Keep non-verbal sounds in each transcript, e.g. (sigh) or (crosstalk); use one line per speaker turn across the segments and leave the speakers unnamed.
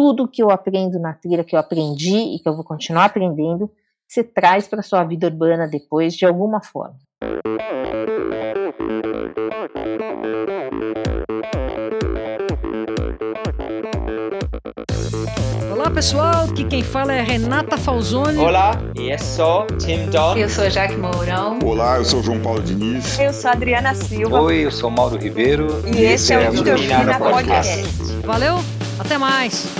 tudo que eu aprendo na trilha, que eu aprendi e que eu vou continuar aprendendo, você traz para sua vida urbana depois de alguma forma.
Olá pessoal, aqui quem fala é Renata Falzoni.
Olá, e eu sou Tim Don.
Eu sou Jaque Mourão.
Olá, eu sou João Paulo Diniz.
Eu sou Adriana Silva.
Oi, eu sou Mauro Ribeiro.
E, e esse, esse é o Endorfina Podcast.
Podcast. Valeu, até mais.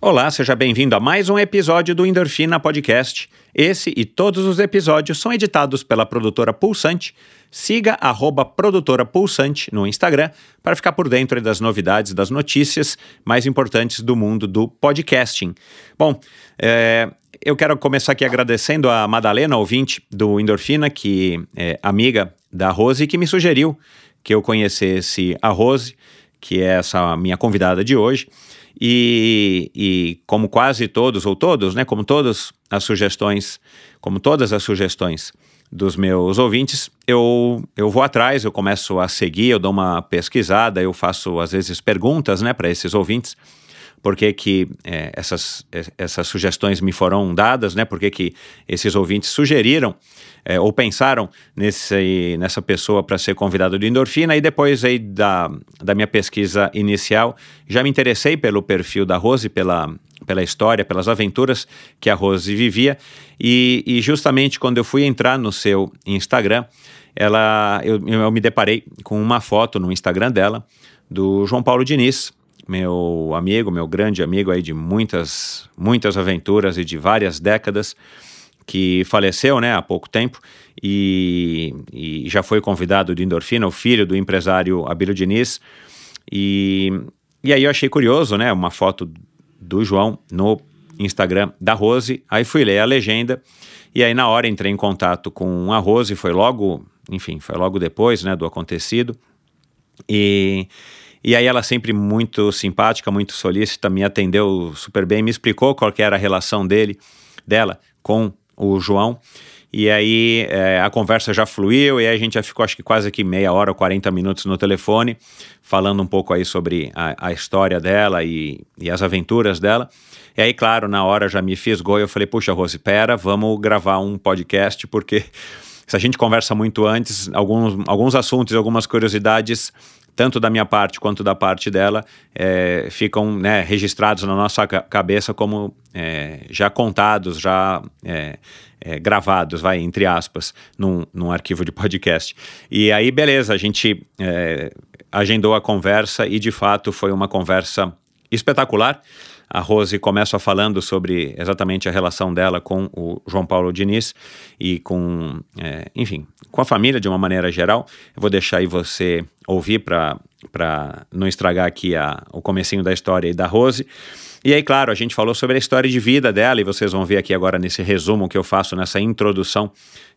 Olá, seja bem-vindo a mais um episódio do Endorfina Podcast. Esse e todos os episódios são editados pela produtora Pulsante. Siga a produtora Pulsante no Instagram para ficar por dentro das novidades, das notícias mais importantes do mundo do podcasting. Bom, é, eu quero começar aqui agradecendo a Madalena, ouvinte do Endorfina, que é amiga da Rose, que me sugeriu que eu conhecesse a Rose, que é essa minha convidada de hoje. E, e, como quase todos, ou todos, né, como todas as sugestões, como todas as sugestões dos meus ouvintes, eu, eu vou atrás, eu começo a seguir, eu dou uma pesquisada, eu faço às vezes perguntas né, para esses ouvintes por que, que é, essas, essas sugestões me foram dadas, né? Por que, que esses ouvintes sugeriram é, ou pensaram nesse, nessa pessoa para ser convidado do Endorfina e depois aí da, da minha pesquisa inicial já me interessei pelo perfil da Rose, pela, pela história, pelas aventuras que a Rose vivia e, e justamente quando eu fui entrar no seu Instagram, ela, eu, eu me deparei com uma foto no Instagram dela do João Paulo Diniz, meu amigo, meu grande amigo aí de muitas, muitas aventuras e de várias décadas, que faleceu né, há pouco tempo e, e já foi convidado de endorfina, o filho do empresário Abílio Diniz. E, e aí eu achei curioso, né? Uma foto do João no Instagram da Rose. Aí fui ler a legenda e aí na hora entrei em contato com a Rose, foi logo, enfim, foi logo depois, né, do acontecido. E e aí ela sempre muito simpática, muito solícita, me atendeu super bem, me explicou qual era a relação dele, dela com o João. E aí é, a conversa já fluiu e aí a gente já ficou acho que quase que meia hora ou 40 minutos no telefone, falando um pouco aí sobre a, a história dela e, e, as aventuras dela. E aí, claro, na hora já me fisgou e eu falei, puxa, Rose, pera, vamos gravar um podcast, porque (laughs) se a gente conversa muito antes, alguns, alguns assuntos e algumas curiosidades tanto da minha parte quanto da parte dela, é, ficam né, registrados na nossa cabeça como é, já contados, já é, é, gravados, vai, entre aspas, num, num arquivo de podcast. E aí, beleza, a gente é, agendou a conversa e de fato foi uma conversa espetacular. A Rose começa falando sobre exatamente a relação dela com o João Paulo Diniz e com, é, enfim, com a família de uma maneira geral. Eu vou deixar aí você ouvir para não estragar aqui a, o comecinho da história da Rose. E aí, claro, a gente falou sobre a história de vida dela e vocês vão ver aqui agora nesse resumo que eu faço, nessa introdução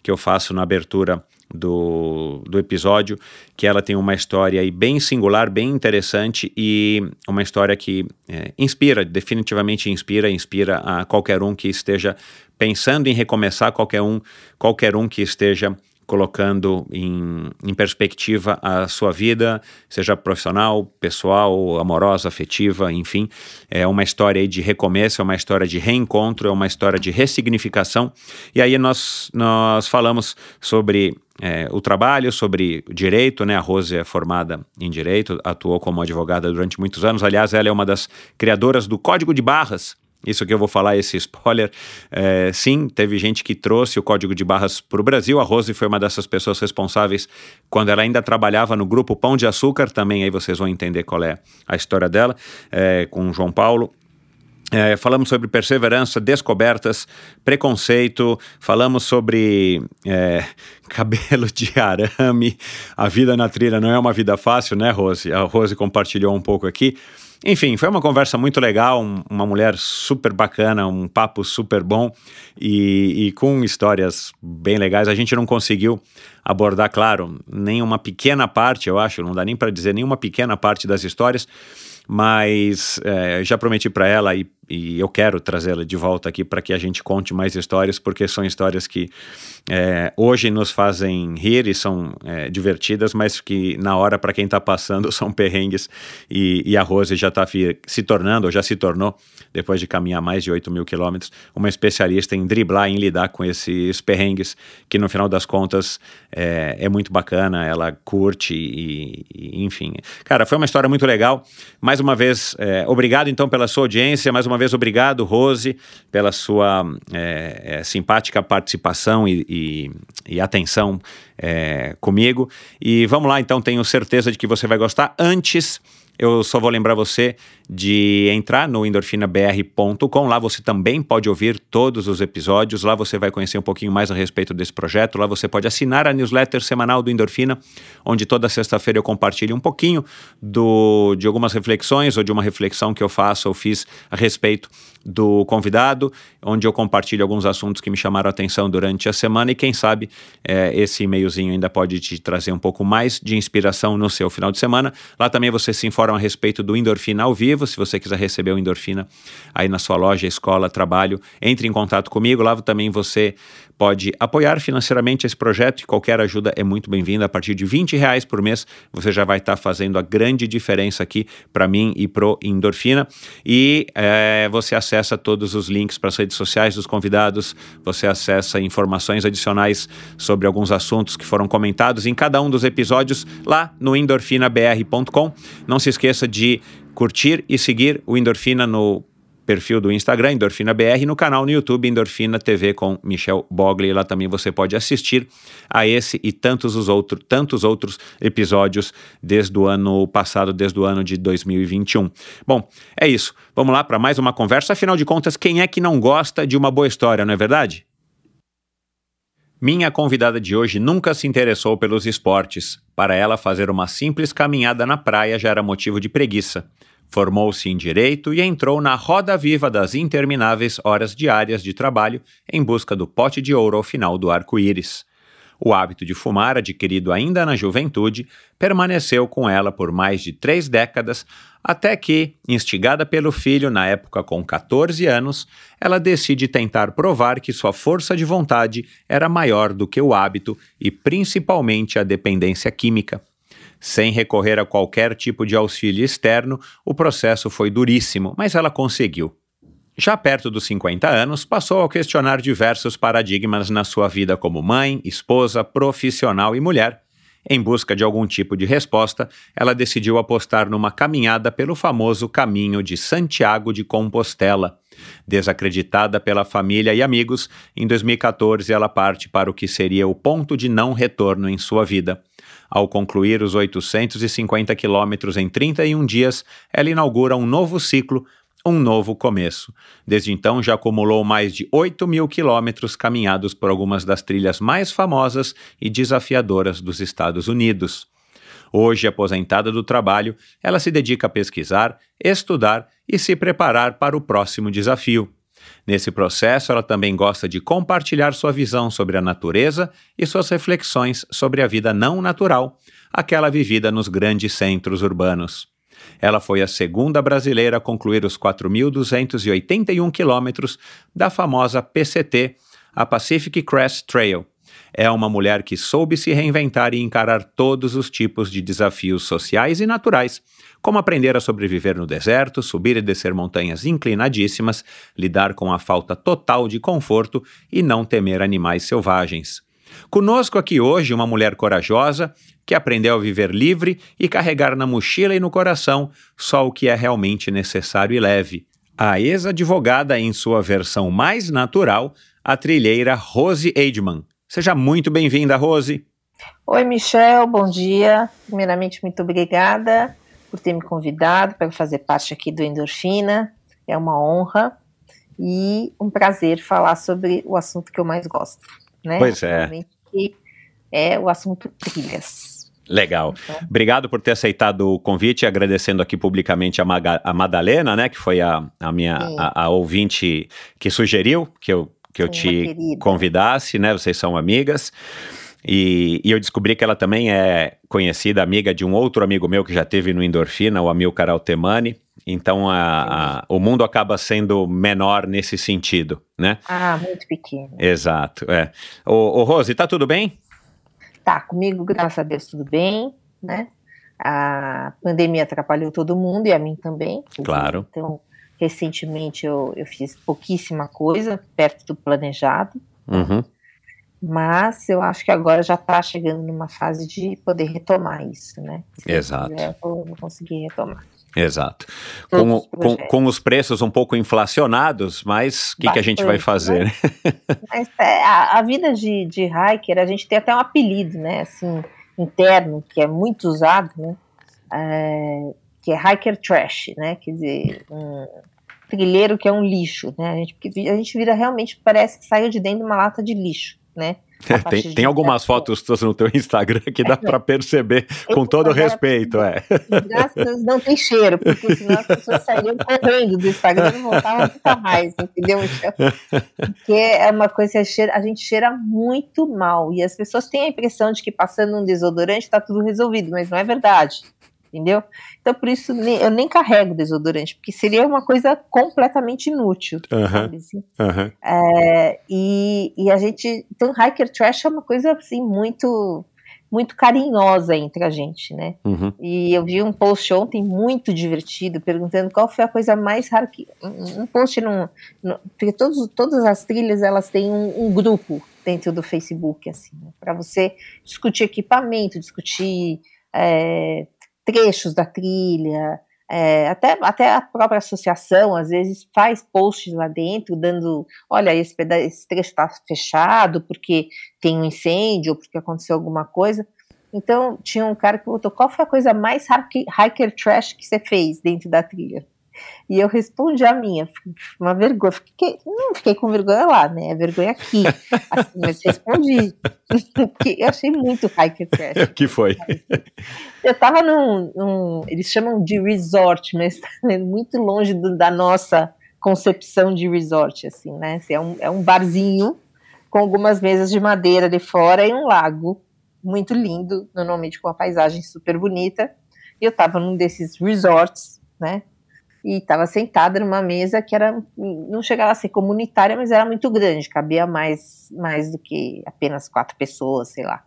que eu faço na abertura do, do episódio, que ela tem uma história bem singular, bem interessante e uma história que é, inspira, definitivamente inspira, inspira a qualquer um que esteja pensando em recomeçar, qualquer um, qualquer um que esteja colocando em, em, perspectiva a sua vida, seja profissional, pessoal, amorosa, afetiva, enfim. É uma história de recomeço, é uma história de reencontro, é uma história de ressignificação. E aí nós, nós falamos sobre é, o trabalho, sobre direito, né? A Rose é formada em direito, atuou como advogada durante muitos anos. Aliás, ela é uma das criadoras do Código de Barras, isso que eu vou falar, esse spoiler. É, sim, teve gente que trouxe o código de barras para o Brasil. A Rose foi uma dessas pessoas responsáveis quando ela ainda trabalhava no grupo Pão de Açúcar. Também aí vocês vão entender qual é a história dela, é, com o João Paulo. É, falamos sobre perseverança, descobertas, preconceito, falamos sobre é, cabelo de arame. A vida na trilha não é uma vida fácil, né, Rose? A Rose compartilhou um pouco aqui. Enfim, foi uma conversa muito legal, um, uma mulher super bacana, um papo super bom e, e, com histórias bem legais. A gente não conseguiu abordar, claro, nenhuma pequena parte, eu acho, não dá nem para dizer nenhuma pequena parte das histórias, mas é, já prometi para ela e, e, eu quero trazê-la de volta aqui para que a gente conte mais histórias, porque são histórias que é, hoje nos fazem rir e são é, divertidas, mas que na hora, para quem está passando, (laughs) são perrengues. E, e a Rose já está se tornando, ou já se tornou, depois de caminhar mais de 8 mil quilômetros, uma especialista em driblar, em lidar com esses perrengues, que no final das contas é, é muito bacana, ela curte e, e, enfim. Cara, foi uma história muito legal. Mais uma vez, é, obrigado então pela sua audiência, mais uma vez obrigado, Rose, pela sua é, simpática participação e, e, e atenção comigo. E vamos lá, então, tenho certeza de que você vai gostar. Antes, eu só vou lembrar você de entrar no endorfinabr.com. Lá você também pode ouvir todos os episódios. Lá você vai conhecer um pouquinho mais a respeito desse projeto. Lá você pode assinar a newsletter semanal do Endorfina, onde toda sexta-feira eu compartilho um pouquinho do, de algumas reflexões ou de uma reflexão que eu faço ou fiz a respeito do convidado, onde eu compartilho alguns assuntos que me chamaram a atenção durante a semana e quem sabe é, esse e-mailzinho ainda pode te trazer um pouco mais de inspiração no seu final de semana. Lá também você se informa a respeito do Endorfina ao vivo, se você quiser receber o Endorfina aí na sua loja, escola, trabalho, entre em contato comigo. Lá também você pode apoiar financeiramente esse projeto e qualquer ajuda é muito bem-vinda. A partir de 20 reais por mês, você já vai estar tá fazendo a grande diferença aqui para mim e pro Endorfina. E é, você acessa todos os links para as redes sociais dos convidados, você acessa informações adicionais sobre alguns assuntos que foram comentados em cada um dos episódios lá no endorfinabr.com. Não se esqueça de curtir e seguir o Endorfina no perfil do Instagram, Endorfina BR, no canal no YouTube, Endorfina TV com Michel Bogli. Lá também você pode assistir a esse e tantos, os outro, tantos outros episódios desde o ano passado, desde o ano de 2021. Bom, é isso. Vamos lá para mais uma conversa. Afinal de contas, quem é que não gosta de uma boa história, não é verdade? Minha convidada de hoje nunca se interessou pelos esportes. Para ela, fazer uma simples caminhada na praia já era motivo de preguiça. Formou-se em direito e entrou na roda viva das intermináveis horas diárias de trabalho em busca do pote de ouro ao final do arco-íris. O hábito de fumar, adquirido ainda na juventude, permaneceu com ela por mais de três décadas, até que, instigada pelo filho na época com 14 anos, ela decide tentar provar que sua força de vontade era maior do que o hábito e principalmente a dependência química. Sem recorrer a qualquer tipo de auxílio externo, o processo foi duríssimo, mas ela conseguiu. Já perto dos 50 anos, passou a questionar diversos paradigmas na sua vida como mãe, esposa, profissional e mulher. Em busca de algum tipo de resposta, ela decidiu apostar numa caminhada pelo famoso caminho de Santiago de Compostela. Desacreditada pela família e amigos, em 2014 ela parte para o que seria o ponto de não retorno em sua vida. Ao concluir os 850 quilômetros em 31 dias, ela inaugura um novo ciclo, um novo começo. Desde então, já acumulou mais de 8 mil quilômetros caminhados por algumas das trilhas mais famosas e desafiadoras dos Estados Unidos. Hoje aposentada do trabalho, ela se dedica a pesquisar, estudar e se preparar para o próximo desafio. Nesse processo, ela também gosta de compartilhar sua visão sobre a natureza e suas reflexões sobre a vida não natural, aquela vivida nos grandes centros urbanos. Ela foi a segunda brasileira a concluir os 4.281 quilômetros da famosa PCT, a Pacific Crest Trail. É uma mulher que soube se reinventar e encarar todos os tipos de desafios sociais e naturais, como aprender a sobreviver no deserto, subir e descer montanhas inclinadíssimas, lidar com a falta total de conforto e não temer animais selvagens. Conosco aqui hoje uma mulher corajosa que aprendeu a viver livre e carregar na mochila e no coração só o que é realmente necessário e leve. A ex-advogada em sua versão mais natural, a trilheira Rose Eidman. Seja muito bem-vinda, Rose.
Oi, Michel, bom dia. Primeiramente, muito obrigada por ter me convidado para fazer parte aqui do Endorfina. É uma honra e um prazer falar sobre o assunto que eu mais gosto. Né?
Pois é.
É o assunto trilhas.
Legal. Obrigado por ter aceitado o convite, agradecendo aqui publicamente a, Maga, a Madalena, né, que foi a, a minha a, a, ouvinte que sugeriu que eu, que eu te convidasse, né? Vocês são amigas. E, e, eu descobri que ela também é conhecida, amiga de um outro amigo meu que já teve no Endorfina, o Amilcar Altemani. Então a, a, o mundo acaba sendo menor nesse sentido, né?
Ah, muito pequeno.
Exato, é. Ô, ô Rose, tá tudo bem?
Tá, comigo, graças a Deus, tudo bem, né? A pandemia atrapalhou todo mundo e a mim também.
Claro.
Então, recentemente eu, eu fiz pouquíssima coisa, perto do planejado.
Uhum.
Mas eu acho que agora já está chegando numa fase de poder retomar isso, né?
Se Exato.
Eu vou conseguir retomar.
Exato. Com, com, com, os preços um pouco inflacionados, mas o que, que, a gente vai fazer? Né? (laughs)
Mas é, a, a, vida de, de hiker, a gente tem até um apelido, né, assim, interno, que é muito usado, né, é, que é hiker trash, né, quer dizer, um trilheiro que é um lixo, né, a gente, a gente vira realmente, parece que saiu de dentro de uma lata de lixo, né, (laughs)
tem, tem algumas fotos no teu Instagram que dá para perceber (laughs) com todo respeito, é.
Graças a Deus não tem cheiro, porque senão as pessoas sairiam correndo do Instagram e voltavam nunca mais, entendeu? Porque é uma coisa, a gente cheira muito mal. E as pessoas têm a impressão de que passando um desodorante está tudo resolvido, mas não é verdade entendeu? Então, por isso, eu nem carrego desodorante, porque seria uma coisa completamente inútil,
uhum, sabe assim? Uhum.
É, e, e a gente, então, hiker trash é uma coisa, assim, muito muito carinhosa entre a gente, né?
Uhum.
E eu vi um post ontem muito divertido, perguntando qual foi a coisa mais rara que um post no, no porque todos, todas as trilhas elas têm um, um grupo dentro do Facebook assim, né? para você discutir equipamento, discutir é, trechos da trilha, é, até, até a própria associação às vezes faz posts lá dentro, dando, olha, esse, esse trecho está fechado porque tem um incêndio porque aconteceu alguma coisa. Então, tinha um cara que botou, qual foi a coisa mais hiker trash que você fez dentro da trilha? E eu respondi a minha, uma vergonha. Fiquei, não fiquei com vergonha lá, né? É vergonha aqui. Assim, mas respondi. (laughs) Eu achei muito hiker trash. (laughs)
que foi?
Eu tava num, num, Eles chamam de resort, mas tá muito longe do, da nossa concepção de resort, assim, né? Assim, é, um, é um barzinho com algumas mesas de madeira de fora e um lago muito lindo, normalmente com uma paisagem super bonita. E eu tava num desses resorts, né? E estava sentada numa mesa que era não chegava a ser comunitária, mas era muito grande, cabia mais mais do que apenas quatro pessoas, sei lá.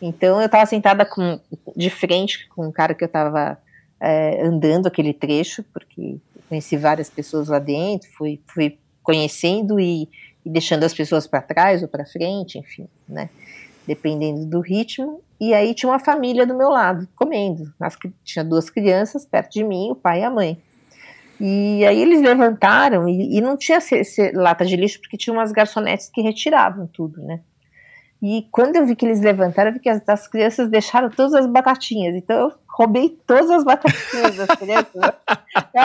Então eu estava sentada com, de frente com um cara que eu estava é, andando aquele trecho, porque conheci várias pessoas lá dentro, fui, fui conhecendo e, e deixando as pessoas para trás ou para frente, enfim, né? Dependendo do ritmo. E aí tinha uma família do meu lado comendo. As, tinha duas crianças perto de mim, o pai e a mãe. E aí eles levantaram e, e não tinha se, se, lata de lixo porque tinha umas garçonetes que retiravam tudo, né? E quando eu vi que eles levantaram, eu vi que as, as crianças deixaram todas as batatinhas. Então eu roubei todas as batatinhas das crianças. (laughs) é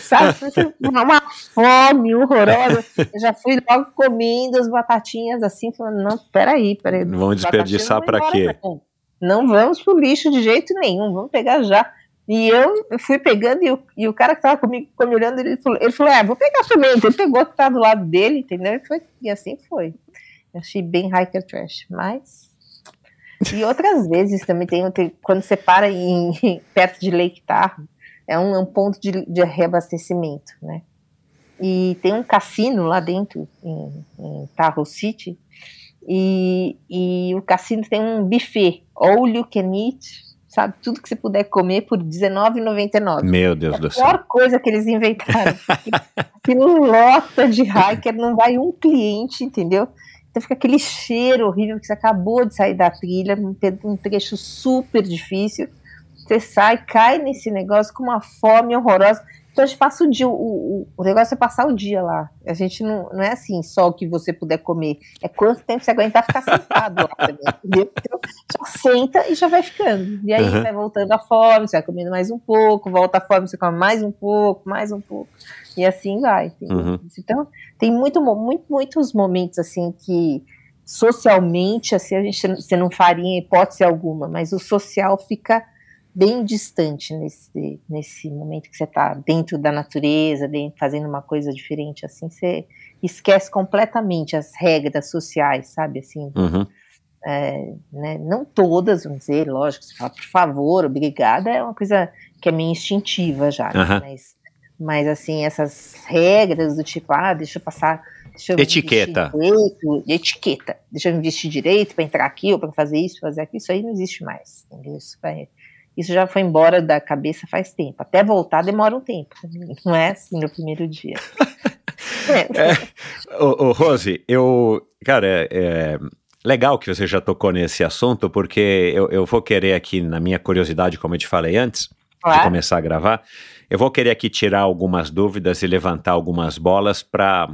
Sabe, uma fome horrorosa. Eu já fui logo comendo as batatinhas assim, falando, não, peraí, peraí.
Vamos desperdiçar para quê?
Não. não vamos pro lixo de jeito nenhum, vamos pegar já. E eu fui pegando, e o, e o cara que estava comigo, ficou me olhando, ele falou, ele falou, é, vou pegar também. Ele pegou que tá do lado dele, entendeu? E, foi, e assim foi. Eu achei bem hiker trash, mas... E outras (laughs) vezes também tem, tem quando você para em, perto de Lake Tahoe, é um, é um ponto de, de reabastecimento, né? E tem um cassino lá dentro, em, em Tahoe City, e, e o cassino tem um buffet, all you can eat, sabe? Tudo que você puder comer por R$19,99.
Meu Deus
é
do céu.
A pior coisa que eles inventaram. (laughs) não lota de hiker, não vai um cliente, entendeu? Então fica aquele cheiro horrível que você acabou de sair da trilha, um trecho super difícil. Você sai, cai nesse negócio com uma fome horrorosa. Então a gente passa o dia, o, o, o, negócio é passar o dia lá. A gente não, não é assim, só o que você puder comer. É quanto tempo você aguentar ficar sentado lá, entendeu? Então, já senta e já vai ficando. E aí uhum. vai voltando a fome, você vai comendo mais um pouco, volta a fome, você come mais um pouco, mais um pouco. E assim vai.
Uhum.
Então, tem muito, muito, muitos momentos assim que socialmente, assim, a gente você não faria hipótese alguma, mas o social fica bem distante nesse, nesse momento que você está dentro da natureza, dentro, fazendo uma coisa diferente, assim, você esquece completamente as regras sociais, sabe, assim,
Uhum.
é, né, não todas, vamos dizer, lógico, você fala, por favor, obrigada, é uma coisa que é meio instintiva já,
Aham.
mas, mas, assim, essas regras do tipo, ah, deixa eu passar, deixa eu
Etiqueta.
direito, etiqueta, deixa eu me vestir direito para entrar aqui, ou para fazer isso, fazer aquilo, isso aí não existe mais? Isso, vai- isso já foi embora da cabeça faz tempo, até voltar demora um tempo, (laughs) não é assim no primeiro dia. (laughs) É.
Ô, ô, Rose, eu. Cara, é, é legal que você já tocou nesse assunto, porque eu, eu vou querer aqui, na minha curiosidade, como eu te falei antes, de
Claro.
começar a gravar, eu vou querer aqui tirar algumas dúvidas e levantar algumas bolas para,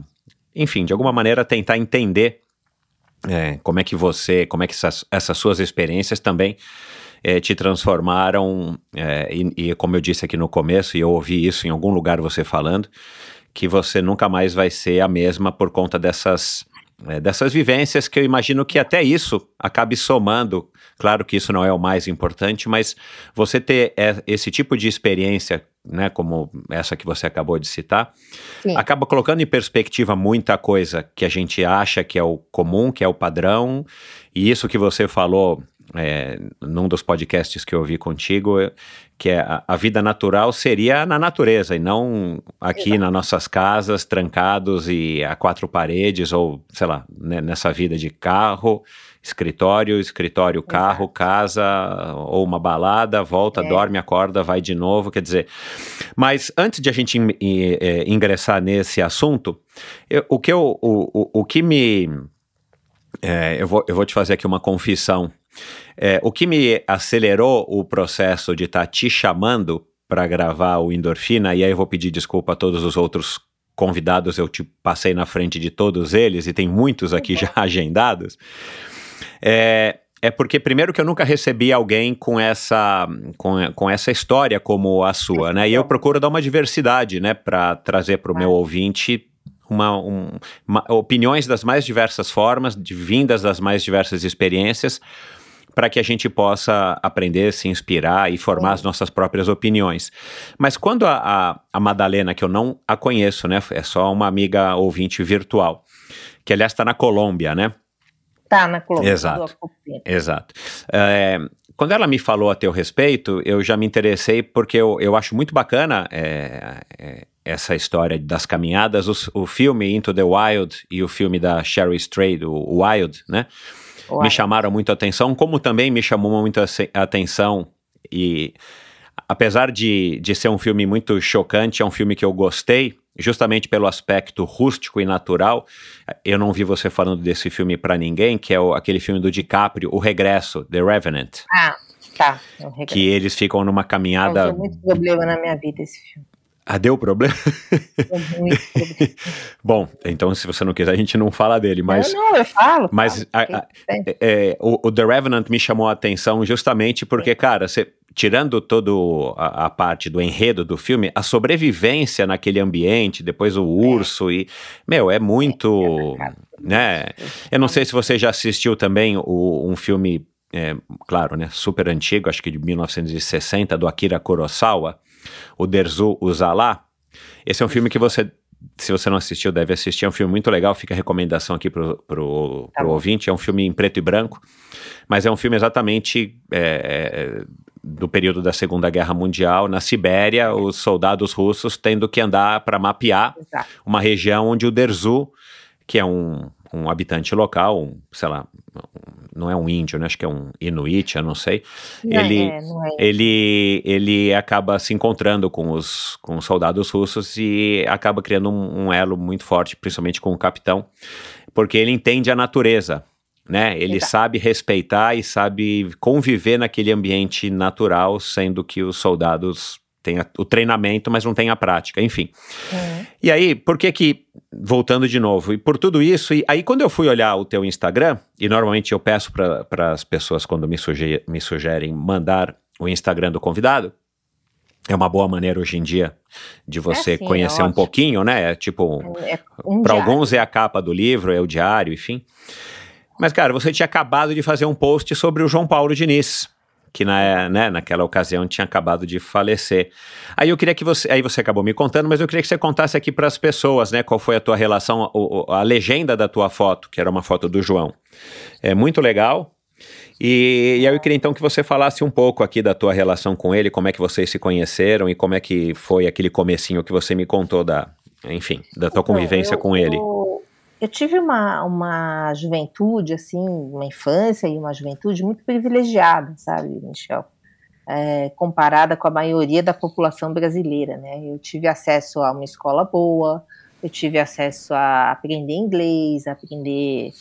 enfim, de alguma maneira tentar entender é, como é que você, como é que essas, essas suas experiências também é, te transformaram, é, e, e como eu disse aqui no começo, e eu ouvi isso em algum lugar você falando, que você nunca mais vai ser a mesma por conta dessas, é, dessas vivências que eu imagino que até isso acabe somando. Claro que isso não é o mais importante, mas você ter esse tipo de experiência, né, como essa que você acabou de citar,
Sim.
acaba colocando em perspectiva muita coisa que a gente acha que é o comum, que é o padrão, e isso que você falou é, num dos podcasts que eu ouvi contigo, que é a, a vida natural seria na natureza e não aqui nas nossas casas, trancados e a quatro paredes, ou sei lá, né, nessa vida de carro, escritório, escritório, carro, casa, ou uma balada, volta,
É.
dorme, acorda, vai de novo, quer dizer. Mas antes de a gente in- in- eh, ingressar nesse assunto, eu- o que eu, o, o, o que me é, eu, vou, eu vou te fazer aqui uma confissão. É, o que me acelerou o processo de estar te chamando para gravar o Endorfina, e aí eu vou pedir desculpa a todos os outros convidados, eu te passei na frente de todos eles, e tem muitos aqui já (laughs) agendados, é, é porque, primeiro, que eu nunca recebi alguém com essa, com, com essa história como a sua, né? E eu procuro dar uma diversidade, né, para trazer para o meu ouvinte uma, um- uma- opiniões das mais diversas formas, de vindas das mais diversas experiências, para que a gente possa aprender, se inspirar e formar as nossas próprias opiniões. Mas quando a, a, a Madalena, que eu não a conheço, né, é só uma amiga ouvinte virtual, que aliás está na Colômbia, né?
Tá na Colômbia.
Exato. Exato. É, quando ela me falou a teu respeito, eu já me interessei porque eu, eu acho muito bacana é, é, essa história das caminhadas. Os- O, filme Into the Wild e o filme da Sherry Strait, o Wild, né? Me
Uai.
chamaram muito a atenção, como também me chamou muito a atenção e apesar de, de ser um filme muito chocante, é um filme que eu gostei, justamente pelo aspecto rústico e natural. Eu não vi você falando desse filme pra ninguém, que é o- aquele filme do DiCaprio, O Regresso, The Revenant,
Ah, tá. Regresso.
que eles ficam numa caminhada.
Causou muito problema na minha vida esse filme.
Ah, deu problema?
Deu muito problema.
Bom, então se você não quiser, a gente não fala dele, mas.
Não, não, eu falo.
Mas
falo,
a- a-
tem.
É, o, o The Revenant me chamou a atenção justamente porque, cara, você, tirando toda a, parte do enredo do filme, a sobrevivência naquele ambiente, depois o urso e, meu, é muito, né? Eu não sei se você já assistiu também o- um filme, é, claro, né, super antigo, acho que de 1960, do Akira Kurosawa, o Derzu Uzala. Esse é um filme que você se você não assistiu, deve assistir. É um filme muito legal. Fica a recomendação aqui pro, pro,
Tá
pro ouvinte. É um filme em preto e branco, mas é um filme exatamente é, do período da Segunda Guerra Mundial. Na Sibéria, os soldados russos tendo que andar para mapear
Exato.
uma região onde o Derzu, que é um, um habitante local, um, sei lá, não é um índio, né? acho que é um inuit, eu não sei.
Não
ele,
é, não é.
ele, ele acaba se encontrando com os, com os soldados russos e acaba criando um, um elo muito forte, principalmente com o capitão, porque ele entende a natureza, né? Ele
Exato.
sabe respeitar e sabe conviver naquele ambiente natural, sendo que os soldados têm a- o treinamento, mas não têm a prática, enfim.
Uhum.
E aí, por que que, voltando de novo, e por tudo isso, e aí quando eu fui olhar o teu Instagram, e normalmente eu peço para as pessoas quando me, suge- me sugerem mandar o Instagram do convidado, é uma boa maneira hoje em dia de você
sim, é
conhecer um pouquinho, né? É tipo,
É um
para alguns é a capa do livro, é o diário, enfim. Mas, cara, você tinha acabado de fazer um post sobre o João Paulo Diniz, que na, né, naquela ocasião tinha acabado de falecer. Aí eu queria que você. Aí você acabou me contando, mas eu queria que você contasse aqui para as pessoas, né? Qual foi a tua relação, a, a legenda da tua foto, que era uma foto do João. É muito legal. E, e aí eu queria então que você falasse um pouco aqui da tua relação com ele, como é que vocês se conheceram e como é que foi aquele comecinho que você me contou da, enfim, da tua então, convivência eu, com ele.
Eu, eu tive uma, uma juventude, assim, uma infância e uma juventude muito privilegiada, sabe, Michel? É, comparada com a maioria da população brasileira, né? Eu tive acesso a uma escola boa, eu tive acesso a aprender inglês, a aprender,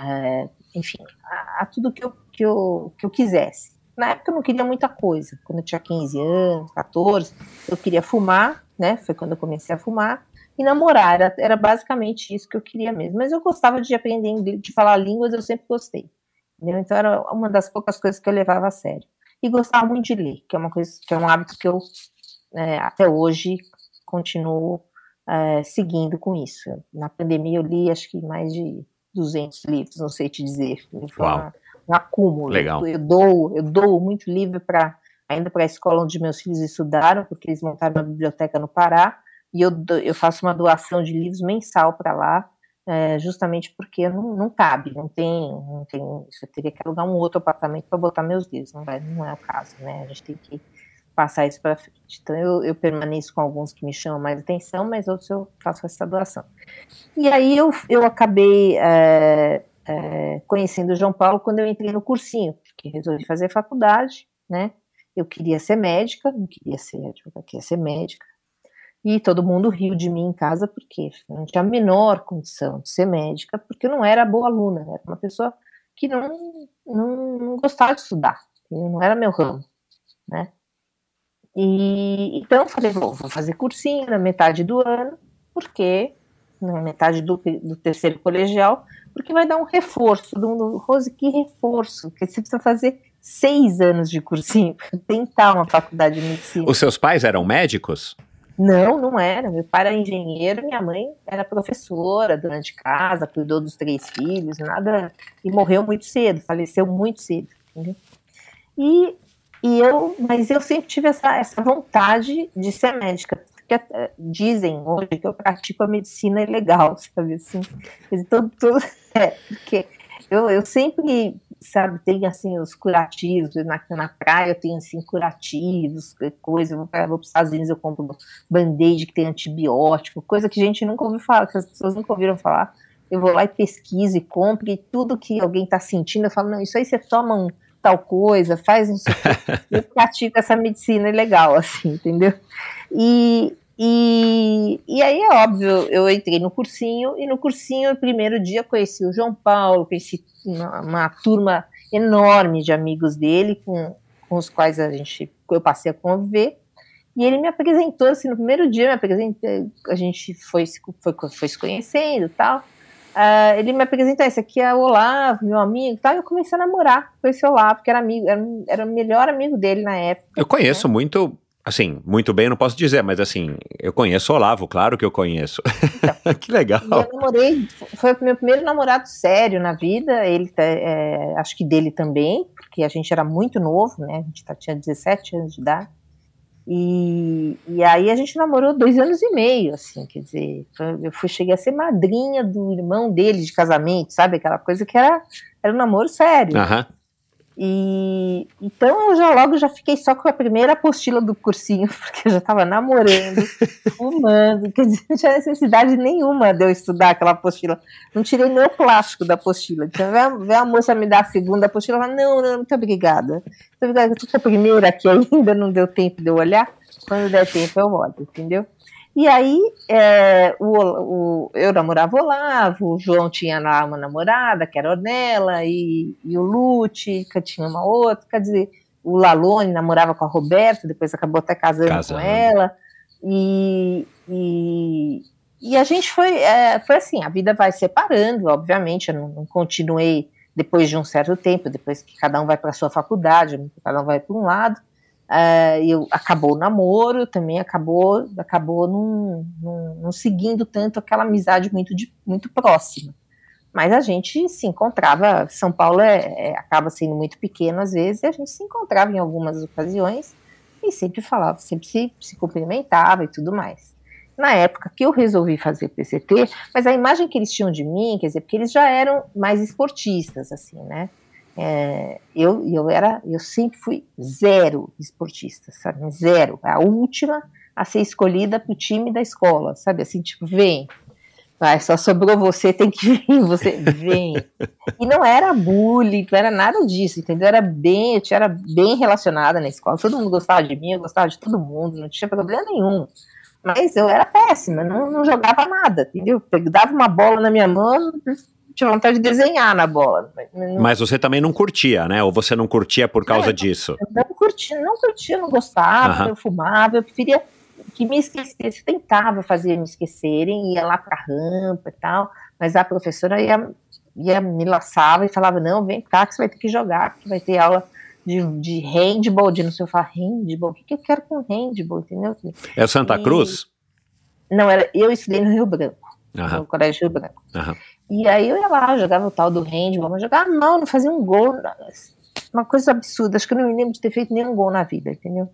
é, enfim, a, a, tudo que eu, que, eu, que eu quisesse. Na época eu não queria muita coisa. Quando eu tinha 15 anos, 14, eu queria fumar, né? Foi quando eu comecei a fumar e namorar. Era, era basicamente isso que eu queria mesmo. Mas eu gostava de aprender inglês, de falar línguas, eu sempre gostei. Entendeu? Então era uma das poucas coisas que eu levava a sério. E gostava muito de ler, que é uma coisa, que é um hábito que eu é, até hoje continuo é, seguindo com isso. Na pandemia eu li acho que mais de 200 livros, não sei te dizer. Foi uma, um acúmulo.
Legal.
Eu dou, eu dou muito livro para ainda para a escola onde meus filhos estudaram, porque eles montaram uma biblioteca no Pará e eu, eu faço uma doação de livros mensal para lá, é, justamente porque não, não cabe, não tem, não tem, eu teria que alugar um outro apartamento para botar meus livros, não, vai, não é o caso, né? A gente tem que passar isso para frente. Então eu, eu, permaneço com alguns que me chamam mais atenção, mas outros eu faço essa doação. E aí eu, eu acabei é, é, conhecendo o João Paulo quando eu entrei no cursinho, porque resolvi fazer faculdade, né? Eu queria ser médica, não queria ser advogada, queria ser médica. E todo mundo riu de mim em casa porque não tinha a menor condição de ser médica, porque eu não era boa aluna, era uma pessoa que não, não, não gostava de estudar, não era meu ramo, né? E então falei, vou, vou fazer cursinho na metade do ano, porque na metade do, do terceiro colegial, porque vai dar um reforço. Do Rose, que reforço? Porque você precisa fazer seis anos de cursinho (laughs) para tentar uma faculdade de medicina.
Os seus pais eram médicos?
Não, não era. Meu pai era engenheiro, minha mãe era professora, dona de casa, cuidou dos três filhos, nada. E morreu muito cedo, faleceu muito cedo. E, e eu, mas eu sempre tive essa, essa vontade de ser médica. Porque eh, dizem hoje que eu pratico a medicina ilegal, sabe assim? Todo, todo, (laughs) é, porque eu, eu sempre sabe, tem assim os curativos, na, na praia tenho assim curativos, coisa, eu vou para os Estados Unidos eu compro band-aid que tem antibiótico, coisa que a gente nunca ouviu falar, que as pessoas nunca ouviram falar. Eu vou lá e pesquiso e compro, e tudo que alguém está sentindo, eu falo, não, isso aí você toma um tal coisa, faz isso. (laughs) eu pratico essa medicina legal, assim, entendeu? E, e, e aí é óbvio, eu entrei no cursinho, e no cursinho, no primeiro dia, conheci o João Paulo, conheci uma, uma turma enorme de amigos dele, com, com os quais a gente, eu passei a conviver, e ele me apresentou, assim, no primeiro dia, me apresentei, a gente foi, foi, foi se conhecendo e tal, uh, ele me apresentou, esse aqui é o Olavo, meu amigo, tal, e eu comecei a namorar com esse Olavo, que era amigo, era, era o melhor amigo dele na época.
Eu conheço né? muito Assim, muito bem, não posso dizer, mas assim, eu conheço o Olavo, claro que eu conheço. Então, (laughs) que legal.
Eu namorei, foi o meu primeiro namorado sério na vida, ele, é, acho que dele também, porque a gente era muito novo, né, a gente tá, tinha 17 anos de idade. E, e aí a gente namorou dois anos e meio, assim, quer dizer, eu fui, cheguei a ser madrinha do irmão dele de casamento, sabe? Aquela coisa que era, era um namoro sério.
Aham.
E então eu já logo já fiquei só com a primeira apostila do cursinho, (laughs) porque eu já estava namorando, (laughs) fumando, quer dizer, não tinha necessidade nenhuma de eu estudar aquela apostila. Não tirei nem o plástico da apostila. Então vem a moça me dar a segunda apostila, ela não, não, muito obrigada. Muito obrigada, eu tô com a primeira aqui ainda, não deu tempo de eu olhar. Quando der tempo eu olho, entendeu? E aí, é, o, o, eu namorava o Olavo, o João tinha lá uma namorada, que era Ornella, e, e o Lute, que tinha uma outra, quer dizer, o Lalone namorava com a Roberta, depois acabou até casando, casando. com ela, e, e, e, a gente foi, é, foi assim, a vida vai separando, obviamente, eu não, não continuei depois de um certo tempo, depois que cada um vai para a sua faculdade, cada um vai para um lado, Uh, eu, acabou o namoro, também acabou, acabou não, seguindo tanto aquela amizade muito, de, muito próxima. Mas a gente se encontrava, São Paulo é, é, acaba sendo muito pequeno às vezes, e a gente se encontrava em algumas ocasiões e sempre falava, sempre se, se cumprimentava e tudo mais. Na época que eu resolvi fazer PCT, mas a imagem que eles tinham de mim, quer dizer, porque eles já eram mais esportistas, assim, né? É, eu, eu era, eu sempre fui zero esportista, sabe? Zero. A última a ser escolhida para o time da escola, sabe? Assim, tipo, vem, vai, só sobrou você, tem que vir, você vem. E não era bullying, não era nada disso, entendeu? Era bem, eu era bem relacionada na escola, todo mundo gostava de mim, eu gostava de todo mundo, não tinha problema nenhum. Mas eu era péssima, não, não jogava nada, entendeu? Eu dava uma bola na minha mão, tinha vontade de desenhar na bola.
Mas você também não curtia, né? Ou você não curtia por causa
não,
disso?
Eu não curtia, não curtia, não gostava, eu fumava, eu preferia que me esquecesse, tentava fazer me esquecerem, ia lá para a rampa e tal, mas a professora ia, ia me laçava e falava, não, vem cá que você vai ter que jogar, que vai ter aula de, de handball, de não sei o falar handball, o que, que eu quero com handball, entendeu?
É o Santa e, Cruz?
Não, era, eu estudei no Rio Branco, Aham. no Colégio Rio Branco. Aham. E aí eu ia lá, jogava o tal do handball, mas jogava mal, não fazia um gol, uma coisa absurda, acho que eu não me lembro de ter feito nenhum gol na vida, entendeu?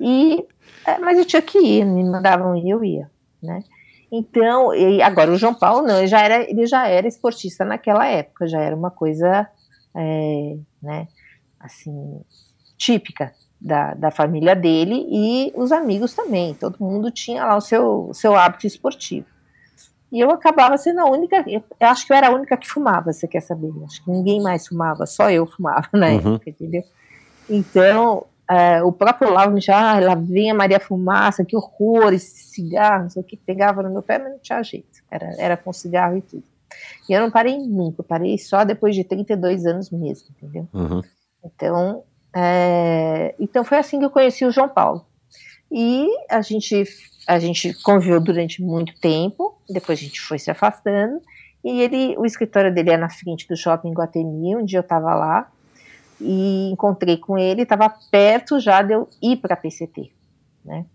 E é, mas eu tinha que ir, me mandavam ir, eu ia, né? Então, e agora o João Paulo não, ele já era, ele já era esportista naquela época, já era uma coisa, é, né, assim, típica da, da família dele e os amigos também, todo mundo tinha lá o seu, seu hábito esportivo. E eu acabava sendo a única, eu, acho que eu era a única que fumava, você quer saber? Acho que ninguém mais fumava, só eu fumava na uhum. época, entendeu? Então, é, o próprio Olavo me chamava, ah, lá vem a Maria Fumaça, que horror, esse cigarro, não sei o que, pegava no meu pé, mas não tinha jeito, era, era com cigarro e tudo. E eu não parei nunca, parei só depois de 32 anos mesmo, entendeu? Uhum. Então, é, então foi assim que eu conheci o João Paulo. E a gente, a gente conviveu durante muito tempo, depois a gente foi se afastando, e ele, o escritório dele é na frente do shopping Guatemi, um dia eu estava lá, e encontrei com ele, estava perto já de eu ir para a PCT, né?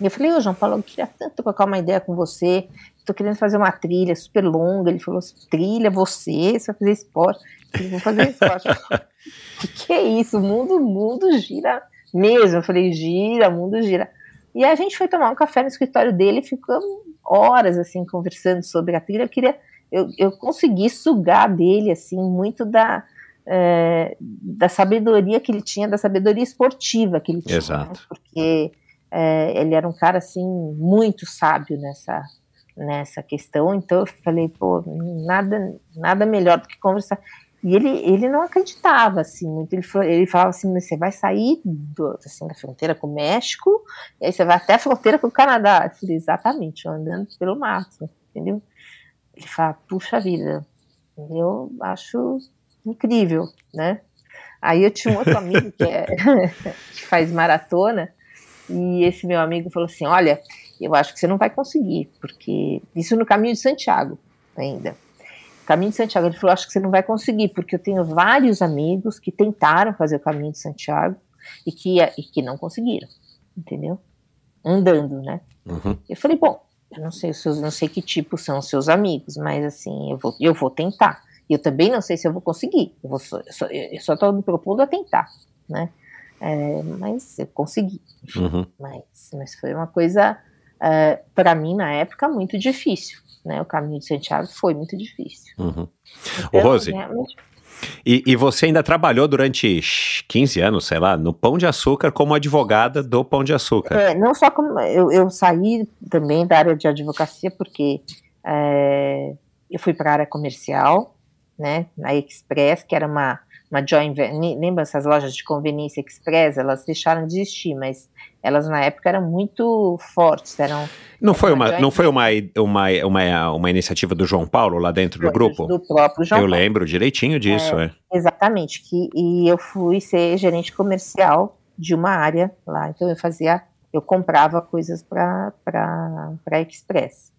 E eu falei, ô João Paulo, eu queria tanto trocar uma ideia com você, estou querendo fazer uma trilha super longa. Ele falou, trilha, você, você vai fazer esporte. Eu falei, vou fazer esporte. (laughs) o que é isso? O mundo, o mundo gira mesmo. Eu falei, gira, o mundo gira. E a gente foi tomar um café no escritório dele e ficamos horas, assim, conversando sobre a trilha. Eu queria, eu, eu consegui sugar dele, assim, muito da, é, da sabedoria que ele tinha, da sabedoria esportiva que ele tinha.
Exato. Né?
Porque é, ele era um cara assim muito sábio nessa nessa questão. Então eu falei, pô, nada nada melhor do que conversar. E ele, ele não acreditava assim muito. Ele, ele falava assim: você vai sair do, assim, da fronteira com o México, e aí você vai até a fronteira com o Canadá. Eu falei, exatamente, andando pelo mato, entendeu? Ele fala, puxa vida, eu acho incrível, né? Aí eu tinha um outro amigo que, é, (laughs) que faz maratona, e esse meu amigo falou assim: Olha, eu acho que você não vai conseguir, porque isso no caminho de Santiago ainda. Caminho de Santiago, ele falou: Acho que você não vai conseguir, porque eu tenho vários amigos que tentaram fazer o caminho de Santiago e que, e que não conseguiram, entendeu? Andando, né? Uhum. Eu falei: Bom, eu não sei, não sei que tipo são os seus amigos, mas assim, eu vou, eu vou tentar. E eu também não sei se eu vou conseguir. Eu, vou só, eu só estou me propondo a tentar, né? É, mas eu consegui. Uhum. Mas, mas foi uma coisa, é, para mim, na época, muito difícil. Né? O caminho de Santiago foi muito difícil.
Uhum. Então, Rose, realmente... e, e, você ainda trabalhou durante 15 anos, sei lá, no Pão de Açúcar como advogada do Pão de Açúcar.
É, não só como. Eu, eu saí também da área de advocacia, porque é, eu fui para a área comercial, né, na Express, que era uma uma joint lembra essas lojas de conveniência express, elas deixaram de existir, mas elas na época eram muito fortes, eram
Não foi uma, não foi uma, uma, uma, uma iniciativa do João Paulo lá dentro do, grupo?
Do próprio João
Eu
Paulo.
lembro direitinho disso, é, é.
Exatamente, que e eu fui ser gerente comercial de uma área lá, então eu fazia, eu comprava coisas para para Express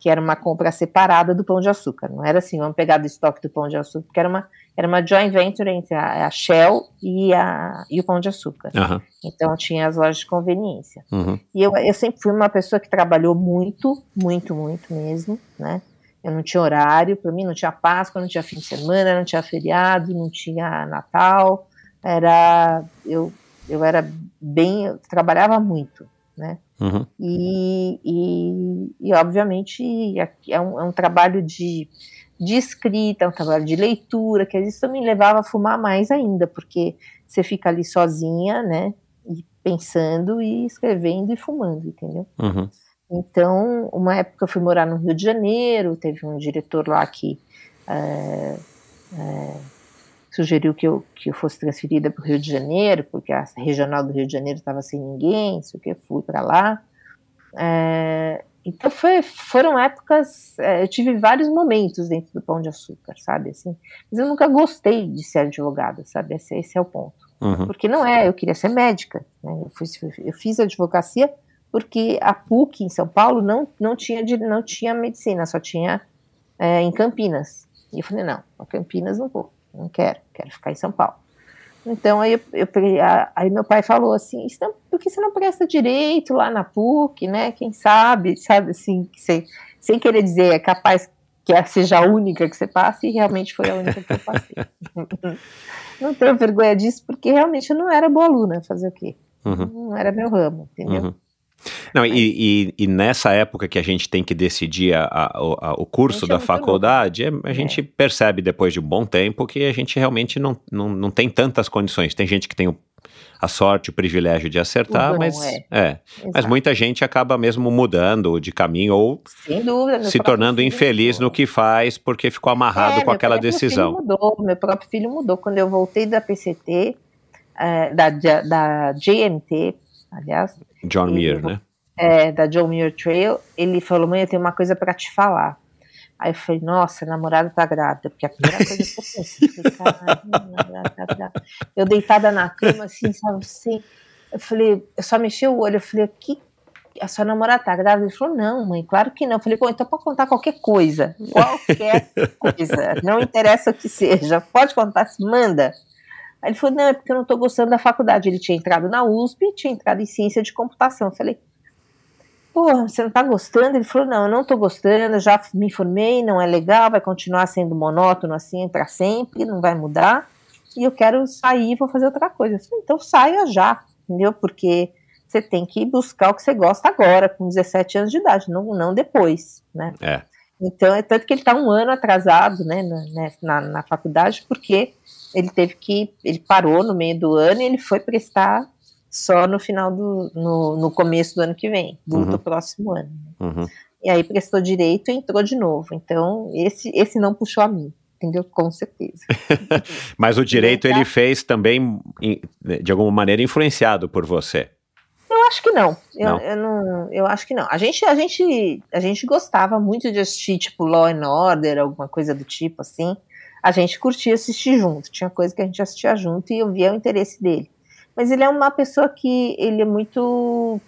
que era uma compra separada do Pão de Açúcar. Não era assim, vamos pegar do estoque do Pão de Açúcar, porque era uma, era uma joint venture entre a, a Shell e, a, e o Pão de Açúcar. Uhum. Então tinha as lojas de conveniência. Uhum. E eu, eu sempre fui uma pessoa que trabalhou muito, muito, muito mesmo, né? Eu não tinha horário, para mim não tinha Páscoa, não tinha fim de semana, não tinha feriado, não tinha Natal. Era eu eu era bem, eu trabalhava muito, né?
Uhum.
E, e, e, obviamente é um, é um trabalho de, de escrita, é um trabalho de leitura, que às vezes também levava a fumar mais ainda, porque você fica ali sozinha, né? E pensando e escrevendo e fumando, entendeu?
Uhum.
Então, uma época eu fui morar no Rio de Janeiro, teve um diretor lá que é, é, sugeriu que eu, que eu fosse transferida para o Rio de Janeiro, porque a regional do Rio de Janeiro estava sem ninguém, sei o que, fui para lá. É, então foi, foram épocas, é, eu tive vários momentos dentro do Pão de Açúcar, sabe, assim, mas eu nunca gostei de ser advogada, sabe, esse, esse é o ponto.
Uhum.
Porque não é, eu queria ser médica, né? eu, fui, eu fiz advocacia porque a PUC em São Paulo não, não, tinha, não tinha medicina, só tinha é, em Campinas. E eu falei, não, a Campinas não vou, não quero, quero ficar em São Paulo. Então aí, eu, eu, aí meu pai falou assim, não, por que você não presta direito lá na PUC, né? Quem sabe, sabe assim, que você, sem querer dizer, é capaz que seja a única que você passe, e realmente foi a única que eu passei. (laughs) não tenho vergonha disso, porque realmente eu não era boa aluna, fazer o quê?
Uhum.
Não era meu ramo, entendeu?
Uhum. Não, e, e, e, nessa época que a gente tem que decidir a, a, a, o curso da é faculdade, é, a gente é. percebe depois de um bom tempo que a gente realmente não, não, não tem tantas condições. Tem gente que tem o, a sorte, o privilégio de acertar, bom, mas é. é mas muita gente acaba mesmo mudando de caminho ou
dúvida,
se tornando infeliz mudou. no que faz porque ficou amarrado é, com aquela decisão.
Filho mudou, meu próprio filho mudou. Quando eu voltei da PCT, é, da, da GMT, aliás.
John Muir, né?
É, da John Muir Trail, ele falou, mãe, eu tenho uma coisa para te falar. Aí eu falei, nossa, a namorada tá grávida, porque a primeira coisa que eu pensei, falei, tá grávida. Eu deitada na cama, assim, sabe, assim, eu falei, eu só mexi o olho, eu falei, que a sua namorada tá grávida? Ele falou, não, mãe, claro que não. Eu falei, bom, então pode contar qualquer coisa, qualquer coisa, não interessa o que seja, pode contar, manda. Aí ele falou, não, é porque eu não estou gostando da faculdade. Ele tinha entrado na USP, tinha entrado em ciência de computação. Eu falei, pô, você não está gostando? Ele falou, não, eu não estou gostando, eu já me informei, não é legal, vai continuar sendo monótono assim para sempre, não vai mudar. E eu quero sair, vou fazer outra coisa. Eu falei, então saia já, entendeu? Porque você tem que buscar o que você gosta agora, com 17 anos de idade, não, não depois, né?
É.
Então, é tanto que ele está um ano atrasado, né, na, na, na faculdade, porque ele teve que, ele parou no meio do ano e ele foi prestar só no final do, no, no começo do ano que vem, do, uhum. do próximo ano.
Uhum.
E aí prestou direito e entrou de novo. Então, esse, esse não puxou a mim, entendeu? Com certeza. (laughs)
Mas o direito ele fez também, de alguma maneira, influenciado por você.
Eu acho que não. Eu
não.
eu não. Eu acho que não. A gente, a gente, a gente gostava muito de assistir tipo Law and Order, alguma coisa do tipo assim a gente curtia assistir junto. Tinha coisa que a gente assistia junto e eu via o interesse dele. Mas ele é uma pessoa que ele é muito.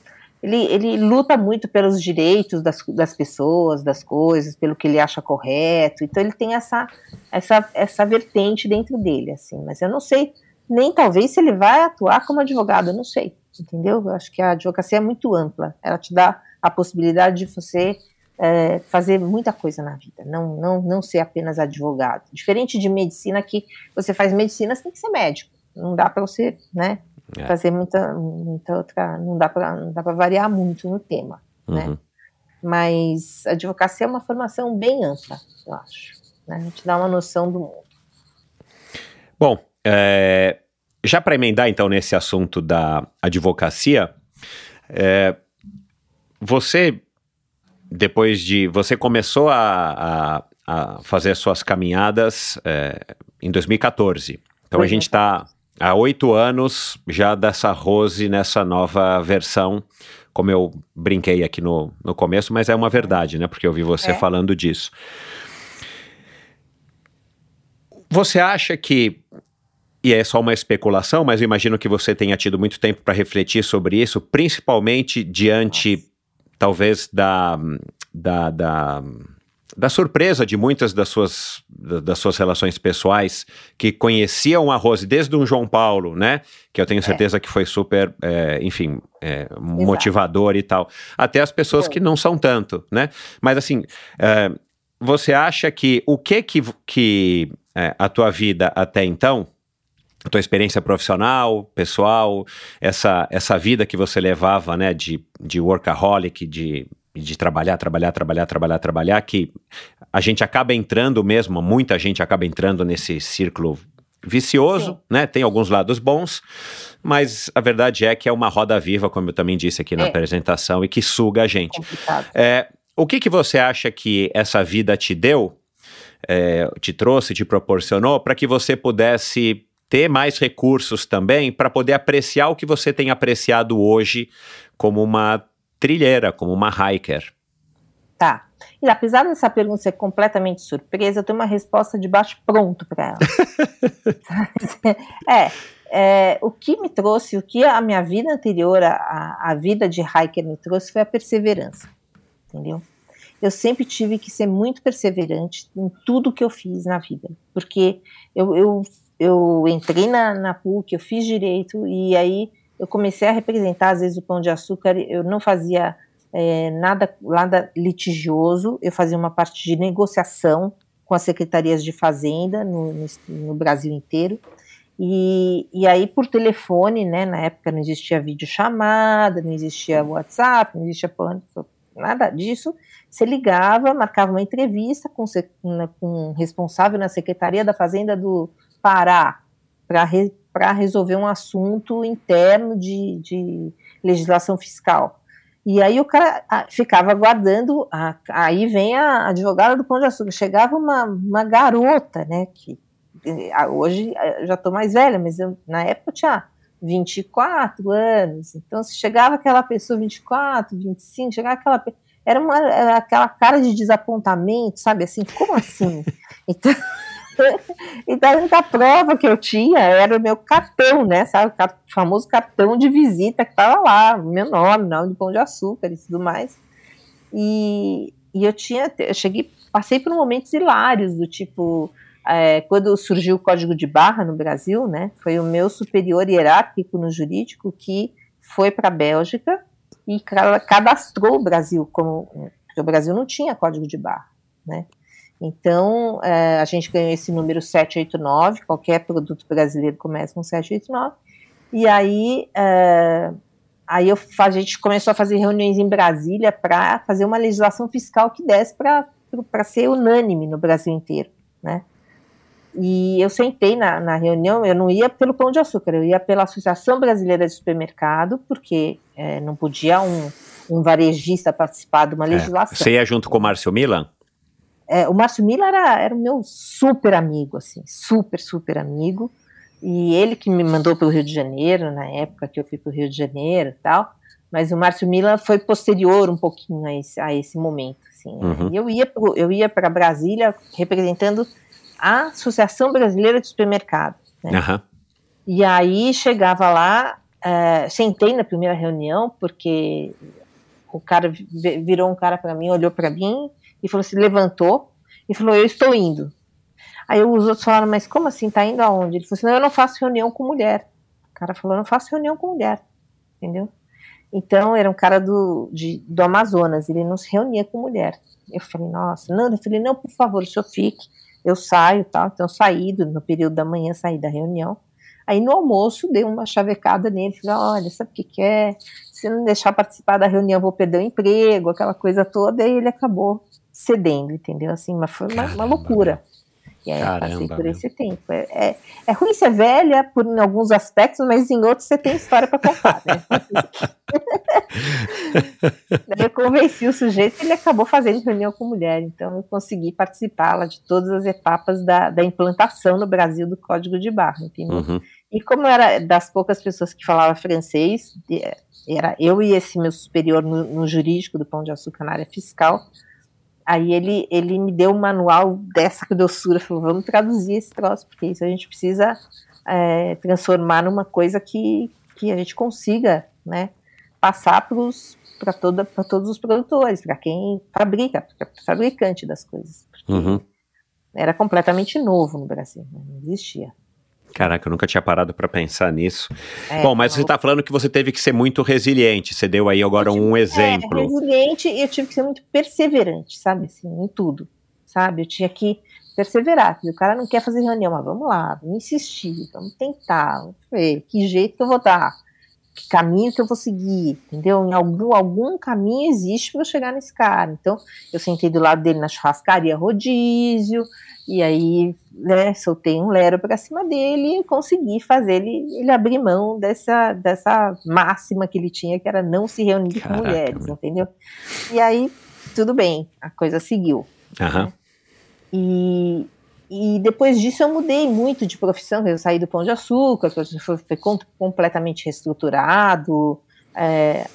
Ele, ele luta muito pelos direitos das, das pessoas, das coisas, pelo que ele acha correto. Então ele tem essa, essa, essa vertente dentro dele, assim. Mas eu não sei nem talvez se ele vai atuar como advogado, eu não sei. Entendeu? Eu acho que a advocacia é muito ampla. Ela te dá a possibilidade de você é, fazer muita coisa na vida, não, não, não ser apenas advogado. Diferente de medicina, que você faz medicina, você tem que ser médico. Não dá para você, né, é. fazer muita, muita outra, não dá para variar muito no tema, né?
uhum. né?
Mas advocacia é uma formação bem ampla, eu acho. Né? A gente dá uma noção do mundo.
Bom, é, já para emendar então nesse assunto da advocacia, é, você depois de. Você começou a, a, a fazer suas caminhadas é, em 2014. Então a gente está há oito anos já dessa Rose nessa nova versão, como eu brinquei aqui no, no começo, mas é uma verdade, né? Porque eu vi você é. falando disso. Você acha que e é só uma especulação, mas eu imagino que você tenha tido muito tempo para refletir sobre isso, principalmente diante talvez da, da, da, da surpresa de muitas das suas, das suas relações pessoais que conheciam a Rose desde um João Paulo, né? Que eu tenho é. certeza é. que foi super, é, enfim, é, motivador e tal. Até as pessoas que não são tanto, né? Mas assim, é, você acha que o que que, que é, a tua vida até então, a tua experiência profissional, pessoal, essa, essa vida que você levava, né, de, de workaholic, de, de trabalhar, trabalhar, trabalhar, trabalhar, trabalhar, que a gente acaba entrando mesmo, muita gente acaba entrando nesse círculo vicioso, Sim. né? Tem alguns lados bons, mas a verdade é que é uma roda viva, como eu também disse aqui na é. apresentação, e que suga a gente. É, o que, que você acha que essa vida te deu, é, te trouxe, te proporcionou, para que você pudesse ter mais recursos também para poder apreciar o que você tem apreciado hoje como uma trilheira, como uma hiker?
Tá. E apesar dessa pergunta ser completamente surpresa, eu tenho uma resposta de baixo pronto para ela. (laughs) é, é, o que me trouxe, o que a minha vida anterior, a, a vida de hiker me trouxe foi a perseverança, entendeu? Eu sempre tive que ser muito perseverante em tudo que eu fiz na vida, porque eu, eu, eu entrei na, na PUC, eu fiz direito, e aí eu comecei a representar, às vezes, o Pão de Açúcar, eu não fazia é, nada, nada litigioso, eu fazia uma parte de negociação com as secretarias de fazenda no, no, no Brasil inteiro, e, e aí, por telefone, né, na época não existia videochamada, não existia WhatsApp, não existia nada disso. Você ligava, marcava uma entrevista com, com um responsável na Secretaria da Fazenda do Pará para re, resolver um assunto interno de, de legislação fiscal. E aí o cara ficava aguardando, a, aí vem a advogada do Pão de Açúcar, chegava uma, uma garota, né, que hoje eu já estou mais velha, mas eu, na época eu tinha 24 anos, então se chegava aquela pessoa 24, 25, chegava aquela era, uma, era aquela cara de desapontamento, sabe assim, como assim? (laughs) Então, (laughs) então a prova que eu tinha era o meu cartão, né, sabe, o famoso cartão de visita que estava lá, meu nome, nome do Pão de Açúcar e tudo mais, e, e eu tinha, eu cheguei, passei por momentos hilários, do tipo, é, quando surgiu o código de barra no Brasil, né, foi o meu superior hierárquico no jurídico que foi para a Bélgica e cadastrou o Brasil como porque o Brasil não tinha código de barra, né? Então é, a gente ganhou esse número 789, qualquer produto brasileiro começa com 789, e aí é, aí eu, a gente começou a fazer reuniões em Brasília para fazer uma legislação fiscal que desse para ser unânime no Brasil inteiro, né? E eu sentei na, na, reunião, eu não ia pelo Pão de Açúcar, eu ia pela Associação Brasileira de Supermercado, porque é, não podia um, um, varejista participar de uma é, legislação.
Você ia junto com o Márcio Milan?
É, o Márcio Milan era, era o meu super amigo, assim, super, super amigo. E ele que me mandou para o Rio de Janeiro, na época que eu fui para o Rio de Janeiro e tal. Mas o Márcio Milan foi posterior um pouquinho a esse, a esse momento. Assim, uhum. E eu ia, eu ia para Brasília representando a Associação Brasileira de Supermercados. Né? Uhum. E aí chegava lá, é, sentei na primeira reunião, porque o cara virou um cara para mim, olhou para mim e falou assim, levantou e falou, eu estou indo. Aí os outros falaram, mas como assim, tá indo aonde? Ele falou assim, não, eu não faço reunião com mulher. O cara falou, eu não faço reunião com mulher, entendeu? Então, era um cara do, de, do Amazonas, ele não se reunia com mulher. Eu falei, nossa, não, eu falei, não, por favor, o senhor fique, eu saio, tal. Então, saí no período da manhã, saí da reunião. Aí, no almoço, dei uma chavecada nele, falei, olha, sabe o que, que é? Se não deixar participar da reunião, vou perder o emprego, aquela coisa toda. E ele acabou cedendo, entendeu? Assim, mas foi uma, uma loucura. E aí Caramba, passei por esse tempo. É, é, é, ruim ser velha por, em alguns aspectos, mas em outros você tem história para contar, né? (laughs) Eu convenci o sujeito e ele acabou fazendo reunião com mulher, então eu consegui participar lá de todas as etapas da, da implantação no Brasil do Código de Barra, entendeu? Uhum. E como eu era das poucas pessoas que falava francês, era eu e esse meu superior no, no jurídico do Pão de Açúcar na área fiscal, Aí ele, ele me deu um manual dessa doçura, falou, vamos traduzir esse troço, porque isso a gente precisa é, transformar numa coisa que, que a gente consiga, né, passar para todos os produtores, para quem fabrica, para fabricante das coisas. Uhum. Era completamente novo no Brasil, né, não existia.
Caraca, eu nunca tinha parado para pensar nisso. É, Bom, mas você está falando que você teve que ser muito resiliente. Você deu aí agora um exemplo.
É, resiliente e eu tive que ser muito perseverante, sabe? Assim, em tudo. sabe? Eu tinha que perseverar. O cara não quer fazer reunião, mas vamos lá, vamos insistir, vamos tentar, vamos ver que jeito que eu vou dar, que caminho que eu vou seguir, entendeu? Em algum, algum caminho existe para eu chegar nesse cara. Então, eu sentei do lado dele na churrascaria rodízio, e aí, né, soltei um lero para cima dele e consegui fazer ele, ele abrir mão dessa, dessa máxima que ele tinha, que era não se reunir
Caraca,
com mulheres,
meu.
entendeu? E aí, tudo bem, a coisa seguiu.
Aham.
E, e depois disso eu mudei muito de profissão, eu saí do Pão de Açúcar, foi, foi com- completamente reestruturado, é,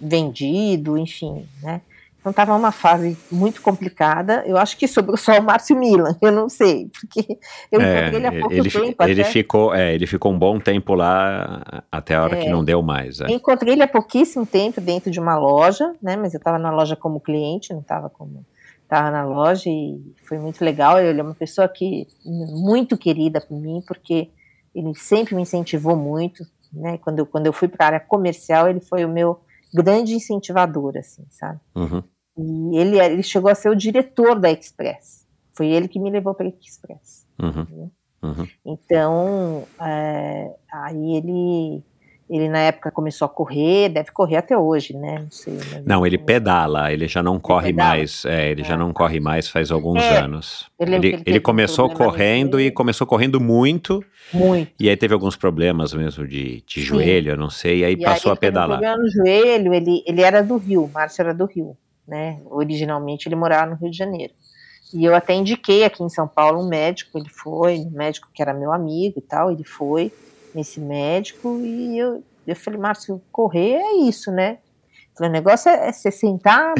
vendido, enfim, né? Então estava uma fase muito complicada. Eu acho que sobrou só o Márcio Milan, (laughs) eu não sei, porque eu
É,
encontrei ele há pouco
ele,
tempo.
ele
até.
ficou, é, ele ficou um bom tempo lá até a hora que
É.
não deu mais. é.
Encontrei ele há pouquíssimo tempo dentro de uma loja, né? Mas eu estava na loja como cliente, não estava como estava na loja e foi muito legal. Ele é uma pessoa que muito querida por mim, porque ele sempre me incentivou muito, né? Quando eu, quando eu fui para a área comercial, ele foi o meu grande incentivador, assim, sabe?
Uhum.
E ele, ele chegou a ser o diretor da Express. Foi ele que me levou para a Express.
Uhum. Uhum.
Então, é, aí ele, ele na época começou a correr, deve correr até hoje, né? Não sei. mas
Não, ele pedala, ele já não corre
pedala?
mais. É, ele já
Ah,
não corre mais faz alguns
É,
anos. Ele,
ele um
começou correndo e começou correndo muito,
Muito.
e aí teve alguns problemas mesmo de, de joelho, eu não sei, e aí
E
passou
aí,
a
um
pedalar.
problema no joelho, ele, ele era do Rio, Márcio era do Rio, né? Originalmente ele morava no Rio de Janeiro. E eu até indiquei aqui em São Paulo um médico, ele foi, um médico que era meu amigo e tal, ele foi nesse médico e eu, eu falei, Márcio, correr é isso, né? Falei, o negócio é, é você sentar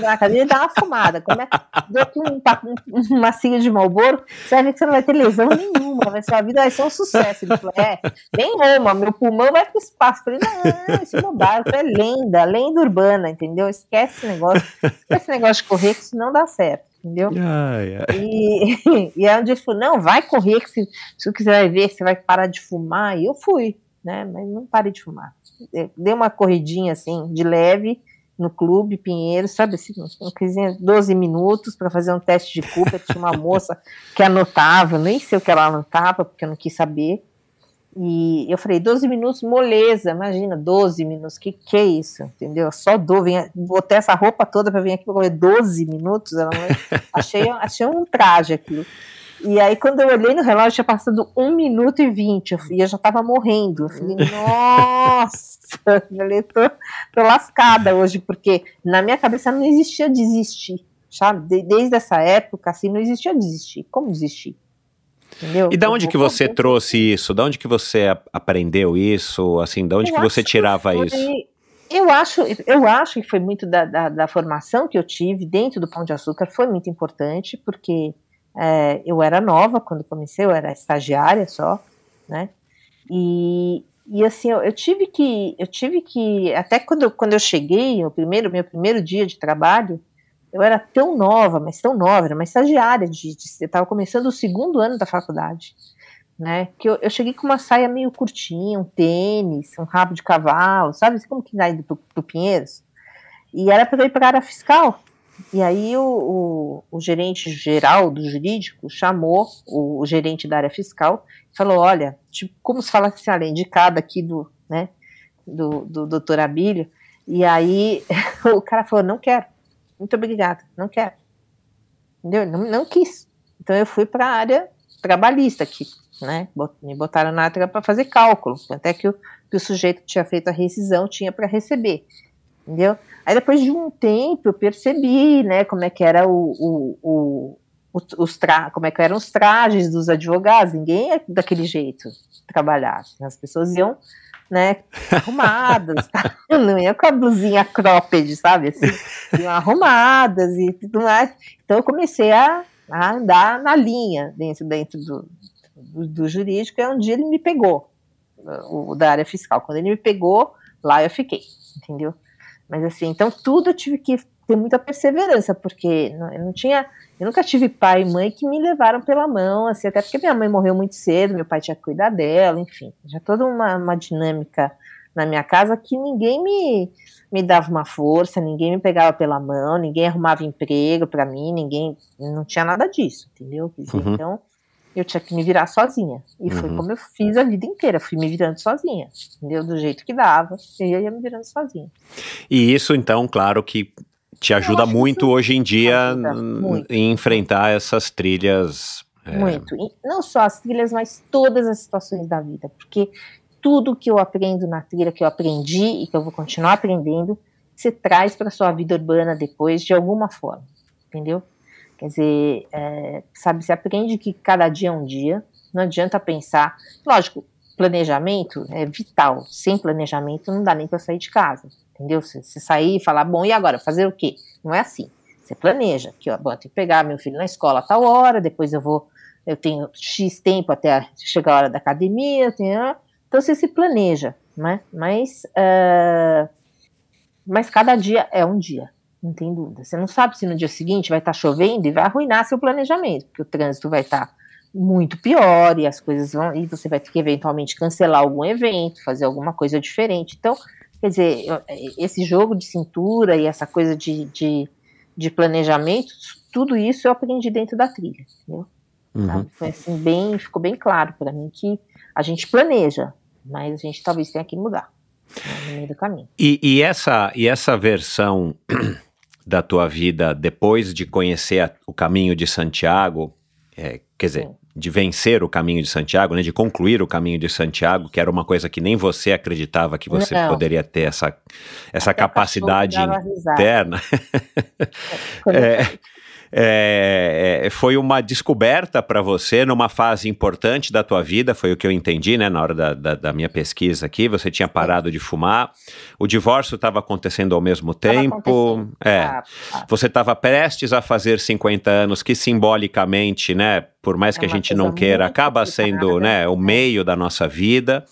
na cadeira e dar uma fumada. Como é, deu aqui um, pa- um, uma macia de Malboro, você vai ver que você não vai ter lesão nenhuma, vai, sua vida vai ser um sucesso. Ele falou, é, nem Roma, meu pulmão vai pro espaço. Falei, não, isso é bobagem, isso é lenda, lenda urbana, entendeu? Esquece esse negócio, esquece esse negócio de correr, que isso não dá certo, entendeu?
Ai, ai.
E, (laughs) e aí um dia ele falou, não, vai correr, que se, se você vai ver, você vai parar de fumar. E eu fui, né? Mas não parei de fumar. Eu Dei uma corridinha assim, de leve, no clube Pinheiro, sabe assim, uma coisinha, 12 minutos para fazer um teste de Cooper. Tinha uma moça (laughs) que anotava, nem sei o que ela anotava, porque eu não quis saber. E eu falei, 12 minutos, moleza, imagina, 12 minutos, que que é isso, entendeu? Só dou, vim, botei essa roupa toda para vir aqui para correr 12 minutos, ela não- (laughs) achei, achei um traje aquilo. E aí, quando eu olhei no relógio, tinha passado 1 minuto e 20, eu, e eu já tava morrendo. Eu falei, (laughs) nossa, (laughs) eu tô, tô lascada hoje, porque na minha cabeça não existia desistir, sabe? De- desde essa época, assim, não existia desistir. Como desistir? Entendeu?
E da onde que você trouxe isso? Da onde que você aprendeu isso? Assim, da onde
Eu
que você tirava
foi-
isso?
Eu acho, eu acho que foi muito da, da, da formação que eu tive dentro do Pão de Açúcar, foi muito importante, porque é, eu era nova quando comecei, eu era estagiária só, né? E, e assim, eu, eu tive que, eu tive que, até quando, quando eu cheguei, o primeiro, meu primeiro dia de trabalho, eu era tão nova, mas tão nova, era uma estagiária, de, de, eu estava começando o segundo ano da faculdade né? Que eu, eu cheguei com uma saia meio curtinha, um tênis, um rabo de cavalo, sabe? Como que indo pro, pro Pinheiros? E era para eu ir para a área fiscal. E aí o, o, o gerente geral do jurídico chamou o, o gerente da área fiscal e falou: olha, tipo, como se fala assim, além de cada aqui do, né, do, do doutor Abílio. E aí (laughs) o cara falou: não quero, muito obrigada, não quero. Entendeu? Não, não quis. Então eu fui para a área trabalhista aqui, né? Me botaram na área para fazer cálculo, até que o, que o sujeito tinha feito a rescisão tinha para receber, entendeu? Aí depois de um tempo eu percebi, né, como é que era o, o, o os, tra como é que eram os trajes dos advogados, ninguém é daquele jeito trabalhar, as pessoas iam, né, arrumadas, (laughs) tá? não ia com a blusinha cropped, sabe, assim, iam arrumadas e tudo mais, então eu comecei a, a andar na linha dentro, dentro do, do, do jurídico, e um dia ele me pegou, o da área fiscal, quando ele me pegou, lá eu fiquei, entendeu? Mas assim, então tudo eu tive que ter muita perseverança, porque não- eu não tinha, eu nunca tive pai e mãe que me levaram pela mão, assim, até porque minha mãe morreu muito cedo, meu pai tinha que cuidar dela, enfim, já toda uma, uma dinâmica na minha casa que ninguém me, me dava uma força, ninguém me pegava pela mão, ninguém arrumava emprego para mim, ninguém. Não tinha nada disso, entendeu? Dizer, uhum. Então, eu tinha que me virar sozinha. E uhum. foi como eu fiz a vida inteira, fui me virando sozinha, entendeu? Do jeito que dava, eu ia me virando sozinha.
E isso, então, claro que te ajuda muito hoje em dia em enfrentar essas trilhas.
É... Muito. E não só as trilhas, mas todas as situações da vida. Porque tudo que eu aprendo na trilha, que eu aprendi e que eu vou continuar aprendendo, você traz para sua vida urbana depois de alguma forma. Entendeu? Quer dizer, é, sabe, você aprende que cada dia é um dia, não adianta pensar. Lógico, planejamento é vital. Sem planejamento não dá nem para sair de casa, entendeu? Você, sair e falar, bom, e agora? Fazer o quê? Não é assim. Você planeja, que ó, bom, eu tenho que pegar meu filho na escola a tal hora, depois eu vou, eu tenho X tempo até chegar a hora da academia, tenho, então você se planeja, né? Mas, uh, mas cada dia é um dia. Não tem dúvida. Você não sabe se no dia seguinte vai estar tá chovendo e vai arruinar seu planejamento, porque o trânsito vai estar tá muito pior e as coisas vão. E você vai ter que eventualmente cancelar algum evento, fazer alguma coisa diferente. Então, quer dizer, esse jogo de cintura e essa coisa de, de, de planejamento, tudo isso eu aprendi dentro da trilha, entendeu? Uhum. Foi assim, bem, ficou bem claro para mim que a gente planeja, mas a gente talvez tenha que mudar né, no meio do caminho.
E, e, essa, e essa versão da tua vida depois de conhecer a, o caminho de Santiago, é, quer dizer, de vencer o caminho de Santiago, né, de concluir o caminho de Santiago, que era uma coisa que nem você acreditava que você Não. poderia ter essa, essa capacidade interna. é, (laughs) é, é, foi uma descoberta para você numa fase importante da tua vida, foi o que eu entendi, né, na hora da, da, da minha pesquisa aqui, você tinha parado de fumar, o divórcio estava acontecendo ao mesmo tempo, é, ah, ah. você estava prestes a fazer 50 anos, que simbolicamente, né, por mais é que a gente não queira, acaba sendo, né, o meio da nossa vida,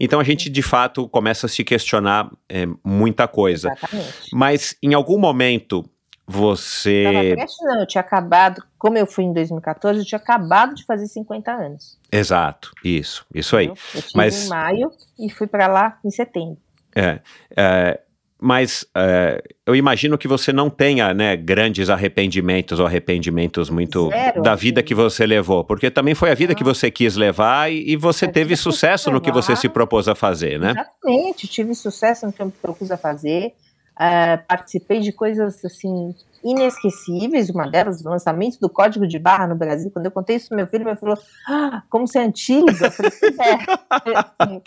então a gente de fato começa a se questionar é, muita coisa. Exatamente. Mas em algum momento você.
não, eu tinha acabado, como eu fui em 2014, eu tinha acabado de fazer 50 anos.
Exato, isso, isso aí.
Eu, eu Mas... em maio e fui para lá em setembro.
É, é mas é, eu imagino que você não tenha né, grandes arrependimentos ou arrependimentos muito Zero, da vida que você levou, porque também foi a vida não. que você quis levar e, e você teve sucesso no que você se propôs a fazer, né?
Exatamente, tive sucesso no que eu me propus a fazer. Uh, participei de coisas assim inesquecíveis, uma delas, o lançamento do código de barra no Brasil. Quando eu contei isso pro meu filho, ele falou: ah, como você é antigo? Eu falei: é.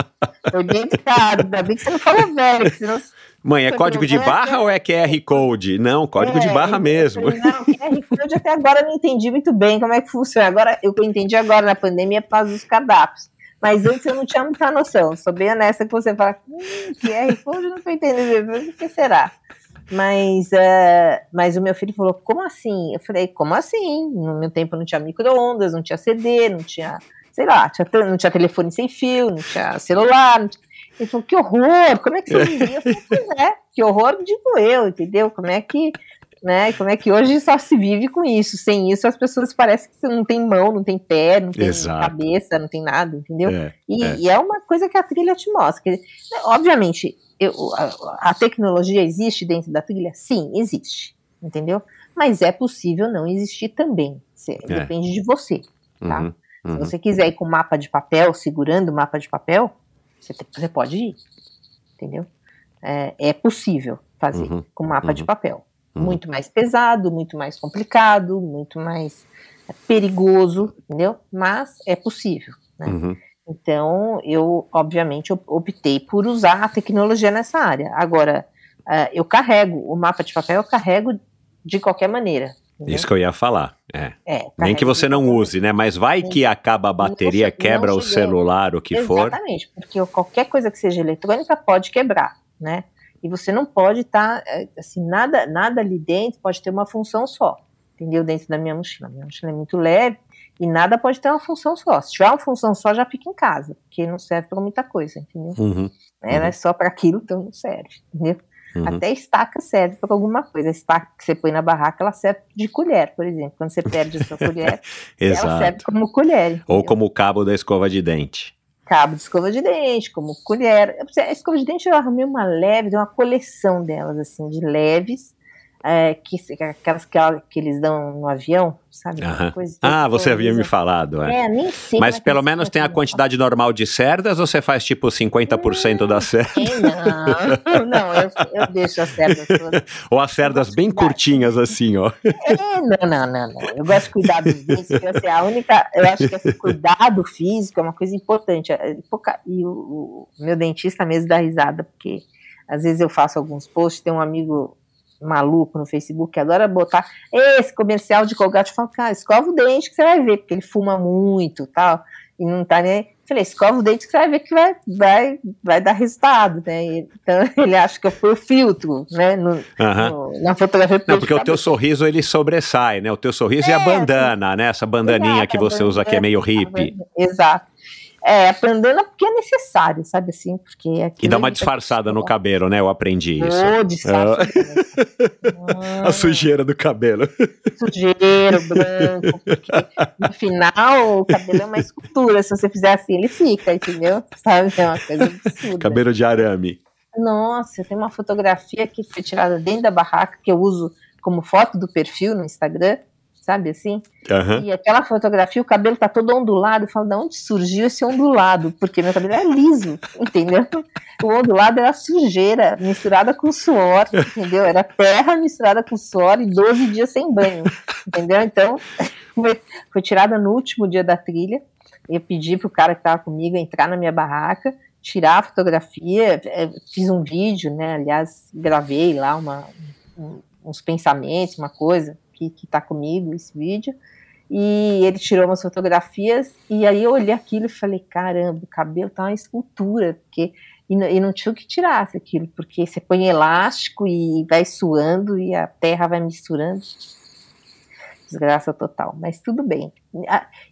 Eu dei de cara, ainda bem que você não falou velho, senão. (laughs)
Mãe, é código de barra ou é QR Code? Não, código é, de barra mesmo. Falei,
não, QR Code até agora eu não entendi muito bem como é que funciona. Agora, eu entendi agora na pandemia por causa dos cardápios. Mas antes eu não tinha muita noção. Sou bem honesta que você fala, hum, QR Code, não estou entendendo. O que será? Mas, uh, mas o meu filho falou, como assim? Eu falei, como assim? No meu tempo não tinha micro-ondas, não tinha CD, não tinha, sei lá, tinha, não tinha telefone sem fio, não tinha celular. Não tinha... Ele falou, que horror, como é que você vivia? Eu falei, pois é, que horror digo eu, entendeu? Como é que né? Como é que hoje só se vive com isso? Sem isso, as pessoas parecem que não tem mão, não tem pé, não tem Exato. cabeça, não tem nada, entendeu? É, e, é. e, é. uma coisa que a trilha te mostra. Que, obviamente, eu, a, a, tecnologia existe dentro da trilha? Sim, existe, entendeu? Mas é possível não existir também. Você, é. Depende de você, tá? Uhum, uhum. Se você quiser ir com mapa de papel, segurando o mapa de papel, você, você pode ir, entendeu? É, é possível fazer uhum, com mapa de uhum. papel. Uhum. Muito mais pesado, muito mais complicado, muito mais é, perigoso, entendeu? Mas é possível, né? Uhum. Então, eu, obviamente, optei por usar a tecnologia nessa área. Agora, uh, eu carrego, o mapa de papel eu carrego de qualquer maneira.
Entendeu? Isso que eu ia falar. É. é Nem que você não use, né? Mas vai que acaba a bateria, quebra o celular, o que
Exatamente,
for.
Exatamente, porque qualquer coisa que seja eletrônica pode quebrar, né? E você não pode estar, tá, é, assim, nada, nada ali dentro pode ter uma função só, entendeu? Dentro da minha mochila. Minha mochila é muito leve e nada pode ter uma função só. Se tiver uma função só, já fica em casa, porque não serve para muita coisa, entendeu? Uhum, Ela uhum. é só para aquilo, então não serve, entendeu? Uhum. Até estaca serve para alguma coisa. A estaca que você põe na barraca, ela serve de colher, por exemplo. Quando você perde a sua (laughs) colher, ela serve como colher. Entendeu?
Ou como o cabo da escova de dente.
Cabo de escova de dente, como colher. A escova de dente eu arrumei uma leve, uma coleção delas, assim, de leves, é, que, aquelas que, que, eles dão no avião, sabe?
Coisa, ah, você havia me falado. É,
é nem sei.
Mas pelo menos tem a quantidade normal de cerdas ou você faz tipo 50% das cerdas?
Não, (laughs) não, eu, eu deixo as cerdas todas. (laughs)
ou as cerdas bem curtinhas assim, ó.
É, não, não, não, não. Eu gosto de cuidar dos dentes, porque assim, a única, eu acho que esse cuidado físico é uma coisa importante. É, e o, o meu dentista mesmo dá risada, porque às vezes eu faço alguns posts, tem um amigo maluco no Facebook que adora botar esse comercial de Colgate. Eu falo, cara, escova o dente que você vai ver, porque ele fuma muito tal, e não tá nem. Falei, escova o dente que você vai ver que vai, vai, vai dar resultado, né? Então (laughs) ele acha que eu fui o filtro, né? No, no, na fotografia.
Não, porque o teu sorriso ele sobressai, né? O teu sorriso é, e a bandana, né? Essa bandaninha que você usa que é meio hippie.
Exato. É, a bandana porque é necessário, sabe assim? Porque
e dá uma disfarçada no cabelo, né? Eu aprendi isso.
Oh, disfarça. (laughs)
Ah. a sujeira do cabelo. (laughs)
Sujeira, branco, porque no final o cabelo é uma escultura. Se você fizer assim, ele fica, entendeu? Sabe? É uma coisa absurda.
Cabelo de arame.
Nossa, tem uma fotografia que foi tirada dentro da barraca que eu uso como foto do perfil no Instagram sabe assim?
Uhum.
E aquela fotografia, o cabelo tá todo ondulado. Eu falo, de onde surgiu esse ondulado? Porque meu cabelo é liso, (laughs) entendeu? O ondulado era sujeira misturada com suor, entendeu? Era terra misturada com suor e 12 dias sem banho, entendeu? Então, (laughs) foi tirada no último dia da trilha. Eu pedi pro cara que tava comigo entrar na minha barraca, tirar a fotografia, é, fiz um vídeo, né? Aliás, gravei lá uma, uns pensamentos, uma coisa que, que tá comigo esse vídeo. E ele tirou umas fotografias, e aí eu olhei aquilo e falei: caramba, o cabelo tá uma escultura, porque. E não, e não tinha o que tirasse aquilo, porque você põe elástico e vai suando e a terra vai misturando. Desgraça total, mas tudo bem.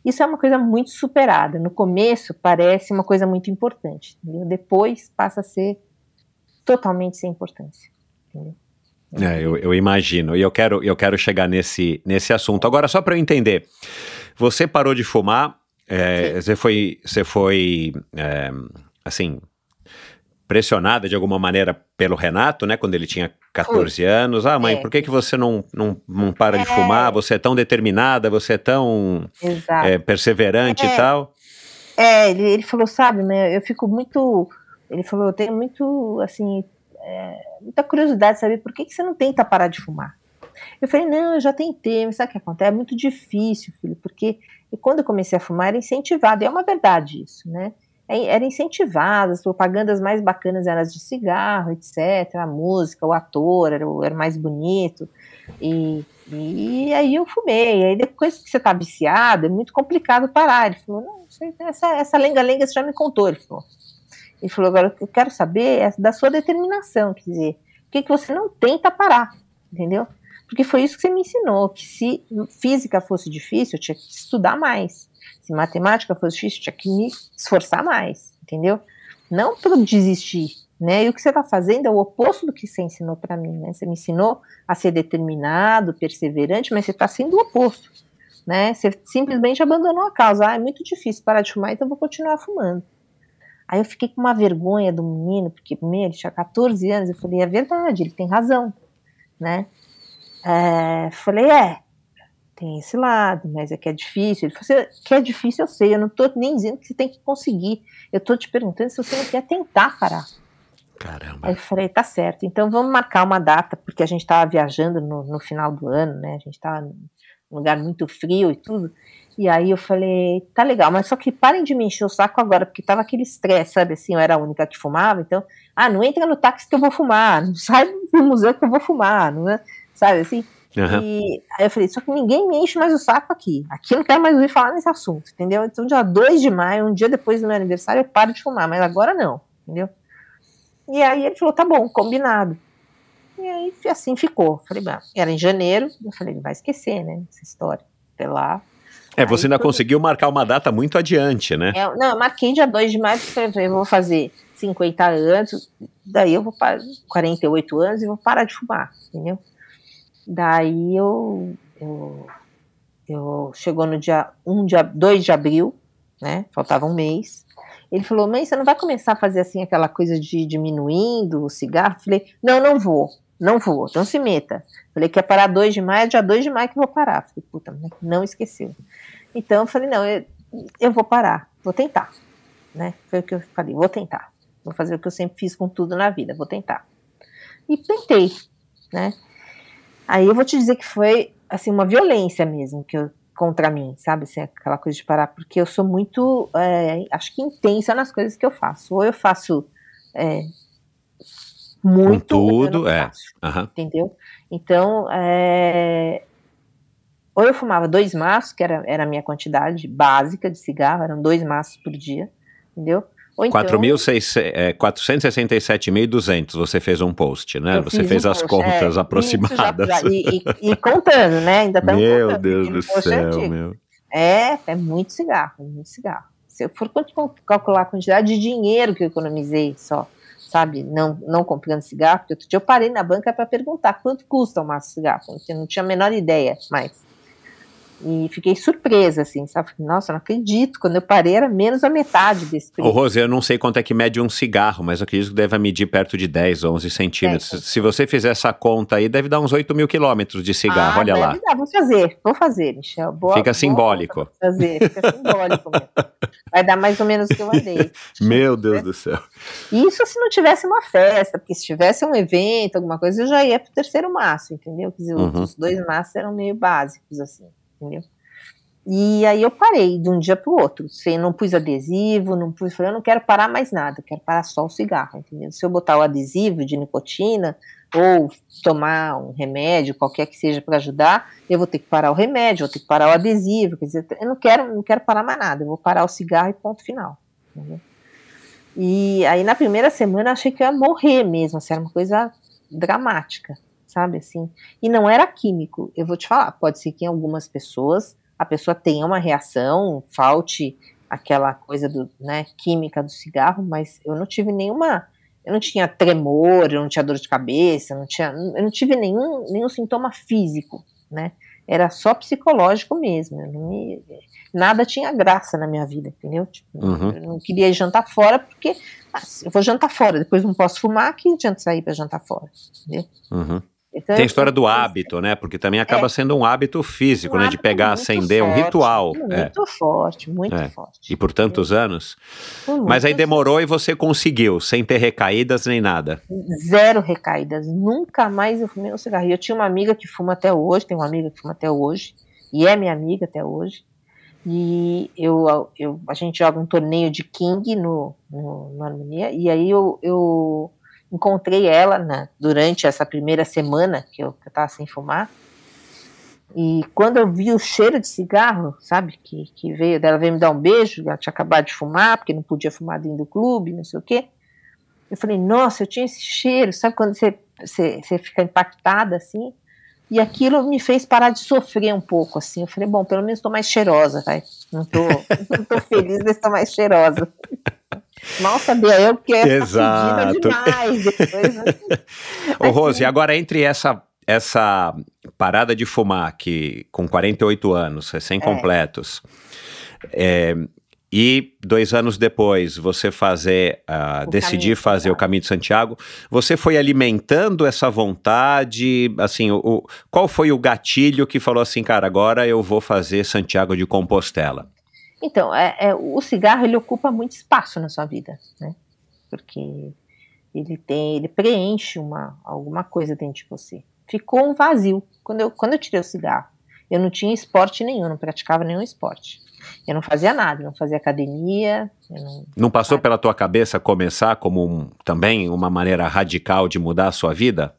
Isso é uma coisa muito superada. No começo parece uma coisa muito importante, entendeu? depois passa a ser totalmente sem importância. Entendeu?
É, eu, eu, imagino. E eu quero, eu quero chegar nesse, nesse assunto. Agora, só para eu entender, você parou de fumar, é, você foi, você foi é, assim, pressionada de alguma maneira pelo Renato, né? Quando ele tinha 14 anos. Ah, mãe, é. por que, que você não, não, não para de é. fumar? Você é tão determinada, você é tão é, perseverante e é. tal.
É, ele, ele falou, sabe, né? Eu fico muito. Ele falou, eu tenho muito, assim, é, muita curiosidade de saber por que, que você não tenta parar de fumar. Eu falei, não, eu já tentei, mas sabe o que acontece? É muito difícil, filho, porque quando eu comecei a fumar era incentivado, e é uma verdade isso, né? É, era incentivado, as propagandas mais bacanas eram as de cigarro, etc. A música, o ator era, era mais bonito. E, e aí eu fumei. Aí depois que você tá viciado, é muito complicado parar. Ele falou: não, essa lenga-lenga você já me contou. Ele falou: ele falou: agora eu quero saber é da sua determinação, quer dizer, por que, que você não tenta parar, entendeu? Porque foi isso que você me ensinou: que se física fosse difícil, eu tinha que estudar mais. Se matemática fosse difícil, eu tinha que me esforçar mais, entendeu? Não para desistir, né? E o que você está fazendo é o oposto do que você ensinou para mim, né? Você me ensinou a ser determinado, perseverante, mas você está sendo o oposto, né? Você simplesmente abandonou a causa. Ah, é muito difícil parar de fumar, então vou continuar fumando. Aí eu fiquei com uma vergonha do menino, porque meu, ele tinha 14 anos. Eu falei, é verdade, ele tem razão, né? É, falei, é, tem esse lado, mas é que é difícil. Ele falou, que é difícil, eu sei, eu não tô nem dizendo que você tem que conseguir. Eu tô te perguntando se você não quer tentar parar.
Caramba.
Aí eu falei, tá certo, então vamos marcar uma data, porque a gente tava viajando no, no final do ano, né? A gente tava num lugar muito frio e tudo. E aí eu falei, tá legal, mas só que parem de me encher o saco agora, porque tava aquele estresse, sabe assim, eu era a única que fumava, então, ah, não entra no táxi que eu vou fumar, não (laughs) sai do museu que eu vou fumar, não é? Sabe assim? Uhum. E aí eu falei, só que ninguém me enche mais o saco aqui. Aqui eu não quero mais ouvir falar nesse assunto, entendeu? Então, dia 2 de maio, um dia depois do meu aniversário, eu paro de fumar, mas agora não, entendeu? E aí ele falou, tá bom, combinado. E aí assim ficou. Falei, era em janeiro, eu falei, ele vai esquecer, né, essa história. Até lá,
é, você ainda conseguiu marcar uma data muito adiante, né?
É, não, eu marquei dia 2 de maio, porque eu vou fazer 50 anos, daí eu vou para 48 anos e vou parar de fumar, entendeu? Daí eu, eu, eu chegou no dia 1 de, 2 de abril, né? Faltava um mês. Ele falou, mãe, você não vai começar a fazer assim aquela coisa de diminuindo o cigarro? Eu falei, não, não vou, não vou, não se meta. Falei, quer parar 2 de maio, é dia 2 de maio que vou parar. Falei, puta, não esqueceu. Então eu falei, não, eu, eu vou parar, vou tentar. Né? Foi o que eu falei, vou tentar. Vou fazer o que eu sempre fiz com tudo na vida, vou tentar. E tentei, né? Aí eu vou te dizer que foi assim uma violência mesmo que eu contra mim, sabe? Assim, aquela coisa de parar, porque eu sou muito, é, acho que intensa nas coisas que eu faço. Ou eu faço é, muito,
Com tudo, é.
Faço, uhum. entendeu? Então, é, ou eu fumava dois maços, que era, era a minha quantidade básica de cigarro, eram dois maços por dia, entendeu?
Então, 467.200, você fez um post, né? Você fez um as post, contas é, aproximadas.
Já, e, e, e, contando, né? Ainda
Meu
contando,
Deus do céu, meu.
É, é muito cigarro, muito cigarro. Se eu for calcular a quantidade de dinheiro que eu economizei só, sabe, não, não comprando cigarro, porque outro dia eu parei na banca para perguntar quanto custa um maço de cigarro, porque eu não tinha a menor ideia mais. E fiquei surpresa, assim, sabe? Nossa, não acredito. Quando eu parei, era menos a metade desse preço.
Ô, Rose, eu não sei quanto é que mede um cigarro, mas eu acredito que deve medir perto de 10, 11 centímetros. É. Se você fizer essa conta aí, deve dar uns 8 mil quilômetros de cigarro, ah, olha lá.
Dar. Vou fazer, vou fazer, Michel. Boa,
fica simbólico.
Boa fazer, fica simbólico mesmo. Vai dar mais ou menos o que eu andei. (laughs)
Meu Deus do céu.
Isso se não tivesse uma festa, porque se tivesse um evento, alguma coisa, eu já ia pro terceiro maço, entendeu? Quer dizer, uhum. os dois maços eram meio básicos, assim entendeu? E aí eu parei de um dia para o outro. Você não pus adesivo, não pus. Falei, eu não quero parar mais nada, quero parar só o cigarro, entendeu? Se eu botar o adesivo de nicotina ou tomar um remédio, qualquer que seja para ajudar, eu vou ter que parar o remédio, vou ter que parar o adesivo. Quer dizer, eu não quero, não quero parar mais nada, eu vou parar o cigarro e ponto final. Entendeu? E aí na primeira semana achei que eu ia morrer mesmo, assim, era uma coisa dramática sabe assim? E não era químico. Eu vou te falar, pode ser que em algumas pessoas a pessoa tenha uma reação, falte aquela coisa do, né, química do cigarro, mas eu não tive nenhuma, eu não tinha tremor, eu não tinha dor de cabeça, eu não tinha, eu não tive nenhum, nenhum sintoma físico, né? Era só psicológico mesmo. Me, nada tinha graça na minha vida, entendeu? Tipo, uhum. Eu não queria ir jantar fora porque ah, eu vou jantar fora, depois não posso fumar, que adianta sair para jantar fora, entendeu?
Uhum. Então, Tem a história do hábito, né? Porque também acaba é, sendo um hábito físico, um né? De pegar, acender, forte, um ritual.
Muito é. forte, muito é. forte.
E por tantos anos. Mas aí demorou e você conseguiu, sem ter recaídas nem nada.
Zero recaídas. Nunca mais eu fumei um cigarro. E eu tinha uma amiga que fuma até hoje, tem uma amiga que fuma até hoje, e é minha amiga até hoje. E eu, eu, a gente joga um torneio de King no, no, no Harmonia, e aí eu, eu encontrei ela né, durante essa primeira semana que eu estava sem fumar. E quando eu vi o cheiro de cigarro, sabe, que, que veio dela, veio me dar um beijo, ela tinha acabado de fumar, porque não podia fumar dentro do clube, não sei o quê. Eu falei, nossa, eu tinha esse cheiro, sabe quando você, você, você fica impactada assim? E aquilo me fez parar de sofrer um pouco, assim. Eu falei, bom, pelo menos estou mais cheirosa, vai. Não estou (laughs) não tô feliz, mas estou mais cheirosa. Mal sabia eu que é
Exato. demais depois. Né? (laughs) Ô, Rose, agora entre essa essa parada de fumar que com 48 anos, recém-completos, é. é, e dois anos depois você fazer, uh, decidir fazer o caminho de Santiago, você foi alimentando essa vontade, assim, o, o, qual foi o gatilho que falou assim, cara, agora eu vou fazer Santiago de Compostela?
Então, é, é, o cigarro ele ocupa muito espaço na sua vida, né? Porque ele tem, ele preenche uma, alguma coisa dentro de você. Ficou um vazio. Quando eu, quando eu tirei o cigarro, eu não tinha esporte nenhum, não praticava nenhum esporte. Eu não fazia nada, não fazia academia.
não, não passou pela tua cabeça começar como um, também uma maneira radical de mudar a sua vida?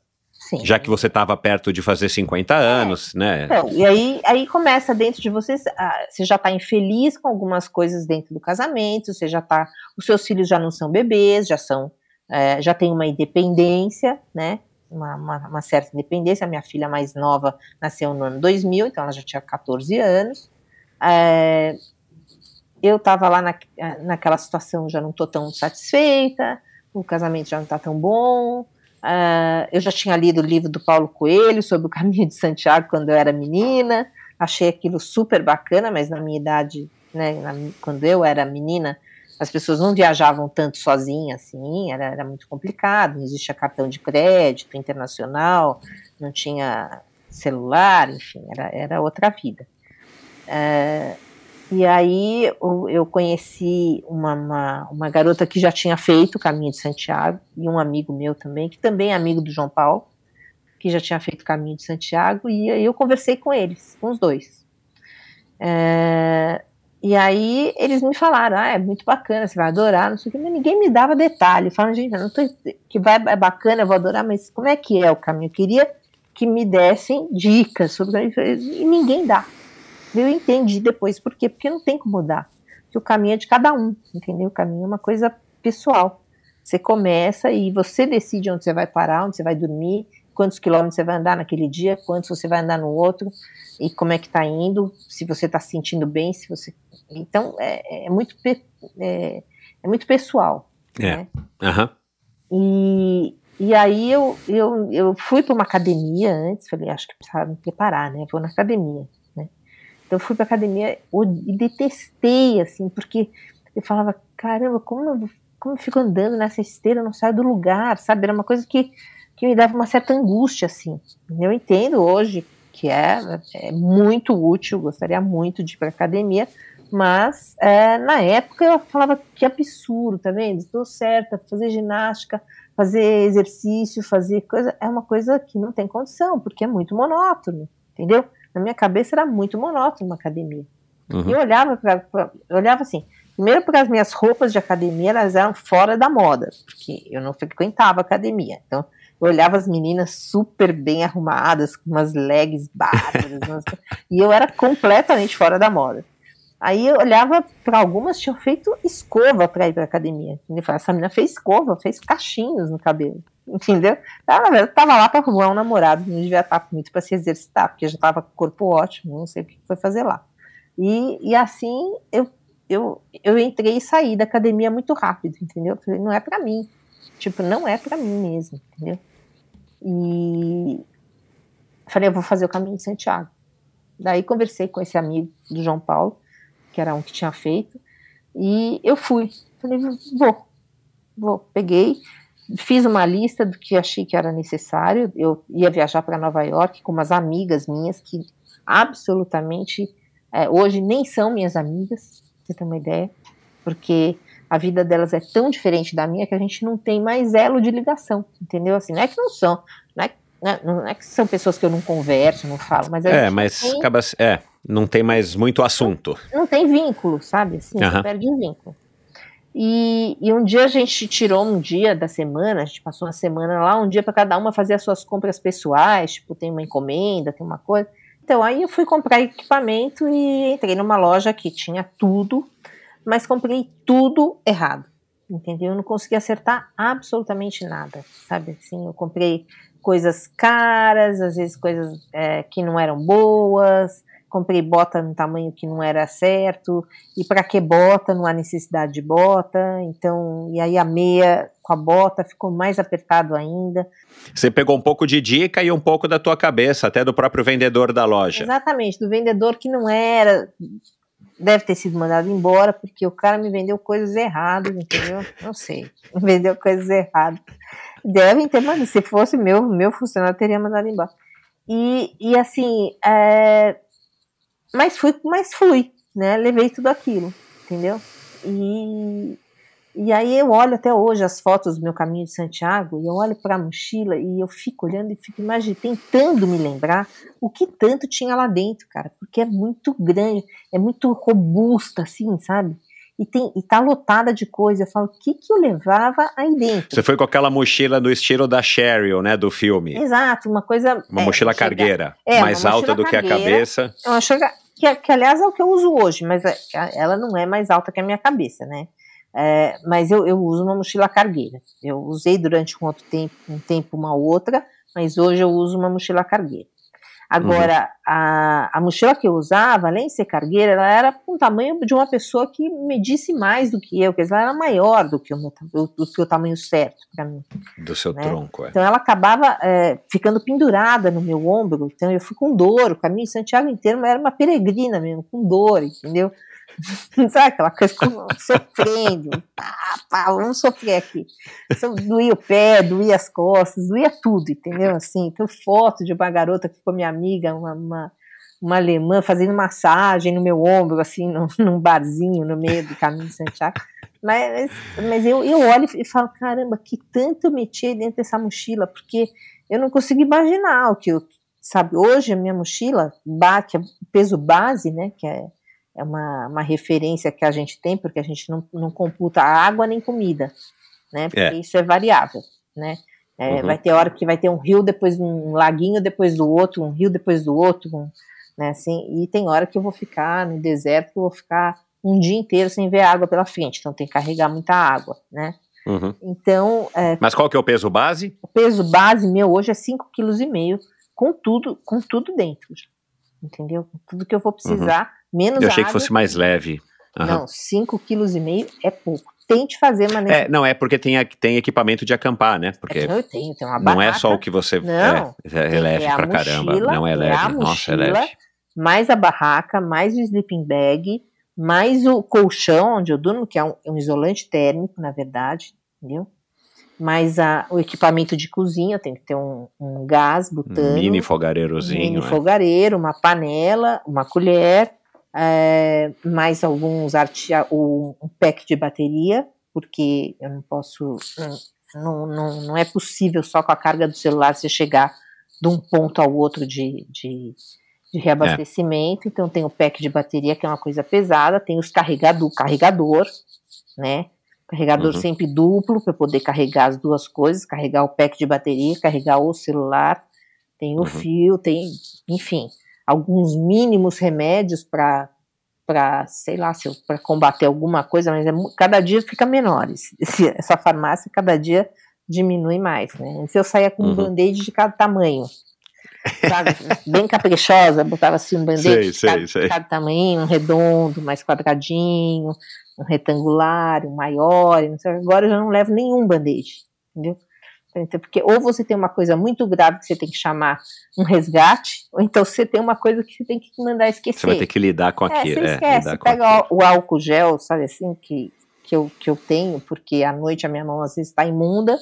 Sim. Já que você estava perto de fazer 50 anos, é. né?
Então, e aí, aí começa dentro de você, ah, você já está infeliz com algumas coisas dentro do casamento, você já está, os seus filhos já não são bebês, já são, é, já tem uma independência, né? Uma, uma, uma, certa independência. A minha filha mais nova nasceu no ano 2000, então ela já tinha 14 anos. É, eu estava lá na, naquela situação, já não estou tão satisfeita, o casamento já não está tão bom, Uh, eu já tinha lido o livro do Paulo Coelho sobre o (laughs) caminho de Santiago quando eu era menina, achei aquilo super bacana, mas na minha idade, né, na, quando eu era menina, as pessoas não viajavam tanto sozinhas, assim, era, era muito complicado, não existia cartão de crédito internacional, não tinha celular, enfim, era, era outra vida. É, e aí eu, conheci uma, uma, uma, garota que já tinha feito o caminho de Santiago, e um amigo meu também, que também é amigo do João Paulo, que já tinha feito o caminho de Santiago, e aí eu conversei com eles, com os dois. É, e aí eles me falaram, ah, é muito bacana, você vai adorar, não sei o que, mas ninguém me dava detalhe. Falaram, gente, não tô, que vai, é bacana, eu vou adorar, mas como é que é o caminho? Eu queria que me dessem dicas sobre e ninguém dá. Eu entendi depois por quê, porque não tem como dar. Porque o caminho é de cada um, entendeu? O caminho é uma coisa pessoal. Você começa e você decide onde você vai parar, onde você vai dormir, quantos quilômetros você vai andar naquele dia, quantos você vai andar no outro, e como é que está indo, se você está se sentindo bem, se você então, é, é muito, é, é, muito pessoal.
É.
Né?
Uhum.
E, e aí eu, eu, eu fui para uma academia antes, falei, acho que precisava me preparar, né? Vou na academia. Então eu fui para academia e detestei, assim, porque eu falava, caramba, como eu, como eu fico andando nessa esteira, eu não saio do lugar, sabe? Era uma coisa que, que me dava uma certa angústia, assim. Eu entendo hoje que é, é muito útil, gostaria muito de ir para academia, mas é, na época eu falava que absurdo, tá vendo? Estou certa, fazer ginástica, fazer exercício, fazer coisa, é uma coisa que não tem condição, porque é muito monótono, entendeu? Na minha cabeça era muito monótono uma academia. Uhum. E eu olhava, pra, pra, eu olhava assim, primeiro porque as minhas roupas de academia elas eram fora da moda, porque eu não frequentava academia. Então, eu olhava as meninas super bem arrumadas, com umas legs bárbaras, (laughs) e eu era completamente fora da moda. Aí eu olhava para algumas tinham feito escova para ir para academia. Ele falava, essa menina fez escova, fez cachinhos no cabelo. Entendeu? Ela, estava lá para arrumar um namorado, não devia estar muito para se exercitar, porque já estava com o corpo ótimo, não sei o que foi fazer lá. E, e assim eu, eu, eu entrei e saí da academia muito rápido, entendeu? falei, não é para mim. Tipo, não é para mim mesmo, entendeu? E falei, eu vou fazer o caminho de Santiago. Daí conversei com esse amigo do João Paulo, que era um que tinha feito, e eu fui. Falei, vou, vou. Peguei, fiz uma lista do que achei que era necessário. Eu ia viajar para Nova York com umas amigas minhas que absolutamente é, hoje nem são minhas amigas, você tem uma ideia, porque a vida delas é tão diferente da minha que a gente não tem mais elo de ligação, entendeu? Assim, não é que não são, não é, não é que são pessoas que eu não converso, não falo, mas
é, mas tem... acaba, é, não tem mais muito assunto.
Não, não tem vínculo, sabe? Assim, uhum. você perde o vínculo. E, e, um dia a gente tirou um dia da semana, a gente passou uma semana lá, um dia para cada uma fazer as suas compras pessoais, tipo, tem uma encomenda, tem uma coisa. Então aí eu fui comprar equipamento e entrei numa loja que tinha tudo, mas comprei tudo errado, entendeu? Eu não consegui acertar absolutamente nada, sabe? Assim, eu comprei coisas caras, às vezes coisas é, que não eram boas, comprei bota no tamanho que não era certo, e para que bota? Não há necessidade de bota, então, e aí a meia com a bota ficou mais apertado ainda.
Você pegou um pouco de dica e um pouco da tua cabeça, até do próprio vendedor da loja.
Exatamente, do vendedor que não era, deve ter sido mandado embora, porque o cara me vendeu coisas erradas, entendeu? Não sei, (laughs) me vendeu coisas erradas. Devem ter mandado, se fosse meu, meu funcionário teria mandado embora. E, e assim, é, mas fui, mas fui, né? Levei tudo aquilo, entendeu? E, e aí eu olho até hoje as fotos do meu caminho de Santiago e eu olho para a mochila e eu fico olhando e fico imaginando, tentando me lembrar o que tanto tinha lá dentro, cara, porque é muito grande, é muito robusta, assim, sabe? E, tem, e tá lotada de coisa. Eu falo, o que que eu levava aí dentro?
Você foi com aquela mochila do estilo da Cheryl, né, do filme.
Exato, uma coisa...
Uma é, mochila cargueira, é, mais alta do que a cabeça.
É uma mochila que, que, aliás é o que eu uso hoje, mas é, ela não é mais alta que a minha cabeça, né? É, mas eu, eu uso uma mochila cargueira. Eu usei durante um outro tempo, um tempo uma outra, mas hoje eu uso uma mochila cargueira. Agora, uhum. a, a mochila que eu usava, além de ser cargueira, ela era com o tamanho de uma pessoa que medisse mais do que eu, quer dizer, ela era maior do que o, meu, do, do que o tamanho certo para mim.
Do seu né? tronco, é.
Então ela acabava é, ficando pendurada no meu ombro, então eu fui com dor, o caminho de Santiago inteiro era uma peregrina mesmo, com dor, entendeu? (laughs) Sabe aquela coisa como sofrendo, pá, pá, vamos sofrer aqui. Doía o pé, doía as costas, doía tudo, entendeu? Assim, tem foto de uma garota que ficou minha amiga, uma, uma, uma alemã, fazendo massagem no meu ombro, assim, num, (laughs) num barzinho no meio do caminho de Santiago. Mas, mas eu, eu olho e falo, caramba, que tanto eu meti dentro dessa mochila, porque eu não consigo imaginar o que eu, sabe, hoje a minha mochila, que é peso base, né, que é, é uma, uma referência que a gente tem, porque a gente não, não computa água nem comida, né, porque é. isso é variável, né, é, uhum. vai ter hora que vai ter um rio, depois um laguinho, depois do outro, um rio, depois do outro, um, né, assim, e tem hora que eu vou ficar no deserto, eu vou ficar um dia inteiro sem ver água pela frente, então tem que carregar muita água, né?
Uhum.
Então. É,
Mas qual que é o peso base?
O peso base meu hoje é 5,5 kg, com tudo, com tudo dentro. Entendeu? Com tudo que eu vou precisar, uhum. Menos
Eu achei
água,
que fosse mais leve.
Uhum. Não, 5,5 kg é pouco. Tente fazer
maneira. É, não, é porque tem, tem equipamento de acampar, né? Porque
é eu tenho, tem uma
barraca. Não é só o que você.
Não,
é, é leve é pra mochila, caramba. Não é leve. É
mochila,
Nossa, é leve.
Mais a barraca, mais o sleeping bag, mais o colchão onde eu durmo, que é um, um isolante térmico, na verdade, entendeu? Mais a, o equipamento de cozinha, tem que ter um, um gás butano.
Mini fogareirozinho.
Mini é. fogareiro, uma panela, uma colher, é, mais alguns artia, um pack de bateria, porque eu não posso. Não, não, não é possível só com a carga do celular você chegar de um ponto ao outro de, de de reabastecimento, é. então tem o pack de bateria, que é uma coisa pesada, tem os carregador, carregador, né? Carregador uhum. sempre duplo para poder carregar as duas coisas, carregar o pack de bateria, carregar o celular, tem o uhum. fio, tem, enfim, alguns mínimos remédios para para, sei lá, para combater alguma coisa, mas é, cada dia fica menor. (laughs) essa farmácia cada dia diminui mais, né? Se eu saía com uhum. um band-aid de cada tamanho, sabe? (laughs) Bem caprichosa, botava assim um band-aid de cada, sei. cada tamanho, um redondo, mais quadradinho, um retangular, um maior, agora eu já não levo nenhum band-aid, entendeu? Então, porque ou você tem uma coisa muito grave que você tem que chamar um resgate, ou então você tem uma coisa que você tem que mandar esquecer. Você
vai ter que lidar com
é,
aquilo.
Você esquece, é, pega o, álcool gel, sabe assim, que, que, eu, que eu tenho, porque à noite a minha mão às vezes está imunda,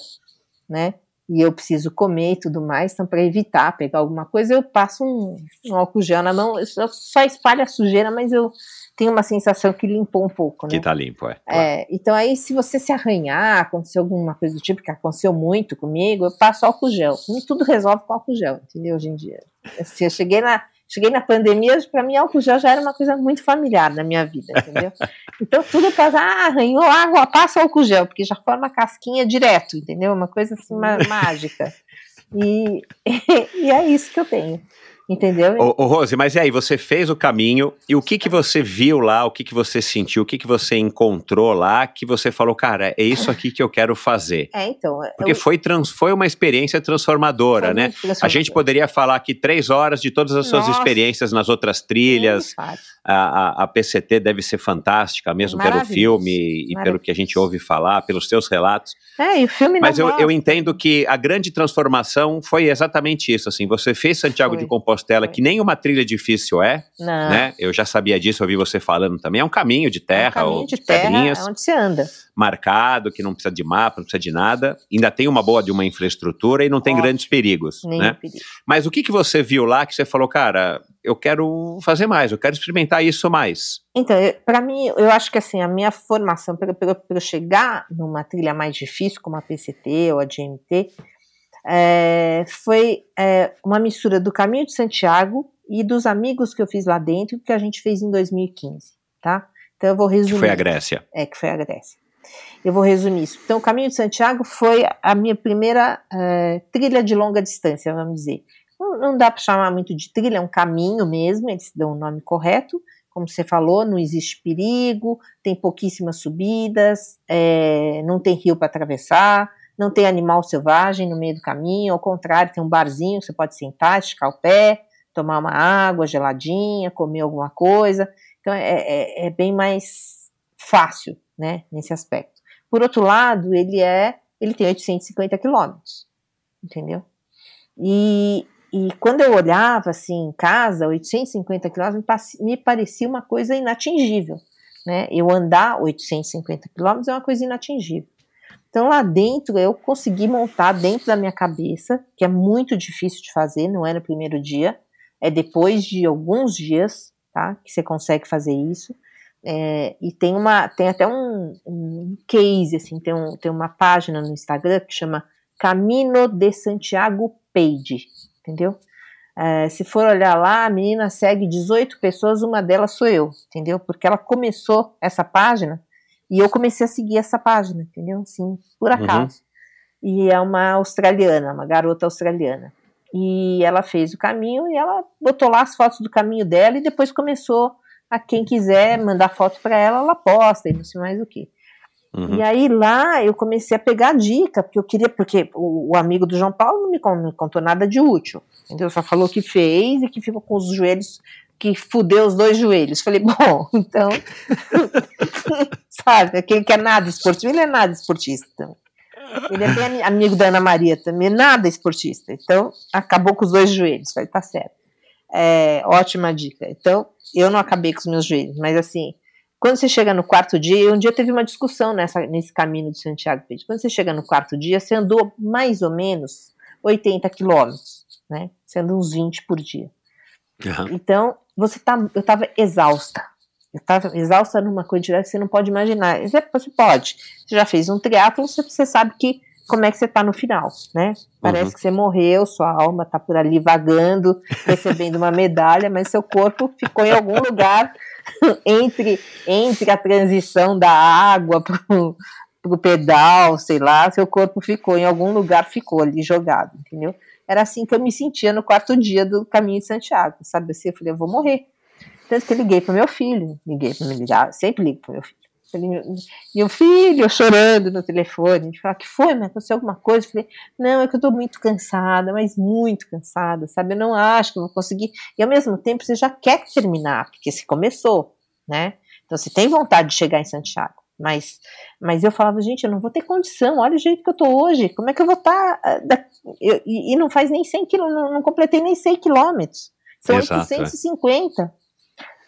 né? e eu preciso comer e tudo mais, então para evitar pegar alguma coisa, eu passo um, um álcool gel na mão, eu só espalha a sujeira, mas eu tenho uma sensação que limpou um pouco, né?
Que tá limpo, é.
é então aí se você se arranhar, acontecer alguma coisa do tipo, que aconteceu muito comigo, eu passo álcool gel. E tudo resolve com álcool gel, entendeu? Hoje em dia. Assim, eu cheguei na, cheguei na pandemia, para mim álcool gel já era uma coisa muito familiar na minha vida, entendeu? (laughs) Então tudo para ah, arranhou água, passa álcool gel, porque já forma casquinha direto, entendeu? Uma coisa assim mágica. E, (laughs) e é isso que eu tenho. Entendeu?
Ô, ô, Rose, mas e aí, você fez o caminho e o que que você viu lá, o que que você sentiu, o que que você encontrou lá que você falou, cara, é isso aqui que eu quero fazer?
É, então.
Porque eu... foi, trans, foi uma experiência transformadora, foi né? Transformadora. A gente poderia falar aqui três horas de todas as suas Nossa. experiências nas outras trilhas. É a, a, a, PCT deve ser fantástica, mesmo pelo filme e pelo que a gente ouve falar, pelos seus relatos.
É, e o filme
Mas eu, eu entendo que a grande transformação foi exatamente isso, assim, você fez Santiago foi. de Compostela, foi. que nem uma trilha difícil é,
Não.
né? Eu já sabia disso, ouvi você falando também, é um caminho de terra, é um caminho de, de terra, pedrinhas.
É onde você anda
marcado, que não precisa de mapa, não precisa de nada, ainda tem uma boa de uma infraestrutura e não tem Ótimo. grandes perigos, né? Perigo. Mas o que, que você viu lá que você falou, cara, eu quero fazer mais, eu quero experimentar isso mais?
Então, para mim, eu acho que assim, a minha formação, para eu chegar numa trilha mais difícil, como a PCT ou a GMT, é, foi é, uma mistura do Caminho de Santiago e dos amigos que eu fiz lá dentro, que a gente fez em 2015, tá? Então eu vou resumir. Que
foi a Grécia.
É, que foi a Grécia. Eu vou resumir isso. Então, o Caminho de Santiago foi a minha primeira uh, trilha de longa distância, vamos dizer. Não, não dá para chamar muito de trilha, é um caminho mesmo, eles dão o nome correto. Como você falou, não existe perigo, tem pouquíssimas subidas, é, não tem rio para atravessar, não tem animal selvagem no meio do caminho, ao contrário, tem um barzinho, você pode sentar, esticar o pé, tomar uma água geladinha, comer alguma coisa. Então é, é, é bem mais fácil né, nesse aspecto. Por outro lado, ele é, ele tem 850 quilômetros, entendeu? E, e quando eu olhava assim em casa, 850 quilômetros me parecia uma coisa inatingível. né? Eu andar 850 quilômetros é uma coisa inatingível. Então lá dentro eu consegui montar dentro da minha cabeça, que é muito difícil de fazer, não é no primeiro dia, é depois de alguns dias, tá? Que você consegue fazer isso. É, e tem uma, tem até um, um case, assim, tem, um, tem uma página no Instagram que chama Camino de Santiago Page, entendeu? É, se for olhar lá, a menina segue 18 pessoas, uma delas sou eu, entendeu? Porque ela começou essa página e eu comecei a seguir essa página, entendeu? Assim, por uhum. acaso. Uhum. E é uma australiana, uma garota australiana. E ela fez o caminho e ela botou lá as fotos do caminho dela e depois começou a quem quiser mandar foto para ela, ela posta e não sei mais o que. Uhum. E aí lá eu comecei a pegar dica, porque eu queria, porque o, o amigo do João Paulo não me, me, contou nada de útil, entendeu? Só falou que fez e que ficou com os joelhos, que fudeu os dois joelhos. Falei, bom, (laughs) então, (laughs) sabe, aquele que é nada esportista, ele é nada esportista. Ele é bem amigo da Ana Maria também, nada esportista. Então, acabou com os dois joelhos. Falei, tá certo. É, ótima dica. Então, eu não acabei com os meus joelhos, mas assim, quando você chega no quarto dia, um dia teve uma discussão nessa, nesse caminho de Santiago Pedro. Quando você chega no quarto dia, você andou mais ou menos 80 quilômetros, né? Você anda uns 20 por dia. Uhum. Então, você tá, eu estava exausta. Eu estava exausta numa quantidade que você não pode imaginar. Você pode. Você já fez um triatlo, você, você sabe que como é que você está no final, né? Parece uhum. que você morreu, sua alma está por ali vagando, recebendo uma medalha, mas seu corpo ficou em algum lugar (laughs) entre, entre a transição da água para o pedal, sei lá, seu corpo ficou em algum lugar, ficou ali jogado, entendeu? Era assim que eu me sentia no quarto dia do caminho de Santiago, sabe? Assim, eu falei, eu vou morrer. Tanto que eu liguei para meu filho, liguei para me ligar, sempre ligo para meu filho. Falei, meu filho chorando no telefone, gente fala, que foi, mas aconteceu alguma coisa? Eu falei, não, é que eu tô muito cansada, mas muito cansada, sabe? Eu não acho que eu vou conseguir. E ao mesmo tempo você já quer terminar, porque se começou, né? Então você tem vontade de chegar em Santiago. Mas, mas eu falava, gente, eu não vou ter condição, olha o jeito que eu tô hoje, como é que eu vou estar. Tá, uh, e, e, não faz nem 100 quilômetros, não, não completei nem 100 quilômetros. São Exato, 850. É.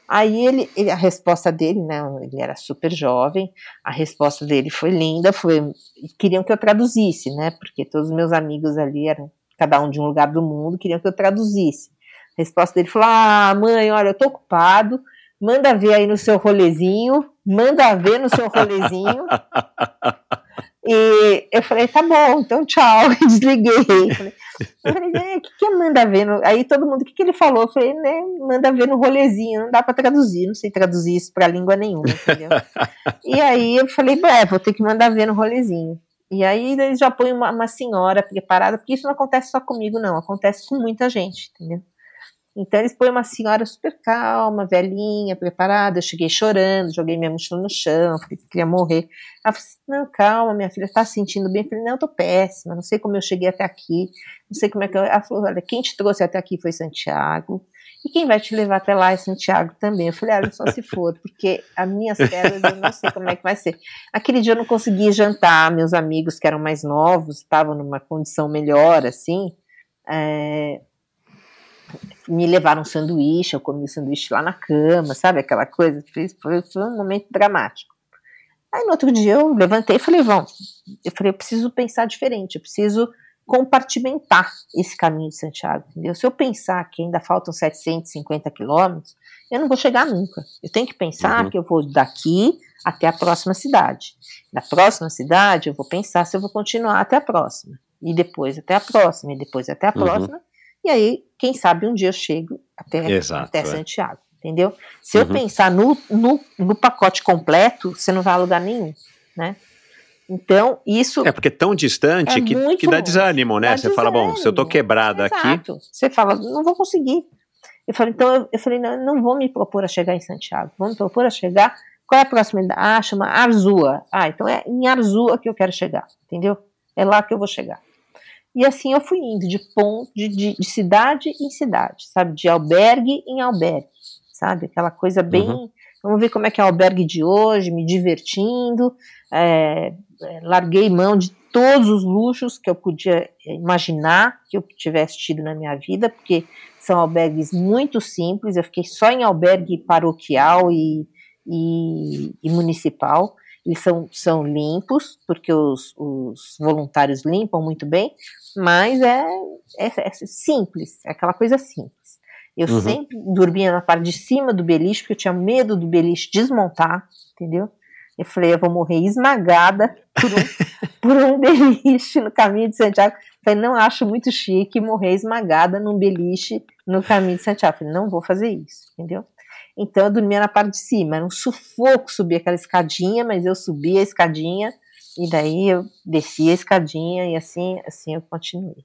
Aí ele, ele, a resposta dele, né, ele era super jovem, a resposta dele foi linda, foi, queriam que eu traduzisse, né, porque todos os meus amigos ali eram, cada um de um lugar do mundo, queriam que eu traduzisse. A resposta dele falou, ah, mãe, olha, eu tô ocupado, manda ver aí no seu rolezinho, manda ver no seu rolezinho. (laughs) E eu falei, tá bom, então tchau, (laughs) e desliguei. Eu falei, é, o que, que é manda ver? No... Aí todo mundo, o que, que ele falou? Eu falei, né, manda ver no rolezinho, não dá para traduzir, não sei traduzir isso para língua nenhuma, entendeu? e aí eu falei, é, vou ter que mandar ver no rolezinho. E aí eles já põem uma, uma senhora preparada, porque isso não acontece só comigo, não, acontece com muita gente, entendeu? Então eles põem uma senhora super calma, velhinha, preparada. Eu cheguei chorando, joguei minha mochila no chão, falei que queria morrer. Ela falou assim: Não, calma, minha filha está se sentindo bem. Eu falei: Não, eu tô péssima, não sei como eu cheguei até aqui, não sei como é que eu. Ela falou: Olha, quem te trouxe até aqui foi Santiago, e quem vai te levar até lá é Santiago também. Eu falei: Ah, só se for, porque as minhas pernas eu não sei como é que vai ser. Aquele dia eu não consegui jantar, meus amigos que eram mais novos estavam numa condição melhor, assim. É, me levaram um sanduíche, eu comi o sanduíche lá na cama, sabe? Aquela coisa. Foi, foi um momento dramático. Aí no outro dia eu levantei e falei, vamos, eu falei, eu preciso pensar diferente, eu preciso compartimentar esse caminho de Santiago, entendeu? Se eu pensar que ainda faltam 750 quilômetros, eu não vou chegar nunca. Eu tenho que pensar uhum. que eu vou daqui até a próxima cidade. Da próxima cidade, eu vou pensar se eu vou continuar até a próxima. E depois até a próxima, e depois até a uhum. próxima. E aí, quem sabe um dia eu chego até, Exato, até é. Santiago, entendeu? Se uhum. eu pensar no, no, no pacote completo, você não vai a lugar nenhum, né? Então, isso.
É porque é tão distante é que, que dá desânimo, né? Dá você desânimo. fala, bom, se eu tô quebrada aqui.
Você fala, não vou conseguir. Eu falei, então, eu, eu falei, não, não vou me propor a chegar em Santiago, vou me propor a chegar. Qual é a proximidade? Ah, chama Arzua. Ah, então é em Arzua que eu quero chegar, entendeu? É lá que eu vou chegar. E assim eu fui indo de ponto, de, de, de cidade em cidade, sabe? De albergue em albergue, sabe? Aquela coisa bem. Uhum. Vamos ver como é que é o albergue de hoje, me divertindo. É, é, larguei mão de todos os luxos que eu podia imaginar que eu tivesse tido na minha vida, porque são albergues muito simples. Eu fiquei só em albergue paroquial e, e, e municipal. Eles são, são limpos, porque os, os voluntários limpam muito bem, mas é, é, é simples, é aquela coisa simples. Eu
Uhum.
sempre dormia na parte de cima do beliche, porque eu tinha medo do beliche desmontar, entendeu? Eu falei, eu vou morrer esmagada por um, (laughs) por um beliche no caminho de Santiago. Eu falei, não acho muito chique morrer esmagada num beliche no caminho de Santiago. Eu falei, não vou fazer isso, entendeu? Então eu dormia na parte de cima, era um sufoco subir aquela escadinha, mas eu subia a escadinha e daí eu descia a escadinha e assim, assim eu continuei.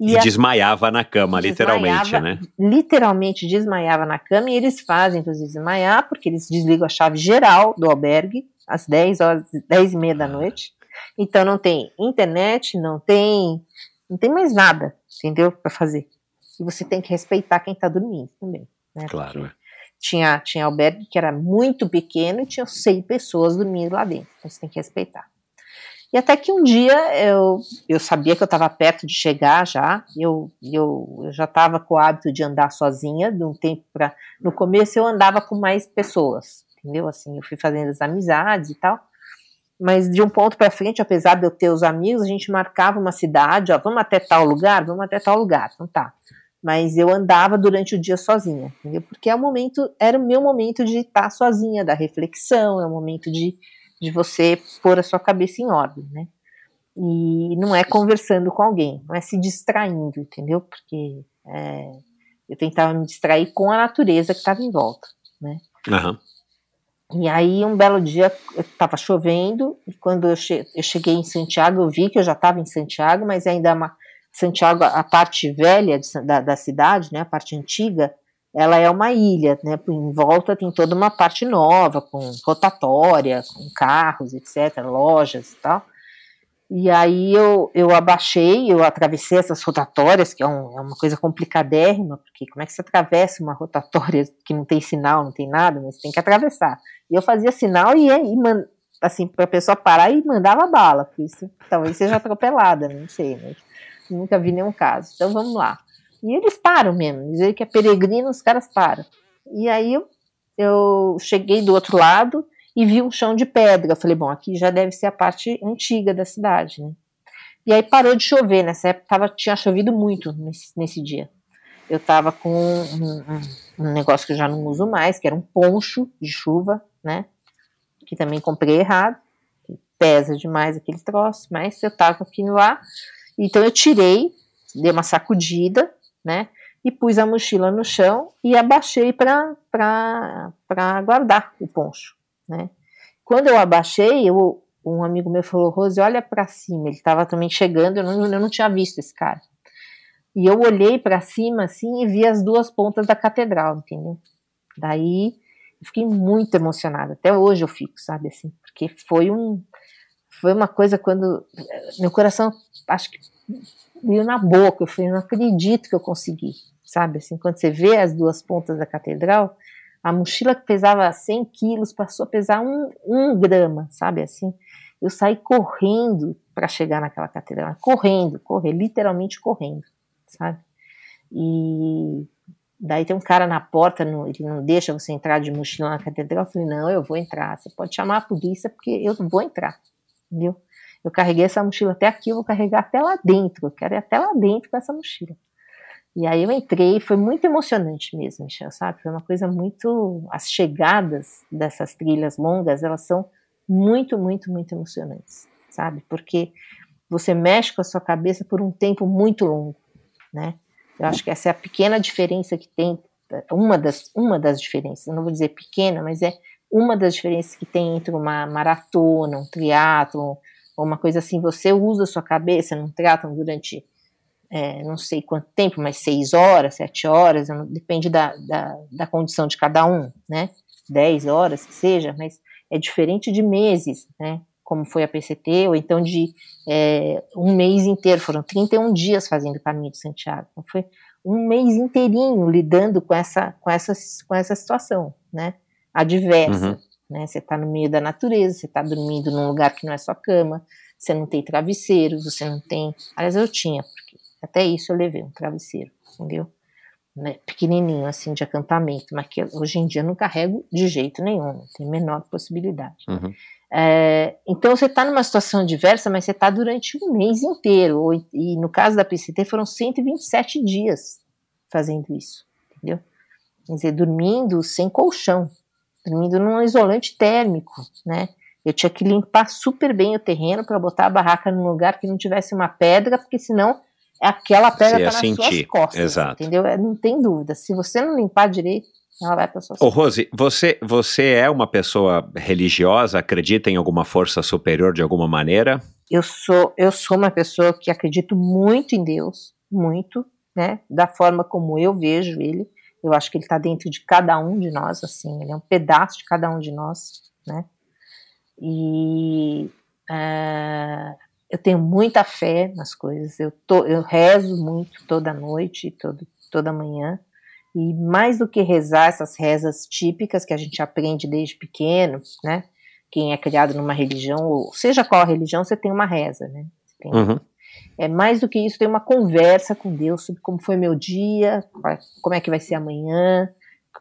E,
a-
desmaiava na cama, literalmente, né?
literalmente desmaiava na cama e eles fazem, inclusive, desmaiar, porque eles desligam a chave geral do albergue às 10 horas, 10 e meia da noite. Então não tem internet, não tem, não tem mais nada, entendeu? Para fazer. E você tem que respeitar quem tá dormindo também. Né?
Claro.
Porque Tinha, tinha albergue que era muito pequeno e tinha 100 pessoas dormindo lá dentro. Então você tem que respeitar. E até que um dia eu, eu sabia que eu estava perto de chegar já, eu, eu, eu já estava com o hábito de andar sozinha, de um tempo para. No começo eu andava com mais pessoas, entendeu? Assim, eu fui fazendo as amizades e tal. Mas de um ponto para frente, apesar de eu ter os amigos, a gente marcava uma cidade, ó, vamos até tal lugar, vamos até tal lugar, então tá. Mas eu andava durante o dia sozinha, entendeu? Porque é o momento, era o meu momento de estar sozinha, da reflexão, é o momento de, de você pôr a sua cabeça em ordem, né? E não é conversando com alguém, não é se distraindo, entendeu? Porque é, eu tentava me distrair com a natureza que estava em volta, né?
Aham.
E aí, um belo dia, estava chovendo, e quando eu, che eu cheguei em Santiago, eu vi que eu já estava em Santiago, mas ainda é uma, Santiago, a parte velha de da, da cidade, né, a parte antiga, ela é uma ilha, né, em volta tem toda uma parte nova, com rotatória, com carros, etc., lojas e tal. E aí eu, eu abaixei, eu atravessei essas rotatórias, que é, um- é uma coisa complicadérrima, porque como é que você atravessa uma rotatória (laughs) que não tem sinal, não tem nada, mas tem que atravessar. E eu fazia sinal e, man- assim, para a pessoa parar e mandava bala, por isso talvez seja atropelada, não sei, mas nunca vi nenhum caso. Então vamos lá. E eles param mesmo, dizer que é peregrino, os caras param. E aí eu, cheguei do outro lado e vi um chão de pedra. Falei, bom, aqui já deve ser a parte antiga da cidade, né? E aí parou de chover, nessa época tava, tinha chovido muito nesse, nesse dia. Eu tava com um, um- um negócio que eu já não uso mais, que era um poncho de chuva, né? Que também comprei errado, pesa demais aquele troço, mas eu tava aquilo lá. Então eu tirei, dei uma sacudida, né? E pus a mochila no chão e abaixei para guardar o poncho, né? Quando eu abaixei, eu, um amigo meu falou, Rose, olha para cima. Ele estava também chegando, eu não, eu não tinha visto esse cara. E eu olhei para cima assim e vi as duas pontas da catedral, entendeu? Daí eu fiquei muito emocionada. Até hoje eu fico, sabe assim, porque foi um foi uma coisa quando meu coração acho que veio na boca. Eu falei, não acredito que eu consegui, sabe? Assim, quando você vê as duas pontas da catedral, a mochila que pesava 100 quilos passou a pesar um, um grama, sabe? Assim, eu saí correndo para chegar naquela catedral, correndo, correr, literalmente correndo, sabe? E daí tem um cara na porta, no, ele não deixa você entrar de mochila na catedral. Eu falei, não, eu vou entrar. Você pode chamar a polícia porque eu não vou entrar, entendeu? Eu carreguei essa mochila até aqui, eu vou carregar até lá dentro. Eu quero ir até lá dentro com essa mochila. E aí eu entrei, foi muito emocionante mesmo, Michel, sabe? Foi uma coisa muito. As chegadas dessas trilhas longas, elas são muito, muito, muito emocionantes, sabe? Porque você mexe com a sua cabeça por um tempo muito longo, né? Eu acho que essa é a pequena diferença que tem, uma das, uma das diferenças, eu não vou dizer pequena, mas é uma das diferenças que tem entre uma maratona, um triatlon, ou uma coisa assim, você usa a sua cabeça num triatlon durante é, não sei quanto tempo, mas seis horas, sete horas, depende da, da, da, condição de cada um, né? Dez horas, que seja, mas é diferente de meses, né? Como foi a PCT, ou então de é, um mês inteiro, foram 31 dias fazendo o caminho de Santiago. Então foi um mês inteirinho lidando com essa, com essa, com essa situação, né? Adversa. Uhum. Né? Você está no meio da natureza, você está dormindo num lugar que não é sua cama, você não tem travesseiro, você não tem. Aliás, eu tinha, porque até isso eu levei um travesseiro, entendeu? né, pequenininho, assim, de acampamento, mas que hoje em dia eu não carrego de jeito nenhum, não tem a menor possibilidade.
Uhum.
É, então você está numa situação diversa, mas você está durante um mês inteiro, e no caso da PCT foram 127 dias fazendo isso, entendeu? Quer dizer, dormindo sem colchão, dormindo num isolante térmico, né? Eu tinha que limpar super bem o terreno para botar a barraca num lugar que não tivesse uma pedra, porque senão aquela pedra está nas
sentir.
suas costas,
Exato.
entendeu? É, Não tem dúvida. Se você não limpar direito, ela vai para suas
Ô,
costas.
Rose, você, você é uma pessoa religiosa? Acredita em alguma força superior de alguma maneira?
Eu sou, eu sou uma pessoa que acredito muito em Deus, muito, né? Da forma como eu vejo ele. Eu acho que ele está dentro de cada um de nós, assim, ele é um pedaço de cada um de nós, né? E ah, eu tenho muita fé nas coisas. Eu, tô, eu rezo muito toda noite, todo, toda manhã. E mais do que rezar essas rezas típicas que a gente aprende desde pequeno, né? Quem é criado numa religião, ou seja qual a religião, você tem uma reza, né? Você tem-
Uhum.
É mais do que isso, tem uma conversa com Deus sobre como foi meu dia, como é que vai ser amanhã,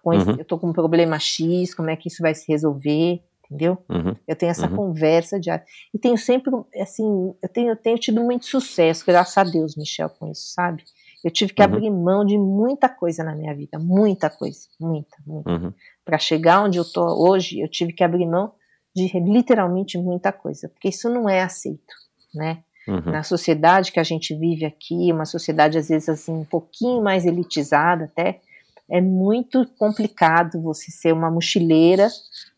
com esse-
Uhum.
eu tô com um problema X, como é que isso vai se resolver, entendeu?
Uhum.
Eu tenho essa
Uhum.
conversa diária. E tenho sempre, assim, eu tenho, eu tenho tido muito sucesso, graças a Deus, Michel, com isso, sabe? Eu tive que
Uhum.
abrir mão de muita coisa na minha vida, muita coisa, muita, muita.
Uhum.
Para chegar onde eu tô hoje, eu tive que abrir mão de literalmente muita coisa, porque isso não é aceito, né?
Uhum.
Na sociedade que a gente vive aqui, uma sociedade às vezes assim um pouquinho mais elitizada até, é muito complicado você ser uma mochileira,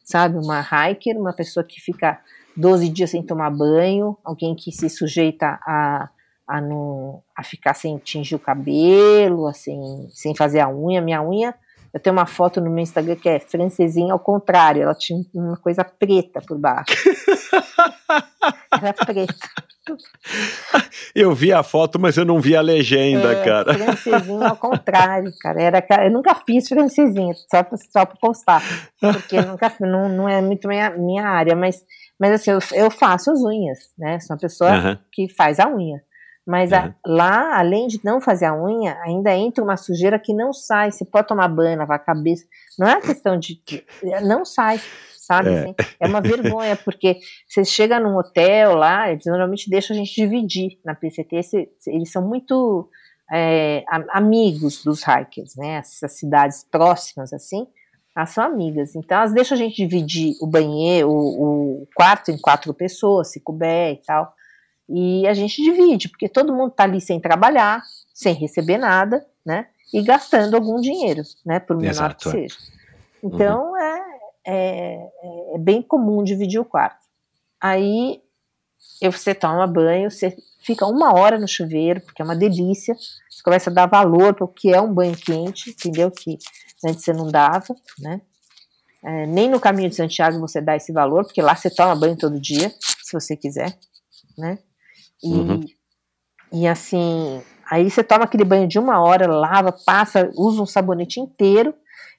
sabe, uma hiker, uma pessoa que fica 12 dias sem tomar banho, alguém que se sujeita a a, não, a ficar sem tingir o cabelo, assim, sem fazer a unha. Minha unha, eu tenho uma foto no meu Instagram que é francesinha ao contrário, ela tinha uma coisa preta por baixo. (laughs) Era preta. (laughs)
Eu vi a foto, mas eu não vi a legenda,
É,
cara.
Francesinha ao contrário, cara. Era, eu nunca fiz francesinha, só só pra postar. Porque nunca, não, não é muito minha, minha área, mas, mas assim, eu, eu faço as unhas, né? Sou uma pessoa
Aham.
que faz a unha. Mas a-
Uhum.
lá, além de não fazer a unha, ainda entra uma sujeira que não sai. Você pode tomar banho, lavar a cabeça. Não é questão de. Não sai, sabe?
É.
assim? É, uma vergonha, porque você chega num hotel lá, eles normalmente deixam a gente dividir na PCT. Eles são muito é, amigos dos hikers, né? Essas cidades próximas, assim, elas são amigas. Então, elas deixam a gente dividir o banheiro, o, o quarto em quatro pessoas, se couber e tal. E a gente divide, porque todo mundo tá ali sem trabalhar, sem receber nada, né? E gastando algum dinheiro, né? Por menor
Exato,
que
é.
seja. Então é, é, é bem comum dividir o quarto. Aí eu- você toma banho, você fica uma hora no chuveiro, porque é uma delícia. Você começa a dar valor para o que é um banho quente, entendeu? Que antes você não dava, né? É, nem no caminho de Santiago você dá esse valor, porque lá você toma banho todo dia, se você quiser, né? E,
Uhum.
e assim, aí você toma aquele banho de uma hora, lava, passa, usa um sabonete inteiro,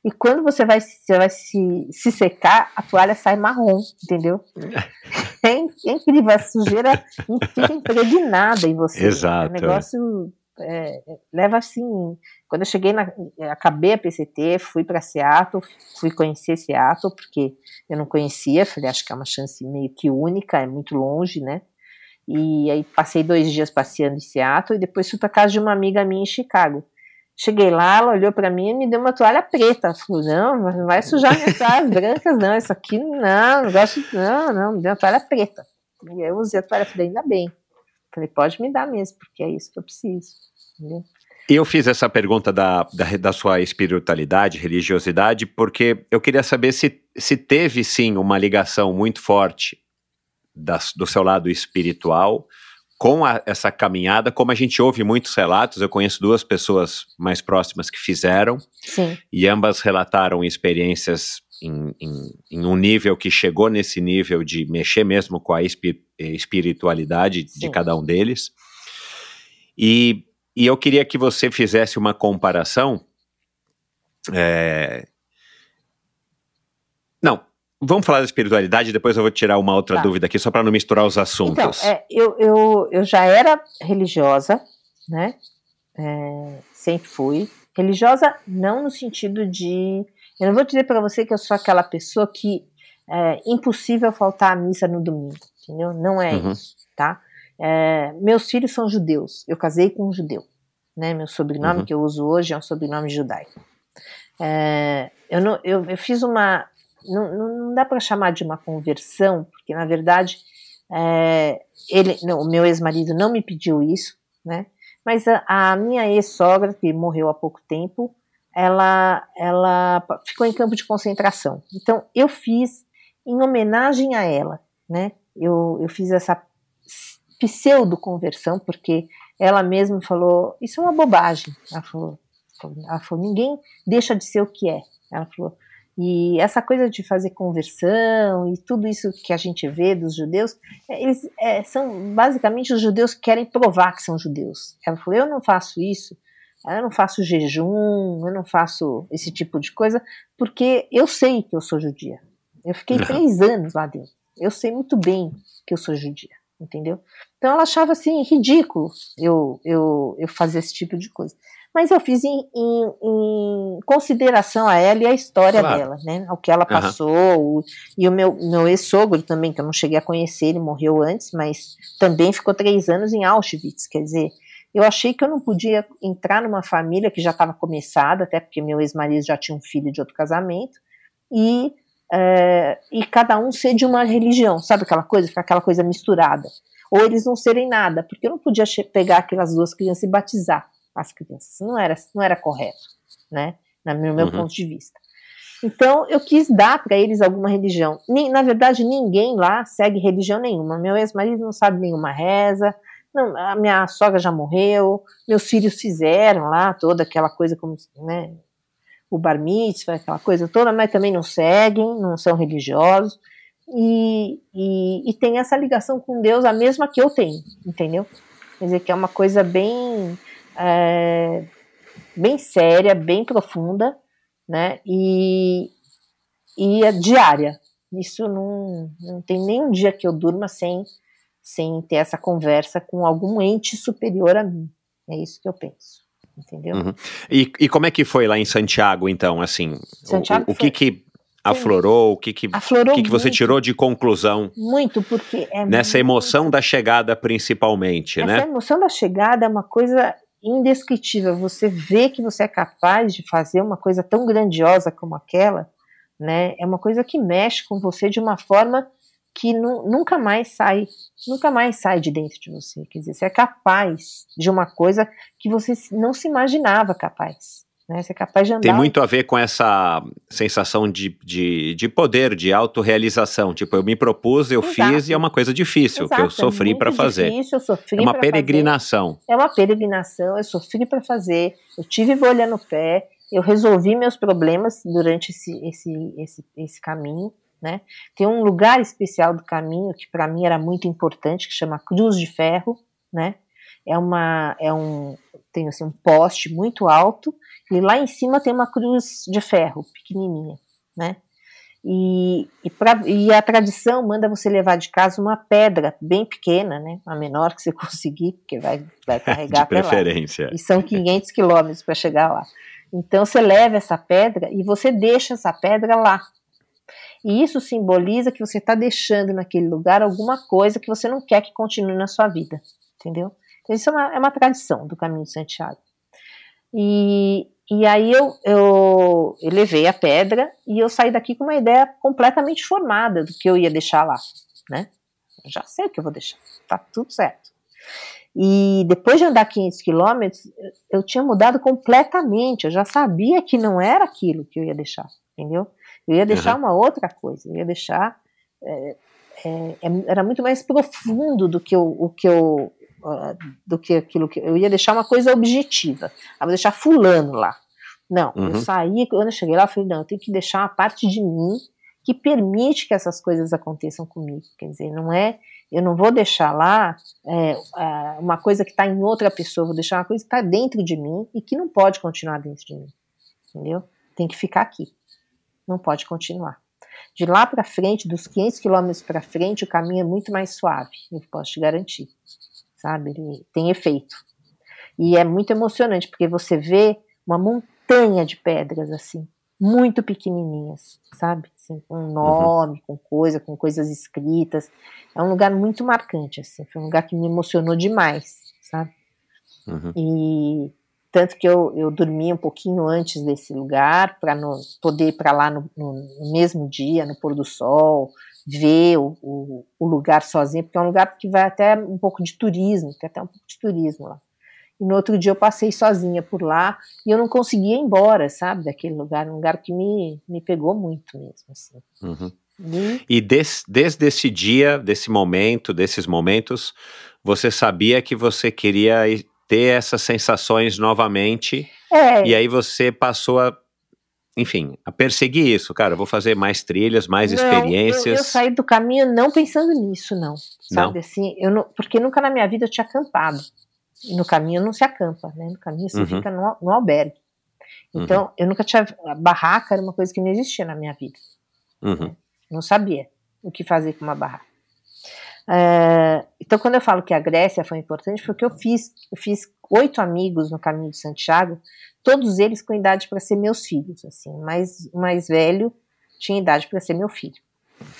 e quando você vai, você vai se, se secar, a toalha sai marrom, entendeu? (laughs) É, é incrível, a sujeira fica impregnada em você.
Exato,
O negócio é, é, leva assim. Quando eu cheguei na. Acabei a PCT, fui para Seattle, fui conhecer Seattle, porque eu não conhecia, falei, acho que é uma chance meio que única, é muito longe, né? E aí passei dois dias passeando em Seattle e depois fui para casa de uma amiga minha em Chicago. Cheguei lá, ela olhou para mim e me deu uma toalha preta. Ela falou: Não, não vai sujar minhas toalhas (laughs) brancas, não. Isso aqui não, não gosto. Não, não, me deu uma toalha preta. E eu usei a toalha, falei: Ainda bem. Falei: Pode me dar mesmo, porque é isso que eu preciso. Entendeu?
Eu fiz essa pergunta da, da, da sua espiritualidade, religiosidade, porque eu queria saber se, se teve sim uma ligação muito forte das- do seu lado espiritual com a- essa caminhada, como a gente ouve muitos relatos, eu conheço duas pessoas mais próximas que fizeram,
Sim,
e ambas relataram experiências em, em- em um nível que chegou nesse nível de mexer mesmo com a espi- espiritualidade de
Sim.
cada um deles. E, e eu queria que você fizesse uma comparação. é, vamos falar da espiritualidade, depois eu vou tirar uma outra
Tá.
dúvida aqui, só para não misturar os
Então,
assuntos.
é, eu, eu, eu já era religiosa, né? É, sempre fui. Religiosa não no sentido de. Eu não vou dizer para você que eu sou aquela pessoa que é impossível faltar à missa no domingo, entendeu? Não é
Uhum.
isso, tá? É, meus filhos são judeus, eu casei com um judeu, né? Meu sobrenome
Uhum.
que eu uso hoje é um sobrenome judaico. É, eu, não, eu, eu fiz uma. Não, não dá para chamar de uma conversão, porque na verdade é, ele, não, o meu ex-marido não me pediu isso, né? Mas a, a minha ex-sogra, que morreu há pouco tempo, ela, ela ficou em campo de concentração. Então eu fiz em homenagem a ela, né? Eu, eu fiz essa pseudo conversão, porque ela mesma falou: Isso é uma bobagem. Ela falou, ela falou: Ninguém deixa de ser o que é. Ela falou. E essa coisa de fazer conversão e tudo isso que a gente vê dos judeus, é, eles é, são basicamente os judeus que querem provar que são judeus. Ela falou: Eu não faço isso, eu não faço jejum, eu não faço esse tipo de coisa, porque eu sei que eu sou judia. Eu fiquei
Uhum.
três anos lá dentro. Eu sei muito bem que eu sou judia, entendeu? Então ela achava assim ridículo eu, eu, eu fazer esse tipo de coisa. Mas eu fiz em, em- em consideração a ela e a história
Claro.
dela, né? O que ela passou. o- e o meu, meu ex-sogro também, que eu não cheguei a conhecer, ele morreu antes, mas também ficou três anos em Auschwitz. Quer dizer, eu achei que eu não podia entrar numa família que já estava começada, até porque meu ex-marido já tinha um filho de outro casamento, e, é, e cada um ser de uma religião, sabe aquela coisa? Ficar aquela coisa misturada. Ou eles não serem nada, porque eu não podia pegar aquelas duas crianças e batizar as crianças. Não era, não era correto, né? No meu
Uhum.
ponto de vista. Então, eu quis dar para eles alguma religião. Na verdade, ninguém lá segue religião nenhuma. Meu ex-marido não sabe nenhuma reza, não, a minha sogra já morreu, meus filhos fizeram lá toda aquela coisa como, né, o bar mitzvah, aquela coisa toda, mas também não seguem, não são religiosos, e, e, e tem essa ligação com Deus, a mesma que eu tenho, entendeu? Quer dizer, que é uma coisa bem, é, bem séria, bem profunda, né, e, e é diária. Isso não, não tem nenhum dia que eu durma sem, sem ter essa conversa com algum ente superior a mim. É isso que eu penso, entendeu?
Uhum. E, e como é que foi lá em Santiago, então, assim? o-
Santiago
o, o que que aflorou, o que que,
Aflorou
o que, que você tirou de conclusão
Muito, porque é
nessa
muito-
emoção da chegada, principalmente,
Essa
né?
emoção da chegada é uma coisa indescritível. Você vê que você é capaz de fazer uma coisa tão grandiosa como aquela, né? É uma coisa que mexe com você de uma forma que nu- nunca mais sai, nunca mais sai de dentro de você. Quer dizer, você é capaz de uma coisa que você não se imaginava capaz. Né? Você é capaz de andar.
Tem muito a ver com essa sensação de, de, de poder, de autorrealização. Tipo, eu me propus, eu
Exato.
fiz e é uma coisa difícil que eu
Exato, é
sofri
muito
para fazer.
Difícil, eu sofri
É uma
pra fazer.
peregrinação.
É uma peregrinação, eu sofri para fazer, eu tive bolha no pé, eu resolvi meus problemas durante esse, esse, esse, esse caminho, né? Tem um lugar especial do caminho que para mim era muito importante, que chama Cruz de Ferro, né? É uma, é um, tem assim um poste muito alto e lá em cima tem uma cruz de ferro pequenininha, né? E, e, pra, e a tradição manda você levar de casa uma pedra bem pequena, né? A menor que você (laughs) conseguir, porque vai, vai (laughs) carregar
De
até lá.
preferência.
E são 500 quilômetros para chegar lá. Então você leva essa pedra e você deixa essa pedra lá. E isso simboliza que você está deixando naquele lugar alguma coisa que você não quer que continue na sua vida, entendeu? Isso é uma, é uma tradição do Caminho de Santiago. E, e aí eu, eu, eu levei a pedra e eu saí daqui com uma ideia completamente formada do que eu ia deixar lá, né? Eu já sei o que eu vou deixar, tá tudo certo. E depois de andar 500 quilômetros, eu tinha mudado completamente. Eu já sabia que não era aquilo que eu ia deixar, entendeu? Eu ia deixar uma outra coisa. Eu ia deixar. é, é, é, era muito mais profundo do que eu, o que eu. Uh, do que aquilo que. Eu ia deixar uma coisa objetiva. Eu vou deixar Fulano lá. Não,
Uhum.
eu saí, quando eu cheguei lá, eu falei: não, eu tenho que deixar uma parte de mim que permite que essas coisas aconteçam comigo. Quer dizer, não é. Eu não vou deixar lá é, é, uma coisa que está em outra pessoa, vou deixar uma coisa que está dentro de mim e que não pode continuar dentro de mim. Entendeu? Tem que ficar aqui. Não pode continuar. De lá para frente, dos 500 quilômetros para frente, o caminho é muito mais suave, eu posso te garantir. Sabe? Ele tem efeito. E é muito emocionante, porque você vê uma montanha de pedras, assim, muito pequenininhas, sabe? Assim, com nome, uhum. com coisa, com coisas escritas. É um lugar muito marcante, assim. Foi um lugar que me emocionou demais, sabe? Uhum. E tanto que eu, eu dormi um pouquinho antes desse lugar para poder ir para lá no, no, no, mesmo dia, no pôr do sol, ver o, o, o, lugar sozinho, porque é um lugar que vai até um pouco de turismo, tem até um pouco de turismo lá. E no outro dia eu passei sozinha por lá e eu não conseguia ir embora, sabe, daquele lugar, um lugar que me, me pegou muito mesmo, assim.
Uhum. E, e des, desde esse dia, desse momento, desses momentos, você sabia que você queria ter essas sensações novamente. É. E aí você passou a, enfim, a perseguir isso, cara. vou fazer mais trilhas, mais não, experiências. Eu,
eu, saí do caminho não pensando nisso, não. Sabe não. assim, eu não, porque nunca na minha vida eu tinha acampado. No caminho não se acampa, né? No caminho você uhum. fica no, no albergue. Então, uhum. eu nunca tinha. A barraca era uma coisa que não existia na minha vida. Uhum. Não sabia o que fazer com uma barraca. É, então, quando eu falo que a Grécia foi importante, foi que eu fiz. Eu fiz oito amigos no caminho de Santiago, todos eles com idade para ser meus filhos. Assim, mais mais velho tinha idade para ser meu filho.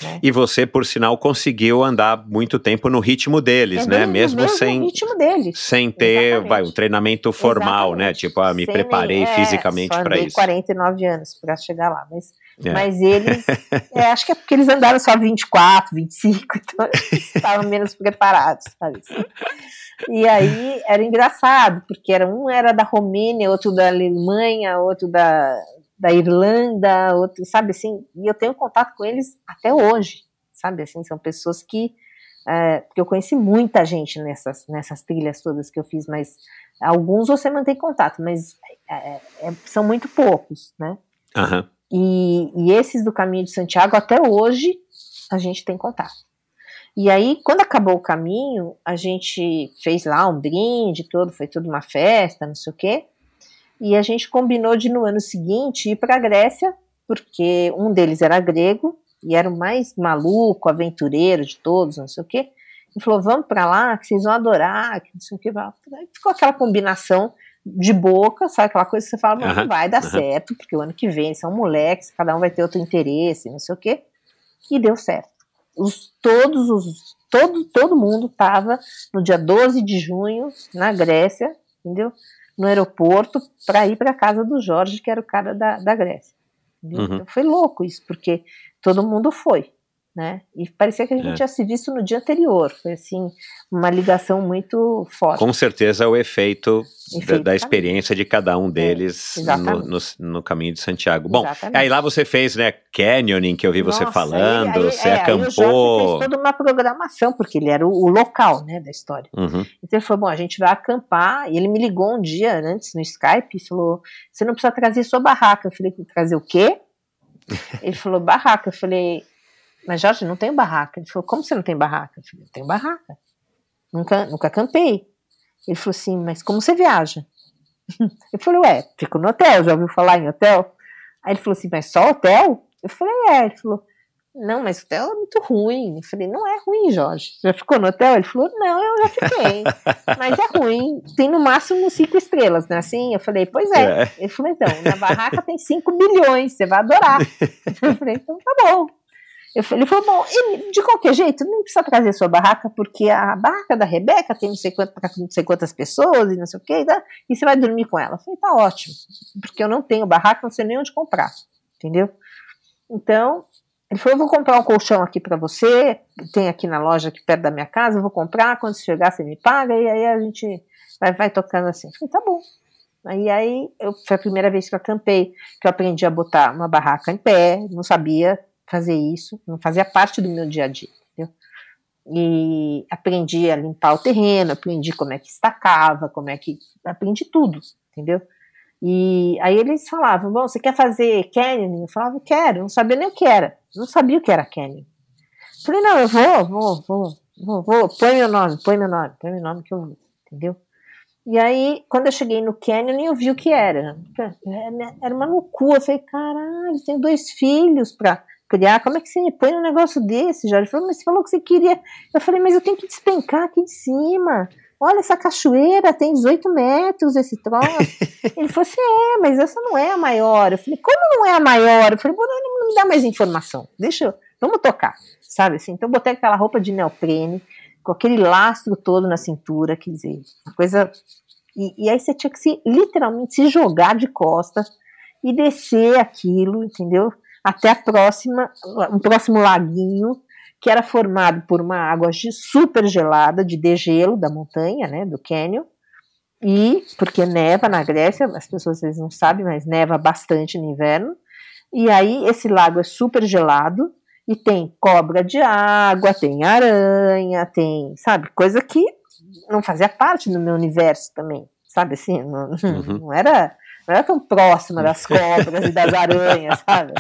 Né? E você, por sinal, conseguiu andar muito tempo no ritmo deles, é né? Mesmo, mesmo sem
ritmo deles.
sem ter, vai, um treinamento formal? Exatamente. né? Tipo, ah, me sem preparei é, fisicamente para isso.
49 anos para chegar lá, mas é. Mas eles, (laughs) é, acho que é porque eles andaram só 24, 25, então eles estavam menos preparados, sabe? E aí era engraçado, porque era, um era da Romênia, outro da Alemanha, outro da, da Irlanda, outro, sabe assim, e eu tenho contato com eles até hoje, sabe assim, são pessoas que, é, porque eu conheci muita gente nessas, nessas trilhas todas que eu fiz, mas alguns você mantém contato, mas é, é, são muito poucos, né?
Uhum.
E, e esses do Caminho de Santiago, até hoje, a gente tem contato. E aí, quando acabou o caminho, a gente fez lá um brinde, todo, foi tudo uma festa, não sei o quê. E a gente combinou de no ano seguinte ir para a Grécia, porque um deles era grego e era o mais maluco, aventureiro de todos, não sei o quê. E falou: "Vamos para lá, que vocês vão adorar", que não sei o quê. Ficou aquela combinação de boca, sabe aquela coisa que você fala, não, vai dar certo, porque o ano que vem são moleques, cada um vai ter outro interesse, não sei o quê. E deu certo. Os, todos os, todo, todo mundo estava no dia 12 de junho, na Grécia, entendeu? No aeroporto, para ir para casa do Jorge, que era o cara da, da Grécia. Uhum. Então foi louco isso, porque todo mundo foi né? E parecia que a gente é. tinha se visto no dia anterior. Foi assim, uma ligação muito forte.
Com certeza o efeito, efeito da, da experiência de cada um é, deles é, no, no, no, caminho de Santiago. Bom, exatamente. aí lá você fez, né, canyoning, que eu vi Nossa, você falando, aí, aí, você é, acampou. Aí fez
toda uma programação, porque ele era o, o local, né, da história. Uhum. Então ele falou, bom, a gente vai acampar, e ele me ligou um dia antes no Skype e falou, você não precisa trazer sua barraca. Eu falei, trazer o quê? (laughs) Ele falou, barraca. Eu falei, mas Jorge, não tem barraca. Ele falou, como você não tem barraca? Eu falei, eu tenho barraca. Nunca, nunca acampei. Ele falou assim, mas como você viaja? (laughs) Eu falei, ué, fico no hotel, já ouviu falar em hotel? Aí ele falou assim, mas só hotel? Eu falei, é. Ele falou, não, mas hotel é muito ruim. Eu falei, não é ruim, Jorge. Já ficou no hotel? Ele falou, não, eu já fiquei. mas é ruim. Tem no máximo cinco estrelas, né? Assim, eu falei, pois é. é. Ele falou, então, na barraca tem cinco bilhões, você vai adorar. (laughs) Eu falei, então tá bom. Eu ele falou, bom, de qualquer jeito, não precisa trazer sua barraca, porque a barraca da Rebeca tem não sei, quantas, não sei quantas pessoas e não sei o que, tá? e você vai dormir com ela. Eu falei, tá ótimo, porque eu não tenho barraca, não sei nem onde comprar, entendeu? Então, ele falou, eu vou comprar um colchão aqui para você, tem aqui na loja aqui perto da minha casa, eu vou comprar, quando chegar você me paga, e aí a gente vai, vai tocando assim. Eu falei, tá bom. Aí, aí eu, foi a primeira vez que eu acampei, que eu aprendi a botar uma barraca em pé, não sabia, fazer isso, não fazia parte do meu dia a dia, entendeu? E aprendi a limpar o terreno, aprendi como é que estacava, como é que. aprendi tudo, entendeu? E aí eles falavam: Bom, você quer fazer canyoning? Eu falava: Quero, não sabia nem o que era, não sabia o que era canyoning. Falei: Não, eu vou, vou, vou, vou, vou, põe meu nome, põe meu nome, põe meu nome que eu vou, entendeu? E aí, quando eu cheguei no canyoning, eu vi o que era. Era uma loucura. Eu falei: Caralho, tenho dois filhos para criar. Como é que você me põe um negócio desse, Jorge? Ele falou, mas você falou que você queria. Eu falei, mas eu tenho que despencar aqui de cima. olha essa cachoeira, tem 18 metros esse troço. (laughs) ele falou assim, é, mas essa não é a maior. Eu falei, como não é a maior? Eu falei, não, não me dá mais informação, deixa eu, vamos tocar, sabe assim? Então eu botei aquela roupa de neoprene, com aquele lastro todo na cintura, quer dizer, uma coisa... E, e aí você tinha que se, literalmente se jogar de costas e descer aquilo, entendeu? Até a próxima, um próximo laguinho, que era formado por uma água super gelada, de degelo da montanha, né, do cânion, e porque neva na Grécia, as pessoas às vezes não sabem, mas neva bastante no inverno, e aí esse lago é super gelado, e tem cobra de água, tem aranha, tem, sabe, coisa que não fazia parte do meu universo também, sabe assim, não, uhum. não era não era tão próxima das cobras e das aranhas, (laughs) sabe?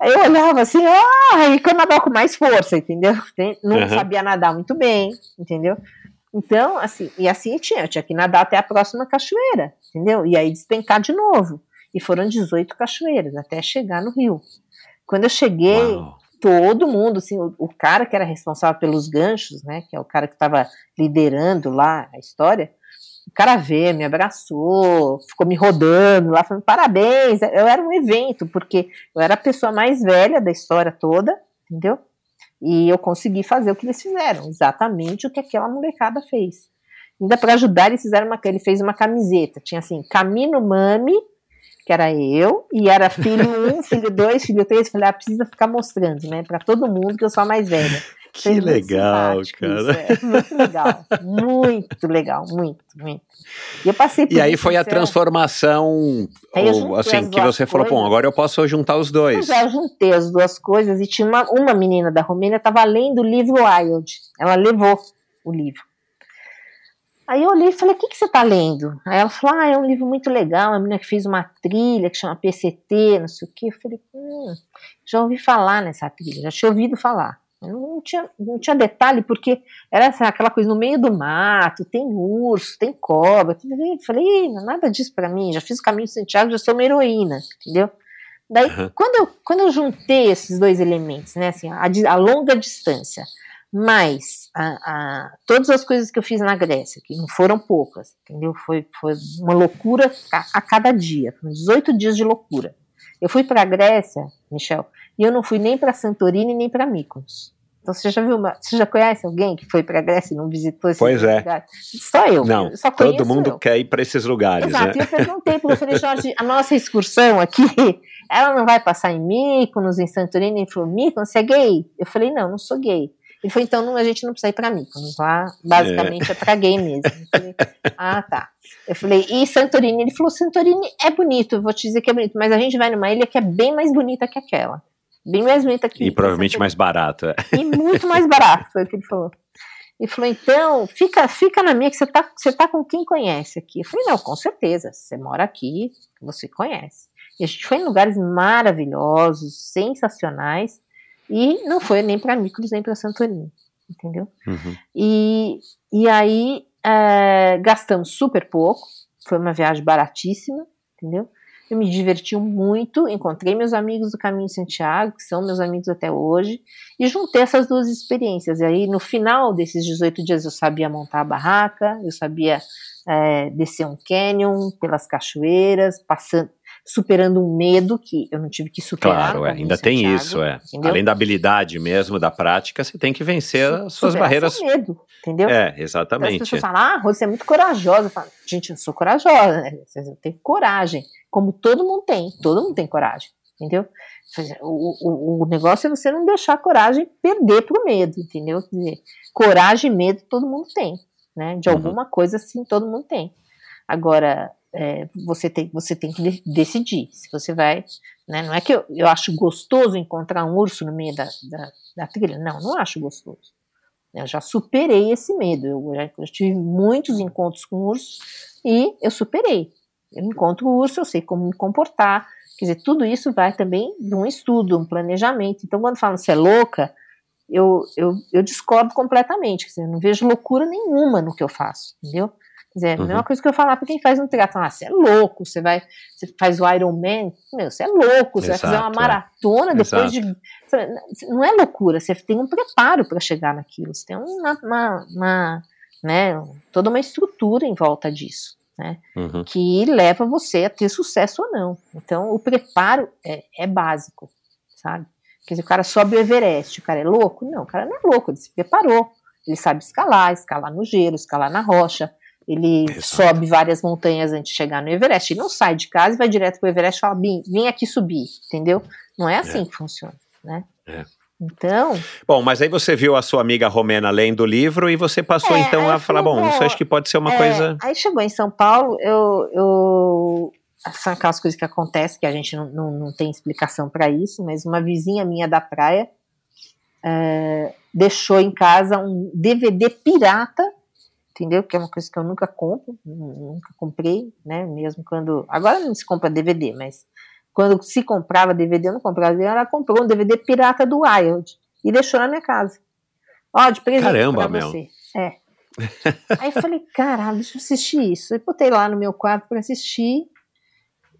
Aí eu olhava assim, ah, e que eu nadava com mais força, entendeu? Não uhum. sabia nadar muito bem, entendeu? Então, assim, e assim tinha, eu tinha que nadar até a próxima cachoeira, entendeu? E aí despencar de novo. E foram 18 cachoeiras até chegar no rio. Quando eu cheguei, Uau. todo mundo, assim, o, o, cara que era responsável pelos ganchos, né, que é o cara que estava liderando lá a história, o cara veio, me abraçou, ficou me rodando lá, falando parabéns. Eu era um evento, porque eu era a pessoa mais velha da história toda, entendeu? E eu consegui fazer o que eles fizeram, exatamente o que aquela molecada fez. Ainda para ajudar, eles fizeram uma, ele fez uma camiseta, tinha assim, Camino Mami, que era eu, e era filho 1, um, filho 2, filho 3, falei, ah, precisa ficar mostrando, né, para todo mundo que eu sou a mais velha.
Que legal, cara.
Isso, é, muito legal. muito legal, muito, muito.
E eu passei por E aí foi a transformação, ou, assim, que você falou, bom, agora eu posso juntar os dois.
Eu já juntei as duas coisas e tinha uma, uma menina da Romênia estava lendo o livro Wild. Ela levou o livro. Aí eu olhei e falei, o que, que você está lendo? Aí ela falou, ah, é um livro muito legal, uma menina que fez uma trilha que chama PCT, não sei o quê. Eu falei, hum, já ouvi falar nessa trilha, já tinha ouvido falar. Não tinha, não tinha detalhe, porque era aquela coisa no meio do mato, tem urso, tem cobra. Eu falei, nada disso para mim, já fiz o caminho de Santiago, já sou uma heroína, entendeu? Daí, uhum. quando, eu, quando eu juntei esses dois elementos, né, assim, a, a longa distância, mais a, a, todas as coisas que eu fiz na Grécia, que não foram poucas, entendeu? Foi, foi uma loucura a, a cada dia, foram 18 dias de loucura. Eu fui para a Grécia, Michel, e eu não fui nem para Santorini nem para Mykonos. Então você já viu uma, você já conhece alguém que foi para a Grécia e não visitou esse
pois é.
lugar? Só eu.
Não,
eu só
todo mundo
eu.
quer ir para esses lugares,
Exato,
né?
eu perguntei porque eu falei, Jorge, a nossa excursão aqui, (laughs) ela não vai passar em Mykonos, em Santorini, falou, Mykonos, você é gay? Eu falei, não, não sou gay. Ele falou, então a gente não precisa ir para Mykonos, lá basicamente é, é para gay mesmo. Falei, ah, tá. Eu falei, e Santorini? Ele falou, Santorini é bonito, vou te dizer que é bonito, mas a gente vai numa ilha que é bem mais bonita que aquela. Bem mais bonita que
E provavelmente mais barata.
E muito mais barato, foi o que ele falou. Ele falou, então, fica, fica na minha que você tá, você tá com quem conhece aqui. Eu falei, não, com certeza, você mora aqui, você conhece. E a gente foi em lugares maravilhosos, sensacionais, e não foi nem para Mykonos, nem para Santorini, entendeu? Uhum. E, e aí, é, gastamos super pouco, foi uma viagem baratíssima, entendeu? Eu me diverti muito, encontrei meus amigos do Caminho de Santiago, que são meus amigos até hoje, e juntei essas duas experiências. E aí, no final desses 18 dias, eu sabia montar a barraca, eu sabia é, descer um canyon pelas cachoeiras, passando, superando um medo que eu não tive que superar.
Claro, é, ainda tem isso, é. Entendeu? Além da habilidade mesmo, da prática, você tem que vencer as suas barreiras.
Seu medo, entendeu?
É, exatamente.
Então as pessoas falam, ah, você é muito corajosa. Eu falo, gente, eu sou corajosa, né? Eu tenho coragem, como todo mundo tem, todo mundo tem coragem, entendeu? O, o, o negócio é você não deixar a coragem perder pro medo, entendeu? Quer dizer, coragem e medo todo mundo tem, né? De uhum. alguma coisa assim todo mundo tem. Agora, é, você, tem, você tem que decidir se você vai. Né? Não é que eu, eu acho gostoso encontrar um urso no meio da, da, da trilha. Não, não acho gostoso. Eu já superei esse medo. Eu, já, eu tive muitos encontros com ursos e eu superei. Eu encontro o urso, eu sei como me comportar. Quer dizer, tudo isso vai também de um estudo, um planejamento. Então, quando falam se é louca, eu, eu, eu discordo completamente. Quer dizer, eu não vejo loucura nenhuma no que eu faço, entendeu? Quer dizer, uhum. a mesma coisa que eu falar para quem faz um triatlon, ah, você é louco, você vai, você faz o Ironman, meu, você é louco, você Exato, vai fazer uma é. maratona é. depois Exato. de. Não é loucura, você tem um preparo para chegar naquilo, você tem uma, uma, uma, né? Toda uma estrutura em volta disso, né?
Uhum.
Que leva você a ter sucesso ou não. Então, o preparo é, é básico, sabe? Quer dizer, o cara sobe o Everest, o cara é louco? Não, o cara não é louco, ele se preparou. Ele sabe escalar, escalar no gelo, escalar na rocha. Ele
Exato.
sobe várias montanhas antes de chegar no Everest. Ele não sai de casa e vai direto pro Everest e fala, Bim, vem aqui subir, entendeu? Não é assim que funciona, né?
É.
Então,
Bom, mas aí você viu a sua amiga Romena lendo o livro e você passou
É,
então a falar, bom, isso acho que pode ser uma
É,
coisa.
Aí chegou em São Paulo, eu. eu são aquelas coisas que acontecem que a gente não, não, não tem explicação para isso, mas uma vizinha minha da praia é, deixou em casa um DVD pirata, entendeu? Que é uma coisa que eu nunca compro, nu- nunca comprei, né? Mesmo quando. Agora não se compra DVD, mas quando se comprava DVD, eu não comprava DVD, ela comprou um DVD pirata do Wild e deixou na minha casa. Ó, de presente
Caramba,
pra
Mel.
você. É. Aí eu falei, caralho, deixa eu assistir isso. Aí botei lá no meu quarto para assistir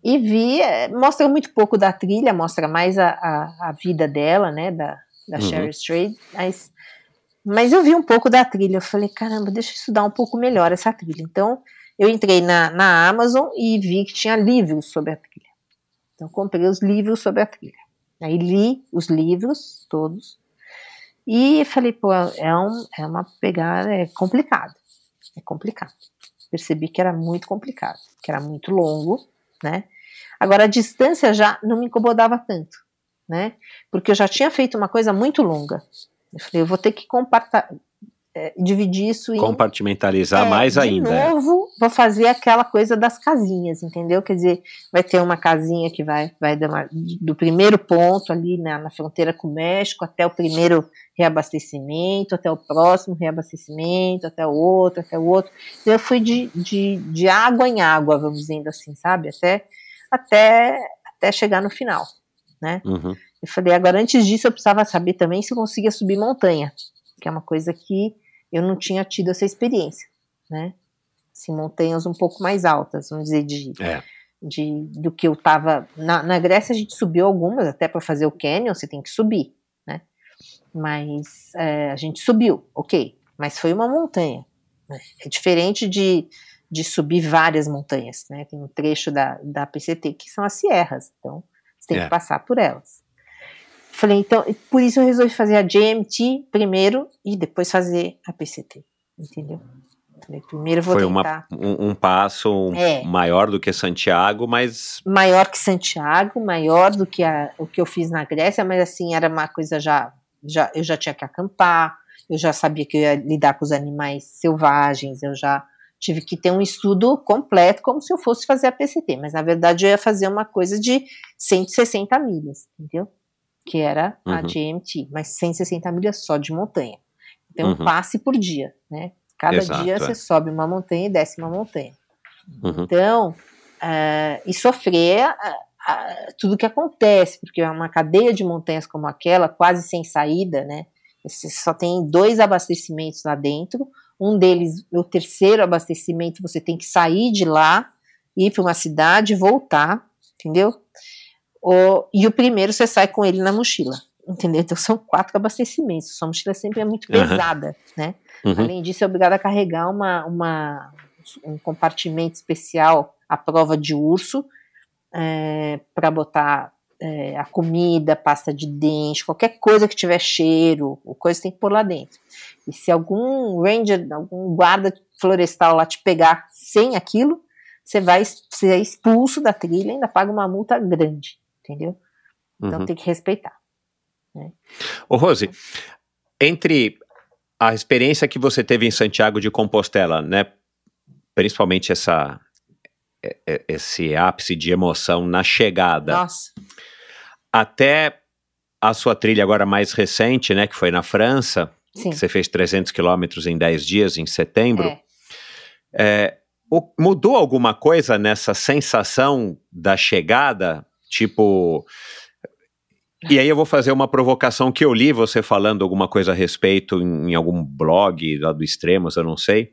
e vi. é, Mostra muito pouco da trilha, mostra mais a, a, a vida dela, né, da, da
Uhum.
Sherry Strait. Mas, mas eu vi um pouco da trilha. Eu falei, caramba, deixa eu estudar um pouco melhor essa trilha. Então eu entrei na, na Amazon e vi que tinha livros sobre a trilha. Então comprei os livros sobre a trilha. Aí li os livros todos. E falei, pô, é, um, é uma pegada, é complicado. É complicado. Percebi que era muito complicado, que era muito longo, né? Agora a distância já não me incomodava tanto, né? Porque eu já tinha feito uma coisa muito longa. Eu falei, eu vou ter que comparta- é, dividir isso em
Compartimentalizar
é,
mais
de
ainda. é.
novo, vou fazer aquela coisa das casinhas, entendeu? Quer dizer, vai ter uma casinha que vai, vai uma- do primeiro ponto ali na, na fronteira com o México até o primeiro reabastecimento, até o próximo reabastecimento, até o outro, até o outro. Então, eu fui de, de, de água em água, vamos dizendo assim, sabe? Até, até, até chegar no final, né?
Uhum.
Eu falei, agora antes disso eu precisava saber também se eu conseguia subir montanha, que é uma coisa que eu não tinha tido essa experiência, né? Assim, montanhas um pouco mais altas, vamos dizer, de,
É.
de do que eu tava. Na, na Grécia a gente subiu algumas, até para fazer o canyon você tem que subir, né? Mas é, a gente subiu, ok, mas foi uma montanha. né? É diferente de, de subir várias montanhas, né? Tem um trecho da, da PCT que são as sierras, então você tem
É.
que passar por elas. Falei, então, por isso eu resolvi fazer a JMT primeiro e depois fazer a PCT, entendeu? Falei, primeiro vou
Foi uma- Um, um passo
É.
maior do que Santiago, mas
maior que Santiago, maior do que a- o que eu fiz na Grécia, mas assim, era uma coisa já, já, eu já tinha que acampar, eu já sabia que eu ia lidar com os animais selvagens, eu já tive que ter um estudo completo, como se eu fosse fazer a PCT, mas na verdade eu ia fazer uma coisa de 160 milhas, entendeu? Que era a
Uhum.
GMT, mas 160 milhas só de montanha. Então, um
Uhum.
passe por dia, né? Cada
Exato,
dia
é.
você sobe uma montanha e desce uma montanha.
Uhum.
Então, ah, e sofrer ah, ah, tudo que acontece, porque é uma cadeia de montanhas como aquela, quase sem saída, né? Você só tem dois abastecimentos lá dentro. Um deles, o terceiro abastecimento, você tem que sair de lá, ir para uma cidade e voltar, entendeu? O- e o primeiro você sai com ele na mochila, entendeu? Então são quatro abastecimentos. Sua mochila sempre é muito pesada, né?
Uhum.
Além disso, é obrigado a carregar uma, uma- um compartimento especial à prova de urso para botar é, a comida, pasta de dente, qualquer coisa que tiver cheiro, o coisa tem que pôr lá dentro. E se algum ranger, algum guarda florestal lá te pegar sem aquilo, você vai ser expulso da trilha e ainda paga uma multa grande, entendeu? Então
Uhum.
tem que respeitar.
Ô, Rose, entre a experiência que você teve em Santiago de Compostela, né, principalmente essa esse ápice de emoção na chegada,
Nossa,
até a sua trilha agora mais recente, né, que foi na França,
sim.
que você fez 300 quilômetros em 10 dias, em setembro,
É.
é, o- mudou alguma coisa nessa sensação da chegada? Tipo. E aí eu vou fazer uma provocação que eu li você falando alguma coisa a respeito em, em algum blog lá do Extremos, eu não sei.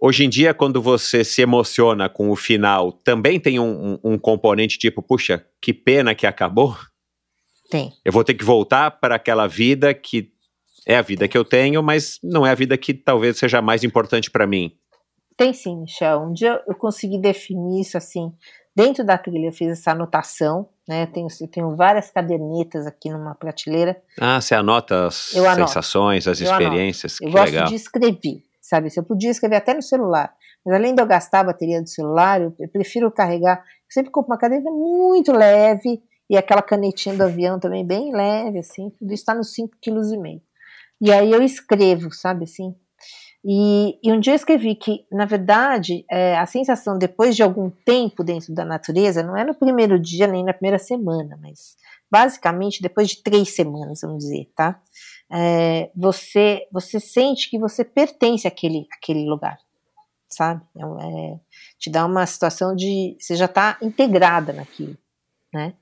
Hoje em dia, quando você se emociona com o final, também tem um, um- um componente tipo, puxa, que pena que acabou.
Tem.
Eu vou ter que voltar para aquela vida que é a vida que eu tenho, mas não é a vida que talvez seja mais importante para mim.
Tem sim, Michel. Um dia eu consegui definir isso assim. Dentro da trilha eu fiz essa anotação, né? Eu tenho, eu tenho várias cadernetas aqui numa prateleira.
Ah, você anota as
Eu
sensações, as
Eu anoto.
experiências,
Eu
que
gosto
legal.
de escrever, sabe? Se eu podia escrever até no celular, mas além de eu gastar a bateria do celular, eu, eu prefiro carregar. Eu sempre compro uma caneta muito leve e aquela canetinha do avião também bem leve, assim. Tudo isso está nos 5,5 kg. E aí eu escrevo, sabe assim? E, e um dia eu escrevi que, na verdade, é, a sensação depois de algum tempo dentro da natureza não é no primeiro dia nem na primeira semana, mas basicamente depois de três semanas, vamos dizer, tá? É, você você sente que você pertence àquele, àquele lugar, sabe? É, é, te dá uma situação de você já está integrada naquilo, né?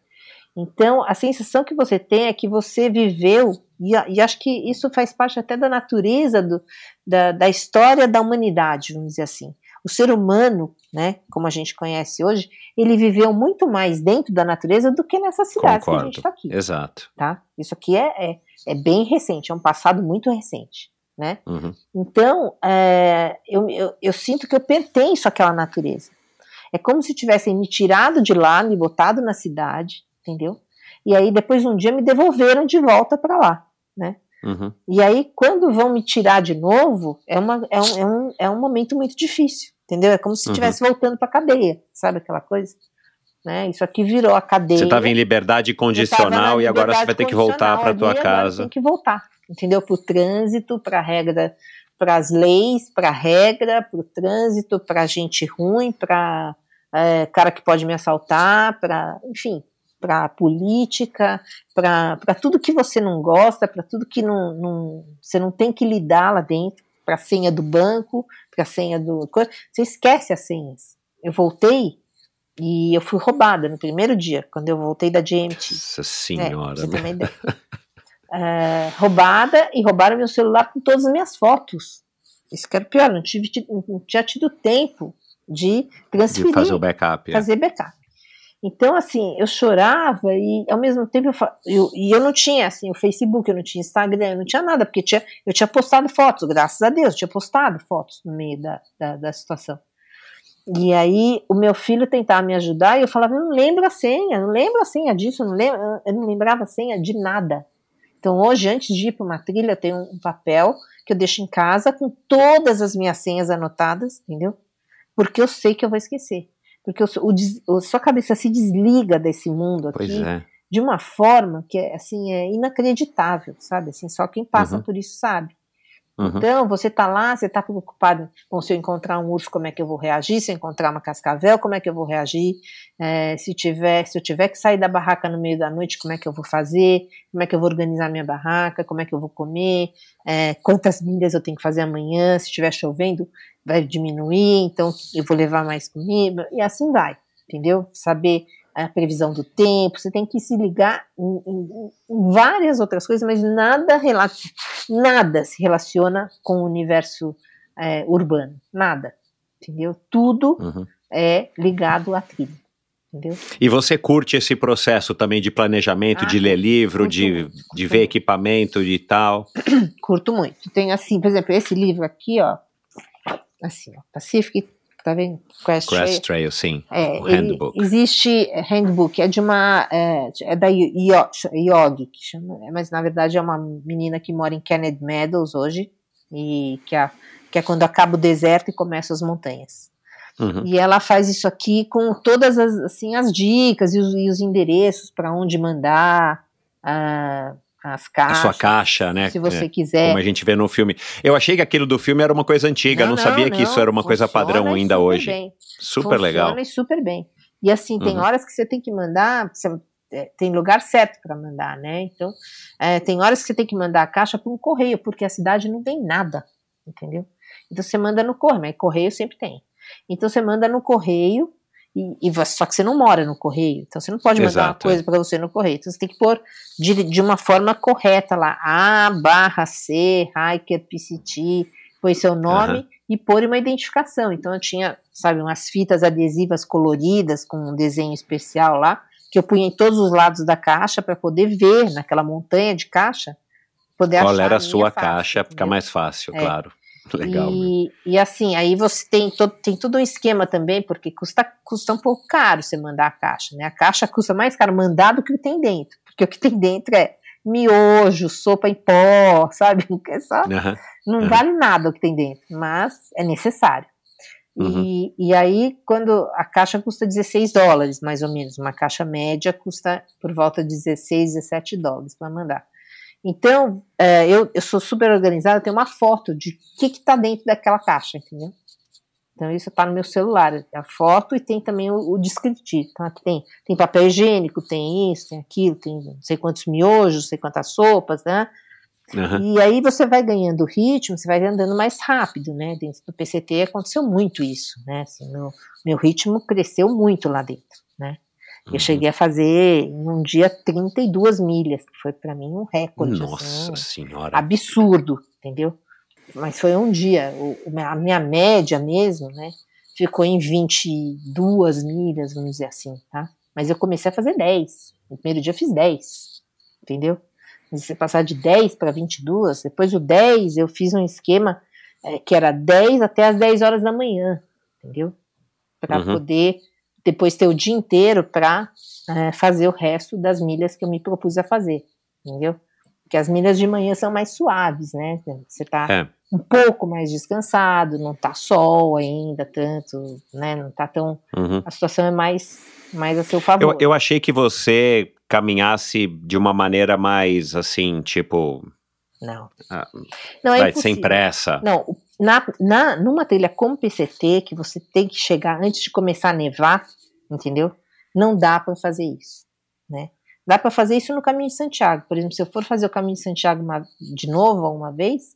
Então a sensação que você tem é que você viveu e, e acho que isso faz parte até da natureza do, da, da história da humanidade, vamos dizer assim. O ser humano, né, como a gente conhece hoje, ele viveu muito mais dentro da natureza do que nessas cidades que a
Concordo.
gente está aqui
Exato.
tá? Isso aqui é, é, é bem recente, é um passado muito recente, né?
Uhum.
Então, é, eu, eu, eu sinto que eu pertenço àquela natureza. É como se tivessem me tirado de lá, me botado na cidade, entendeu? E aí, depois de um dia, me devolveram de volta para lá, né?
Uhum.
E aí, quando vão me tirar de novo, é, uma, é, um, é, um, é um momento muito difícil, entendeu? É como se
Uhum.
estivesse voltando para cadeia, sabe aquela coisa? Né? Isso aqui virou a cadeia.
Você estava em liberdade condicional
na
e agora você
liberdade
vai ter que voltar para tua casa.
Tem que voltar, entendeu? Para o trânsito, para a regra, para as leis, para a regra, para o trânsito, para gente ruim, para cara que pode me assaltar, para, enfim, para a política, para tudo que você não gosta, para tudo que não, não- você não tem que lidar lá dentro, para a senha do banco, para a senha do. Você esquece as senhas. Eu voltei e eu fui roubada no primeiro dia, quando eu voltei da GMT.
Nossa
É,
senhora.
ideia. É, roubada e roubaram meu celular com todas as minhas fotos. Isso que era pior, não, tive, não tinha tido tempo de transferir,
de fazer o backup. é.
fazer backup. Então, assim, eu chorava e ao mesmo tempo eu, eu- e eu não tinha assim o Facebook, eu não tinha Instagram, eu não tinha nada, porque tinha, eu tinha postado fotos, graças a Deus, eu tinha postado fotos no meio da, da, da situação. E aí o meu filho tentava me ajudar e eu falava, eu não lembro a senha, não lembro a senha disso, eu não, lembro, eu não lembrava a senha de nada. Então hoje, antes de ir para uma trilha, eu tenho um papel que eu deixo em casa com todas as minhas senhas anotadas, entendeu? Porque eu sei que eu vou esquecer. Porque o, o, a sua cabeça se desliga desse mundo aqui
Pois é.
de uma forma que é assim é inacreditável, sabe? Assim, só quem passa
Uhum.
por isso sabe.
Uhum.
Então, você tá lá, você tá preocupado com se eu encontrar um urso, como é que eu vou reagir? Se eu encontrar uma cascavel, como é que eu vou reagir? É, se, tiver, se eu tiver que sair da barraca no meio da noite, como é que eu vou fazer? Como é que eu vou organizar minha barraca? Como é que eu vou comer? É, quantas milhas eu tenho que fazer amanhã? Se estiver chovendo, vai diminuir, então eu vou levar mais comida, e assim vai, entendeu? Saber a previsão do tempo, você tem que se ligar em, em- em várias outras coisas, mas nada, nada se relaciona com o universo é, urbano, nada, entendeu? Tudo
Uhum.
é ligado à tribo, entendeu?
E você curte esse processo também de planejamento,
Ah,
de ler livro, de,
muito,
de
curto
ver
muito.
equipamento e tal?
Curto muito. Tem assim, por exemplo, esse livro aqui, ó, assim, ó, Pacific, tá vendo? Quest,
Crest Trail, sim.
É,
o handbook.
existe é, handbook, é de uma é, é da Yo- Yo- Yogi, que chama, mas na verdade é uma menina que mora em Kennedy Meadows hoje e que é, que é quando acaba o deserto e começa as montanhas.
Uhum.
E ela faz isso aqui com todas as assim as dicas e os, e os endereços para onde mandar ah, as
A
caixas,
sua caixa, né?
se você
É,
quiser.
Como a gente vê no filme. Eu achei que aquilo do filme era uma coisa antiga, não, sabia que isso era uma coisa
funciona
padrão ainda
super
hoje.
bem.
Super
Funciona
legal.
e super bem. E assim, tem
Uhum.
horas que você tem que mandar, você- é, tem lugar certo para mandar, né? Então, é, tem horas que você tem que mandar a caixa por um correio, porque a cidade não tem nada, entendeu? Então você manda no correio, mas correio sempre tem. Então você manda no correio, e, e só que você não mora no correio, então você não pode mandar uma
Exato, é.
coisa para você no correio. Então você tem que pôr de, de uma forma correta lá, A barra C, Hiker PCT, põe seu nome
Aham.
e pôr uma identificação. Então eu tinha, sabe, umas fitas adesivas coloridas com um desenho especial lá, que eu punha em todos os lados da caixa para poder ver naquela montanha de caixa poder
Qual
achar
era a sua
fácil,
caixa, fica mais fácil,
É.
claro. (laughs) Legal.
E, e assim, aí você tem, todo, tem todo um esquema também, porque custa, custa um pouco caro você mandar a caixa, né? A caixa custa mais caro mandar do que o que tem dentro, porque o que tem dentro é miojo, sopa em pó, (laughs) sabe? É só,
Aham.
não
Uhum.
vale nada o que tem dentro, mas é necessário.
Uhum.
E, e aí, quando a caixa custa 16 dólares, mais ou menos, uma caixa média custa por volta de 16, 17 dólares para mandar. Então, é, eu, eu sou super organizada, eu tenho uma foto de o que está dentro daquela caixa, entendeu? Então, isso está no meu celular, a foto e tem também o, o descritivo. Então, aqui tem, tem papel higiênico, tem isso, tem aquilo, tem não sei quantos miojos, não sei quantas sopas, né?
Aham.
E aí você vai ganhando ritmo, você vai andando mais rápido, né? Dentro do PCT aconteceu muito isso, né? Assim, meu, meu ritmo cresceu muito lá dentro, né?
Uhum.
Eu cheguei a fazer em um dia 32 milhas, que foi para mim um recorde.
Nossa
assim,
senhora.
absurdo, entendeu? Mas foi um dia. O, o- a minha média mesmo, né? Ficou em 22 milhas, vamos dizer assim, tá? Mas eu comecei a fazer 10. No primeiro dia eu fiz 10, entendeu? Mas se você passar de 10 para 22, depois do 10 eu fiz um esquema eh, que era 10 até as 10 horas da manhã, entendeu? Para
Uhum.
poder depois ter o dia inteiro para fazer o resto das milhas que eu me propus a fazer, entendeu? Porque as milhas de manhã são mais suaves, né? Você tá
É.
um pouco mais descansado, não tá sol ainda tanto, né? Não tá tão.
Uhum.
A situação é mais, mais a seu favor.
Eu, eu achei que você caminhasse de uma maneira mais assim, tipo,
Não.
Ah,
não é
vai, sem pressa.
Não, o- na, na, numa trilha como PCT, que você tem que chegar antes de começar a nevar, entendeu? Não dá para fazer isso, né? Dá para fazer isso no caminho de Santiago. Por exemplo, se eu for fazer o caminho de Santiago uma- de novo uma vez,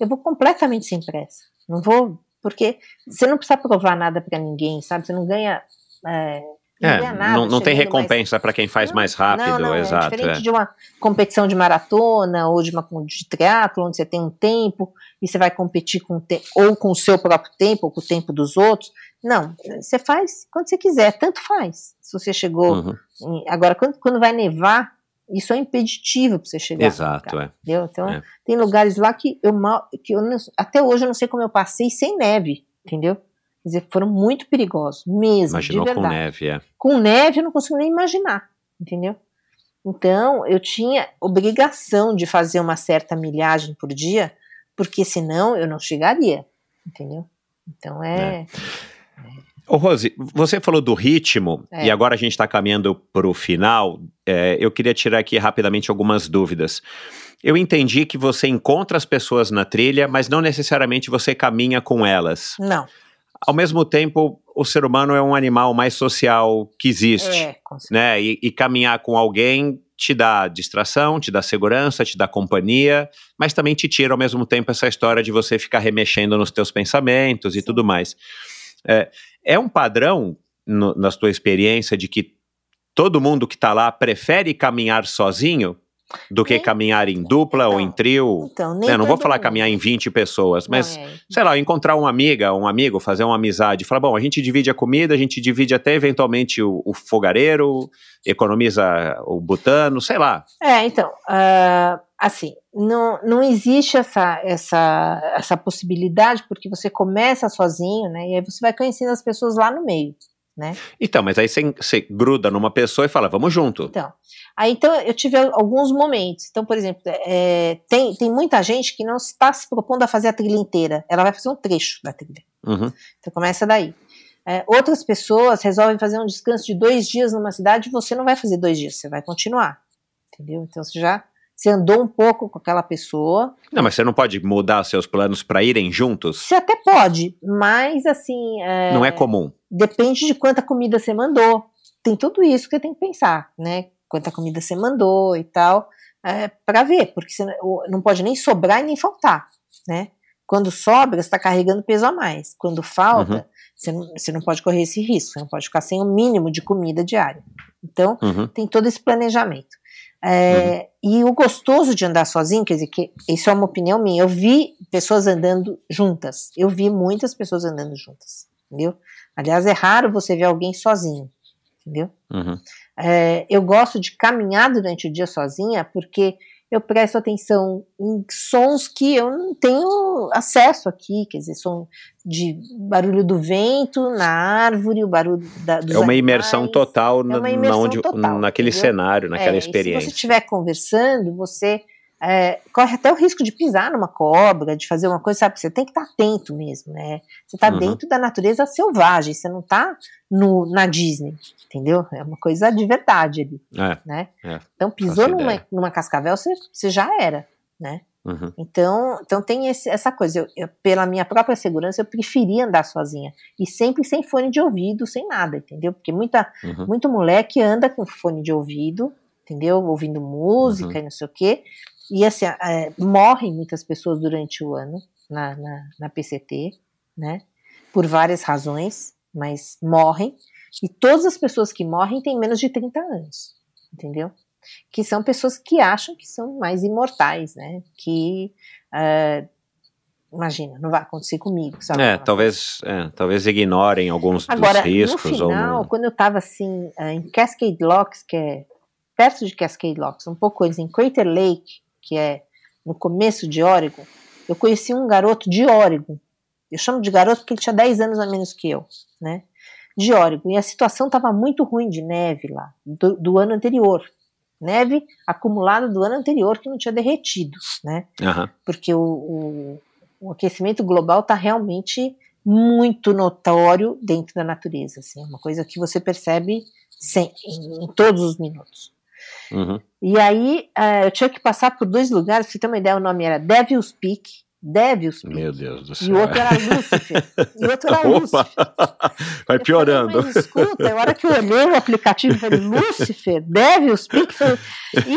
eu vou completamente sem pressa. Não vou, porque você não precisa provar nada para ninguém, sabe? Você não ganha. É,
É,
nada
não, não tem
chegando mais-
recompensa para quem faz
Não,
mais rápido,
não, não,
exato.
É diferente
é.
de uma competição de maratona ou de uma de triatlo, onde você tem um tempo e você vai competir com o te- ou com o seu próprio tempo ou com o tempo dos outros. Não, você faz quando você quiser, tanto faz. Se você chegou.
Uhum,
em- agora, quando, quando vai nevar, isso é impeditivo para você chegar.
Exato, é.
Entendeu? Então,
É.
tem lugares lá que eu mal. Que eu não- até hoje eu não sei como eu passei sem neve, entendeu? Quer dizer, foram muito perigosos, mesmo.
Imaginou
de
com
verdade
neve, é.
com neve eu não consigo nem imaginar, entendeu? Então eu tinha obrigação de fazer uma certa milhagem por dia, porque senão eu não chegaria, entendeu? Então é.
Ô, Rose, você falou do ritmo,
É.
e agora a gente está caminhando para o final. é, eu queria tirar aqui rapidamente algumas dúvidas. Eu entendi que você encontra as pessoas na trilha, mas não necessariamente você caminha com elas.
Não,
Ao mesmo tempo, o ser humano é um animal mais social que existe.
é,
né? E, e caminhar com alguém te dá distração, te dá segurança, te dá companhia, mas também te tira ao mesmo tempo essa história de você ficar remexendo nos teus pensamentos e
Sim.
tudo mais. É, é um padrão no- na tua experiência de que todo mundo que está lá prefere caminhar sozinho do que
Nem-
caminhar em dupla ou
Então,
em trio?
Então, nem
Né, não vou falar
mundo.
caminhar em 20 pessoas,
Não,
mas
é.
sei lá, encontrar uma amiga, um amigo, fazer uma amizade, falar, bom, a gente divide a comida, a gente divide até eventualmente o, o fogareiro, economiza o butano, sei lá.
É, então, ah, assim, não, não existe essa, essa, essa possibilidade, porque você começa sozinho, né? E aí você vai conhecendo as pessoas lá no meio, né?
Então, mas aí você, você gruda numa pessoa e fala, vamos junto.
Então, aí então eu tive alguns momentos. Então, por exemplo, é, tem, tem muita gente que não está se propondo a fazer a trilha inteira. Ela vai fazer um trecho da trilha.
Uhum,
Então começa daí. É, outras pessoas resolvem fazer um descanso de dois dias numa cidade e você não vai fazer dois dias, você vai continuar. Entendeu? Então você já você andou um pouco com aquela pessoa.
Não, mas você não pode mudar seus planos para irem juntos?
Você até pode, mas assim. É,
Não é comum.
Depende de quanta comida você mandou. Tem tudo isso que você tem que pensar, né? Quanta comida você mandou e tal, é, para ver, porque você não- pode nem sobrar e nem faltar, né? Quando sobra, você está carregando peso a mais. Quando falta,
Uhum.
você, não, você não pode correr esse risco, você não pode ficar sem o mínimo de comida diária. Então,
Uhum,
tem todo esse planejamento. É, E o gostoso de andar sozinho, quer dizer, que isso é uma opinião minha. Eu vi pessoas andando juntas. Eu vi muitas pessoas andando juntas, entendeu? Aliás, é raro você ver alguém sozinho, entendeu?
uhum.
É, eu gosto de caminhar durante o dia sozinha porque eu presto atenção em sons que eu não tenho acesso aqui, quer dizer, som de barulho do vento na árvore, o barulho da, dos
É uma
animais.
imersão total, na,
É uma imersão
onde-
total,
naquele
entendeu?
cenário, naquela
É, e Se
experiência.
você estiver conversando, você é, corre até o risco de pisar numa cobra, de fazer uma coisa, sabe? Você tem que estar atento mesmo, né? Você está
Uhum.
dentro da natureza selvagem, você não está na Disney, entendeu? É uma coisa de verdade ali,
É,
né?
É,
então pisou numa, numa cascavel, você, você já era, né?
uhum,
Então, então tem esse- essa coisa. Eu, eu, pela minha própria segurança, eu preferia andar sozinha. E sempre sem fone de ouvido, sem nada, entendeu? Porque muita,
uhum.
muito moleque anda com fone de ouvido, entendeu? Ouvindo música
Uhum.
e não sei o quê. E assim, é, morrem muitas pessoas durante o ano na, na, na PCT, né? Por várias razões, mas morrem. E todas as pessoas que morrem têm menos de 30 anos, entendeu? Que são pessoas que acham que são mais imortais, né? Que. é, imagina, não vai acontecer comigo, sabe?
É, talvez, é, talvez ignorem alguns
Agora,
dos riscos.
no final, quando eu tava assim, eh, em Cascade Locks, que é perto de Cascade Locks, um pouco antes, em Crater Lake, que é no começo de Oregon, eu conheci um garoto de Oregon. Eu chamo de garoto porque ele tinha 10 anos a menos que eu, né? De Oregon. E a situação estava muito ruim de neve lá, do, do ano anterior. Neve acumulada do ano anterior que não tinha derretido, né?
Aham.
porque o, o- o aquecimento global está realmente muito notório dentro da natureza, assim, é uma coisa que você percebe sem- em, em todos os minutos.
Uhum.
E aí eh, eu tinha que passar por dois lugares, pra você ter uma ideia, o nome era Devil's Peak, Devil's Peak,
Meu Deus do
e
céu.
o outro era Lucifer, e o outro era.
Opa! Vai
Eu
piorando.
Falei, Mas escuta, a hora que eu olhei o aplicativo, eu falei, Lucifer, Devil's Peak, eu falei,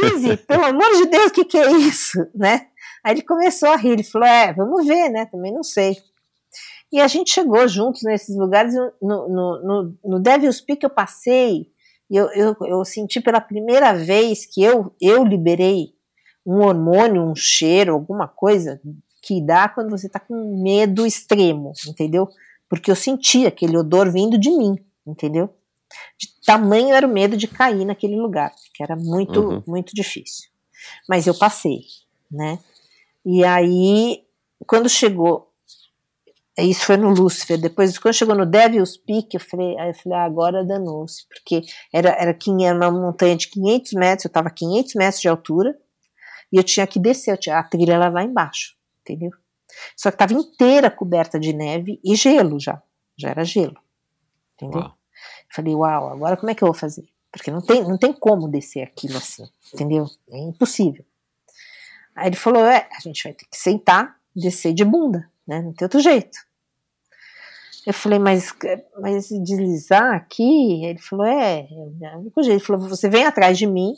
Easy, pelo amor de Deus, o que, que é isso, né? Aí ele começou a rir, ele falou, é, vamos ver, né, também não sei. E a gente chegou juntos nesses lugares, no, no, no, no Devil's Peak eu passei, e eu, eu, eu senti pela primeira vez que eu, eu liberei um hormônio, um cheiro, alguma coisa que dá quando você tá com medo extremo, entendeu? Porque eu senti aquele odor vindo de mim, entendeu? De tamanho era o medo de cair naquele lugar, que era muito,
Uhum.
muito difícil. Mas eu passei, né? E aí, quando chegou, isso foi no Lúcifer, depois, quando chegou no Devil's Peak, eu falei, aí eu falei, ah, agora danou-se, porque era, era, uma montanha de 500 metros, eu estava a 500 metros de altura, e eu tinha que descer, eu tinha, a trilha era lá embaixo, entendeu? Só que estava inteira coberta de neve e gelo já, já era gelo, entendeu?
Uau.
Falei, uau, agora como é que eu vou fazer? Porque não tem, não tem como descer aquilo assim, entendeu? É impossível. Aí ele falou, é, a gente vai ter que sentar, descer de bunda, né? Não tem outro jeito. Eu falei, mas, mas deslizar aqui? Ele falou, é, é o único jeito. Ele falou, você vem atrás de mim.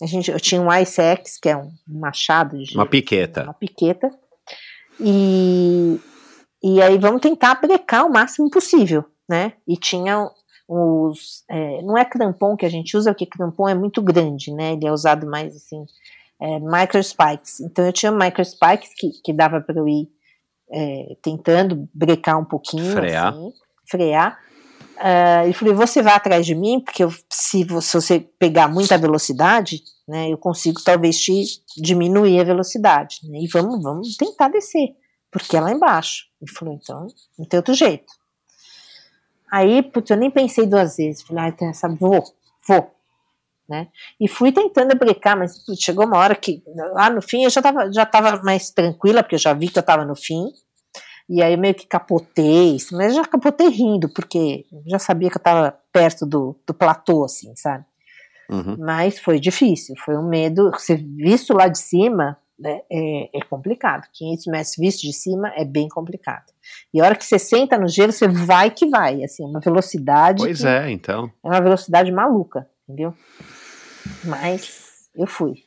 A gente, eu tinha um Ice Axe, que é um machado de
Uma piqueta.
uma piqueta. E, e aí vamos tentar brecar o máximo possível, né? E tinha os. é, não é crampon que a gente usa, porque crampon é muito grande, né? Ele é usado mais assim, é, micro spikes. Então eu tinha micro spikes que, que dava para eu ir é, tentando brecar um pouquinho,
Frear.
assim, frear. Ah, e falei, você vai atrás de mim, porque eu- se, vo- se você pegar muita velocidade, né, eu consigo talvez te diminuir a velocidade, né, e vamos, vamos tentar descer, porque é lá embaixo. Ele falou, então, não tem outro jeito. Aí, putz, eu nem pensei duas vezes, falei, ah, tem essa, vou, vou, né, e fui tentando brecar, mas chegou uma hora que, lá no fim, eu já tava, já tava mais tranquila, porque eu já vi que eu tava no fim, e aí eu meio que capotei, mas já capotei rindo, porque já sabia que eu tava perto do, do platô, assim, sabe?
Uhum.
Mas foi difícil, foi um medo. Você visto lá de cima né, é, é complicado. 500 metros visto de cima é bem complicado. E a hora que você senta no gelo, você vai que vai, assim, uma velocidade.
Pois
que
é, então.
é uma velocidade maluca, entendeu? Mas eu fui.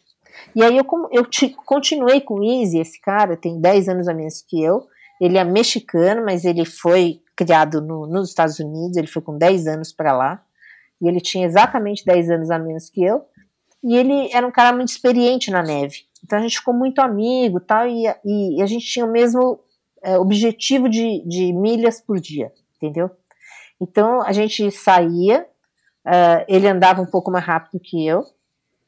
E aí eu, eu ti- continuei com o Easy, esse cara tem 10 anos a menos que eu. Ele é mexicano, mas ele foi criado no- nos Estados Unidos, ele foi com 10 anos para lá. E ele tinha exatamente 10 anos a menos que eu. E ele era um cara muito experiente na neve. Então a gente ficou muito amigo tal, e, e a gente tinha o mesmo é, objetivo de, de milhas por dia, entendeu? Então a gente saía, ah, ele andava um pouco mais rápido que eu,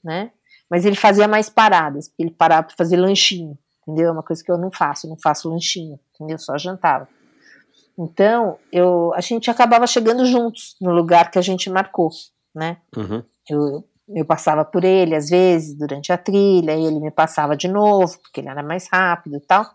né? Mas ele fazia mais paradas, porque ele parava para fazer lanchinho, entendeu? É uma coisa que eu não faço, eu não faço lanchinho, entendeu? Só jantava. Então, eu, a gente acabava chegando juntos no lugar que a gente marcou, né?
Uhum.
Eu, eu passava por ele às vezes durante a trilha, e ele me passava de novo, porque ele era mais rápido e tal.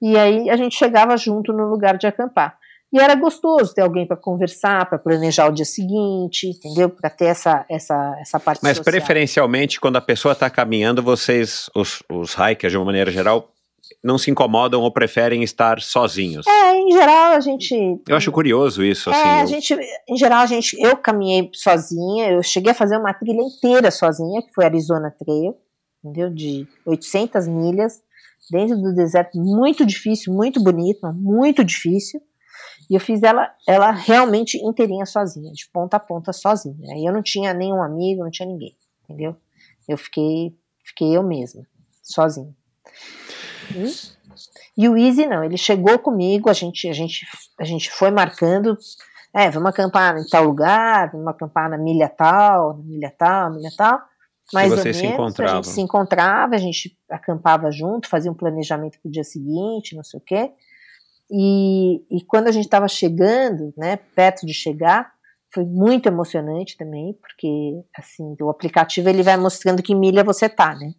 E aí a gente chegava junto no lugar de acampar. E era gostoso ter alguém para conversar, para planejar o dia seguinte, entendeu? Para ter essa, essa, essa parte
Mas
social.
preferencialmente, quando a pessoa está caminhando, vocês, os, os hikers de uma maneira geral, não se incomodam ou preferem estar sozinhos.
É, em geral a gente.
Eu acho curioso isso, assim.
É, a
eu-
gente, em geral, a gente, eu caminhei sozinha, eu cheguei a fazer uma trilha inteira sozinha, que foi Arizona Trail, entendeu? De 800 milhas, dentro do deserto, muito difícil, muito bonito, mas muito difícil. E eu fiz ela, ela realmente inteirinha sozinha, de ponta a ponta sozinha. Aí eu não tinha nenhum amigo, não tinha ninguém, entendeu? Eu fiquei, fiquei eu mesma, sozinha. E, e o Easy não, ele chegou comigo, a gente, a gente, a gente foi marcando, é, vamos acampar em tal lugar, vamos acampar na milha tal, na milha tal, milha tal. Mais ou menos, a gente se encontrava, a gente acampava junto, fazia um planejamento para o dia seguinte, não sei o quê. E, e quando a gente estava chegando, né, perto de chegar, foi muito emocionante também, porque assim, o aplicativo ele vai mostrando que milha você tá, né?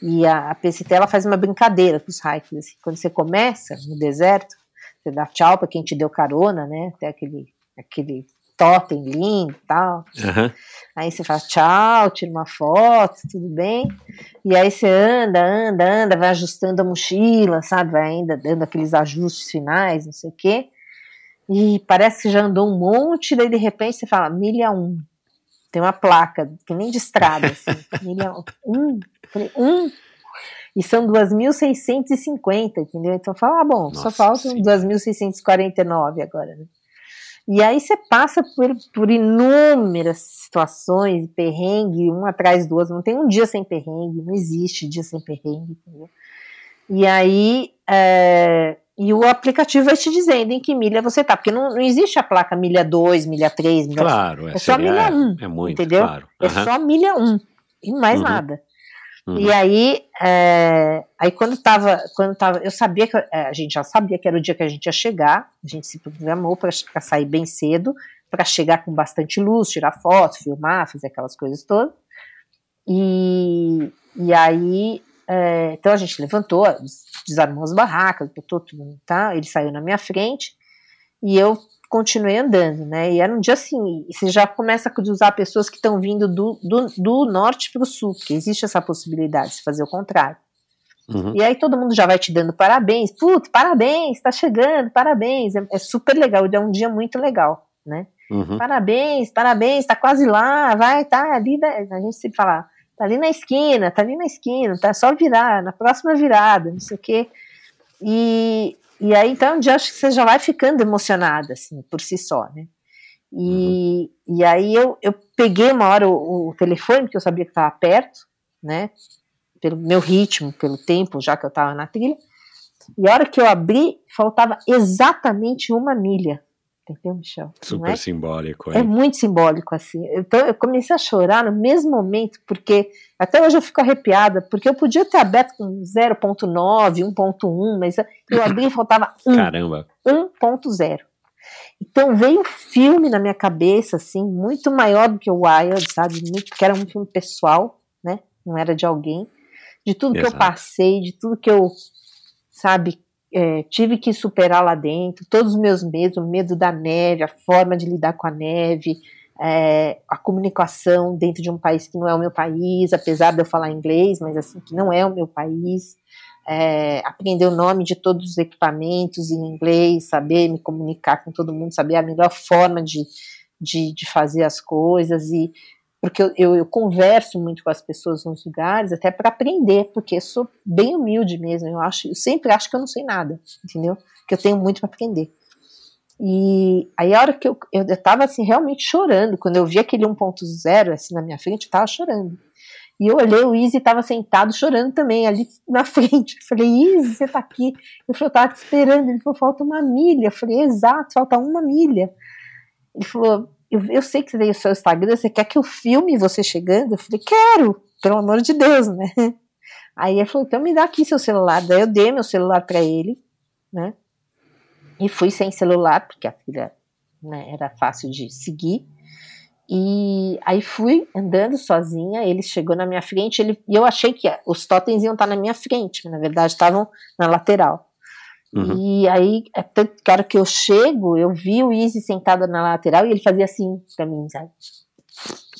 E a, a PCT ela faz uma brincadeira com os hikers. Assim, quando você começa no deserto, você dá tchau para quem te deu carona, né? Até aquele, aquele totem lindo e tal.
Aham.
Aí você fala tchau, tira uma foto, tudo bem. E aí você anda, anda, anda, vai ajustando a mochila, sabe? Vai ainda dando aqueles ajustes finais, não sei o quê. E parece que já andou um monte, daí de repente você fala, milha um. Tem uma placa, que nem de estrada, assim. (laughs) milha um. Falei, um. E são 2.650, entendeu? Então fala, ah, bom, só
Nossa
faltam
Senhora.
2.649 agora, né? E aí você passa por, por inúmeras situações, perrengue, um atrás do outro. Não tem um dia sem perrengue, não existe dia sem perrengue, entendeu? E aí, é, e o aplicativo vai te dizendo em que milha você tá, porque não, não existe a placa milha 2, milha 3, milha
Claro, é,
É só milha um,
É muito,
entendeu?
claro.
é
Aham.
só milha 1 e mais
Uhum.
nada.
Uhum.
E aí, é, aí quando tava, quando tava, eu sabia que é, a gente já sabia que era o dia que a gente ia chegar, a gente se programou para sair bem cedo, para chegar com bastante luz, tirar foto, filmar, fazer aquelas coisas todas. E, e aí, é, então a gente levantou, desarmou as barracas, botou tudo, tá? Ele saiu na minha frente e eu continuei andando, né? E era um dia assim, você já começa a cruzar pessoas que estão vindo do, do, do norte para o sul, porque existe essa possibilidade de fazer o contrário.
Uhum.
E aí todo mundo já vai te dando parabéns, putz, parabéns, tá chegando, parabéns, é, é super legal, é um dia muito legal, né?
Uhum.
Parabéns, parabéns, tá quase lá, vai, tá ali, né? a gente sempre fala, tá ali na esquina, tá ali na esquina, tá só virar, na próxima virada, não sei o quê. E, e aí, então, dia acho que você já vai ficando emocionada, assim, por si só, né? E, e aí eu, eu peguei uma hora o, o telefone, porque eu sabia que estava perto, né? Pelo meu ritmo, pelo tempo, já que eu estava na trilha. E a hora que eu abri, faltava exatamente uma milha. Entendeu, Michel?
Super
é?
simbólico.
É
hein?
muito simbólico, assim. Então eu comecei a chorar no mesmo momento, porque até hoje eu fico arrepiada, porque eu podia ter aberto com 0.9, 1.1, mas eu abri e faltava 1, (laughs)
Caramba.
1.0. Então veio um filme na minha cabeça, assim, muito maior do que o Wild, sabe? Muito, que era um filme pessoal, né? Não era de alguém. De tudo que eu
Exato.
passei, de tudo que eu, sabe, é, tive que superar lá dentro, todos os meus medos, o medo da neve, a forma de lidar com a neve, é, a comunicação dentro de um país que não é o meu país, apesar de eu falar inglês, mas assim, que não é o meu país, é, aprender o nome de todos os equipamentos em inglês, saber me comunicar com todo mundo, saber a melhor forma de, de, de fazer as coisas e porque eu, eu, eu converso muito com as pessoas nos lugares até para aprender, porque sou bem humilde mesmo, eu acho, eu sempre acho que eu não sei nada, entendeu? Que eu tenho muito para aprender. E aí a hora que eu, eu, eu tava assim realmente chorando, quando eu vi aquele 1.0 assim na minha frente, eu tava chorando. E eu olhei, o Easy estava sentado chorando também, ali na (laughs) frente. Eu falei, Easy, você tá aqui? Eu falei, eu tava te esperando. Ele falou, falta uma milha. Eu falei, exato, falta uma milha. Ele falou, eu, eu sei que você tem o seu Instagram, você quer que eu filme você chegando? Eu falei, quero. pelo amor de Deus, né? (laughs) Aí ele falou, então me dá aqui seu celular. Daí eu dei meu celular para ele, né? E fui sem celular, porque a filha né, era fácil de seguir. E aí fui andando sozinha, ele chegou na minha frente, ele, e eu achei que os totens iam estar na minha frente, mas na verdade estavam na lateral. Uhum. E aí, até que hora que eu chego, eu vi o Easy sentado na lateral e ele fazia assim pra mim, sabe?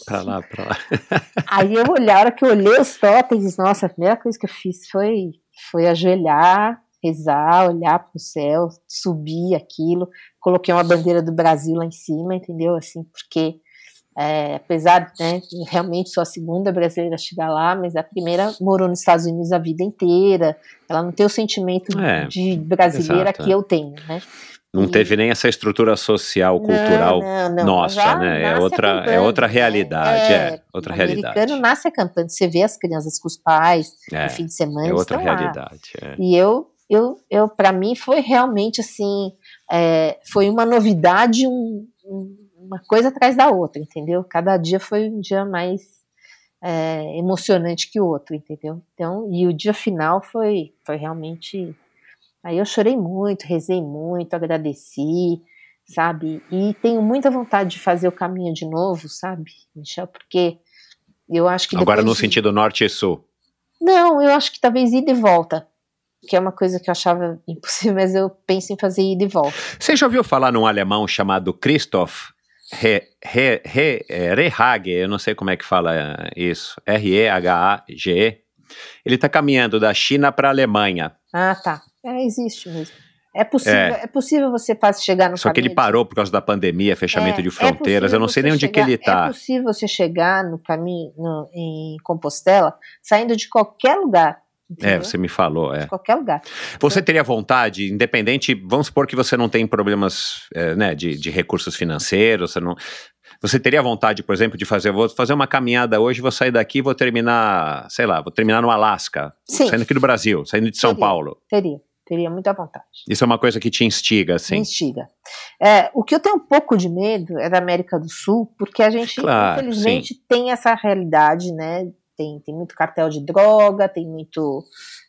Pra lá, pra lá. (laughs)
aí eu olhei, a hora que eu olhei os totens, nossa, a primeira coisa que eu fiz foi, foi ajoelhar, rezar, olhar pro céu, subir aquilo, coloquei uma bandeira do Brasil lá em cima, entendeu? Assim, porque é, apesar, né, realmente sou a segunda brasileira a chegar lá, mas a primeira morou nos Estados Unidos a vida inteira. Ela não tem o sentimento é, de brasileira exato, que é. eu tenho, né?
Não e... teve nem essa estrutura social, cultural não, não, não. nossa, né? É outra, é outra né? realidade, é, é outra
o
realidade.
Americano nasce acampando, você vê as crianças com os pais
é,
no fim de semana.
É outra realidade. É.
E eu, eu, eu para mim foi realmente assim, foi uma novidade, um, um uma coisa atrás da outra, entendeu? Cada dia foi um dia mais é, emocionante que o outro, entendeu? Então, e o dia final foi, foi realmente. Aí eu chorei muito, rezei muito, agradeci, sabe? E tenho muita vontade de fazer o caminho de novo, sabe, Michel? Porque eu acho que.
Agora no
de...
sentido norte e sul.
Não, eu acho que talvez ida e volta que é uma coisa que eu achava impossível, (laughs) mas eu penso em fazer ida e volta.
Você já ouviu falar num alemão chamado Christoph Re, re, re, é, Rehage, eu não sei como é que fala isso, R-E-H-A-G-E, ele está caminhando da China para a Alemanha.
Ah, tá. É, existe mesmo. É possível, é. é possível você chegar no
Só que ele parou por causa da pandemia, fechamento é, de é fronteiras, eu não sei nem onde que ele está.
É possível você chegar no caminho, no, em Compostela, saindo de qualquer lugar.
É, Entendeu? É, você me falou, é.
De qualquer lugar.
Você teria vontade, independente, vamos supor que você não tem problemas é, né, de, de recursos financeiros, você não. Você teria vontade, por exemplo, de fazer, vou fazer uma caminhada hoje, vou sair daqui, vou terminar, sei lá, vou terminar no Alasca,
Sim.
saindo aqui do Brasil, saindo de São
teria,
Paulo.
Teria, teria muita vontade.
Isso é uma coisa que te instiga, assim? Me
instiga. É, o que eu tenho um pouco de medo é da América do Sul, porque a gente, claro, infelizmente, sim. tem essa realidade, né, tem, tem muito cartel de droga, tem muito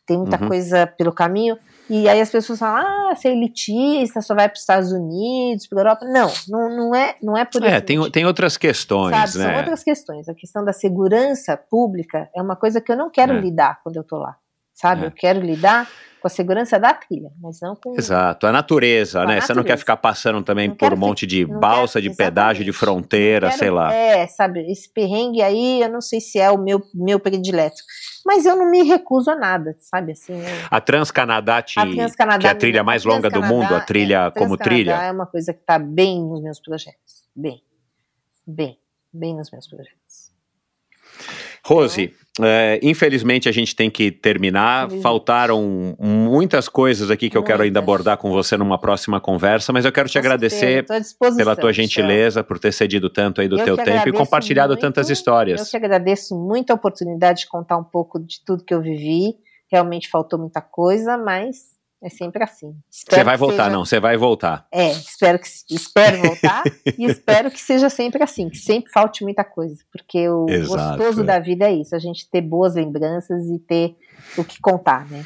tem muita uhum. coisa pelo caminho. E aí as pessoas falam, ah, você é elitista, só vai para os Estados Unidos, para a Europa. Não, não, não, é, não é por isso.
É, tem, tem outras questões,
sabe?
né?
São outras questões. A questão da segurança pública é uma coisa que eu não quero é. lidar quando eu estou lá, sabe? É. Eu quero lidar com a segurança da trilha, mas não com.
Exato, a natureza, né? A Você não quer ficar passando também não por um monte de balsa, quero, de pedágio, de fronteira, quero, sei lá.
É, sabe, esse perrengue aí, eu não sei se é o meu, meu predileto. Mas eu não me recuso a nada, sabe assim. Eu...
A Transcanadá, te, Transcanadá que é a trilha mais longa do mundo, a trilha é, como trilha.
é uma coisa que está bem nos meus projetos. Bem, bem, bem nos meus projetos.
Rose, é, infelizmente a gente tem que terminar. Faltaram muitas coisas aqui que eu quero ainda abordar com você numa próxima conversa, mas eu quero te agradecer pela tua gentileza, por ter cedido tanto aí do eu teu tempo e compartilhado muito, tantas histórias.
Eu te agradeço muito a oportunidade de contar um pouco de tudo que eu vivi. Realmente faltou muita coisa, mas é sempre assim.
Você vai voltar, seja... não, você vai voltar.
É, espero que espero voltar e espero que seja sempre assim, que sempre falte muita coisa, porque o Exato, gostoso é. da vida é isso, a gente ter boas lembranças e ter o que contar, né?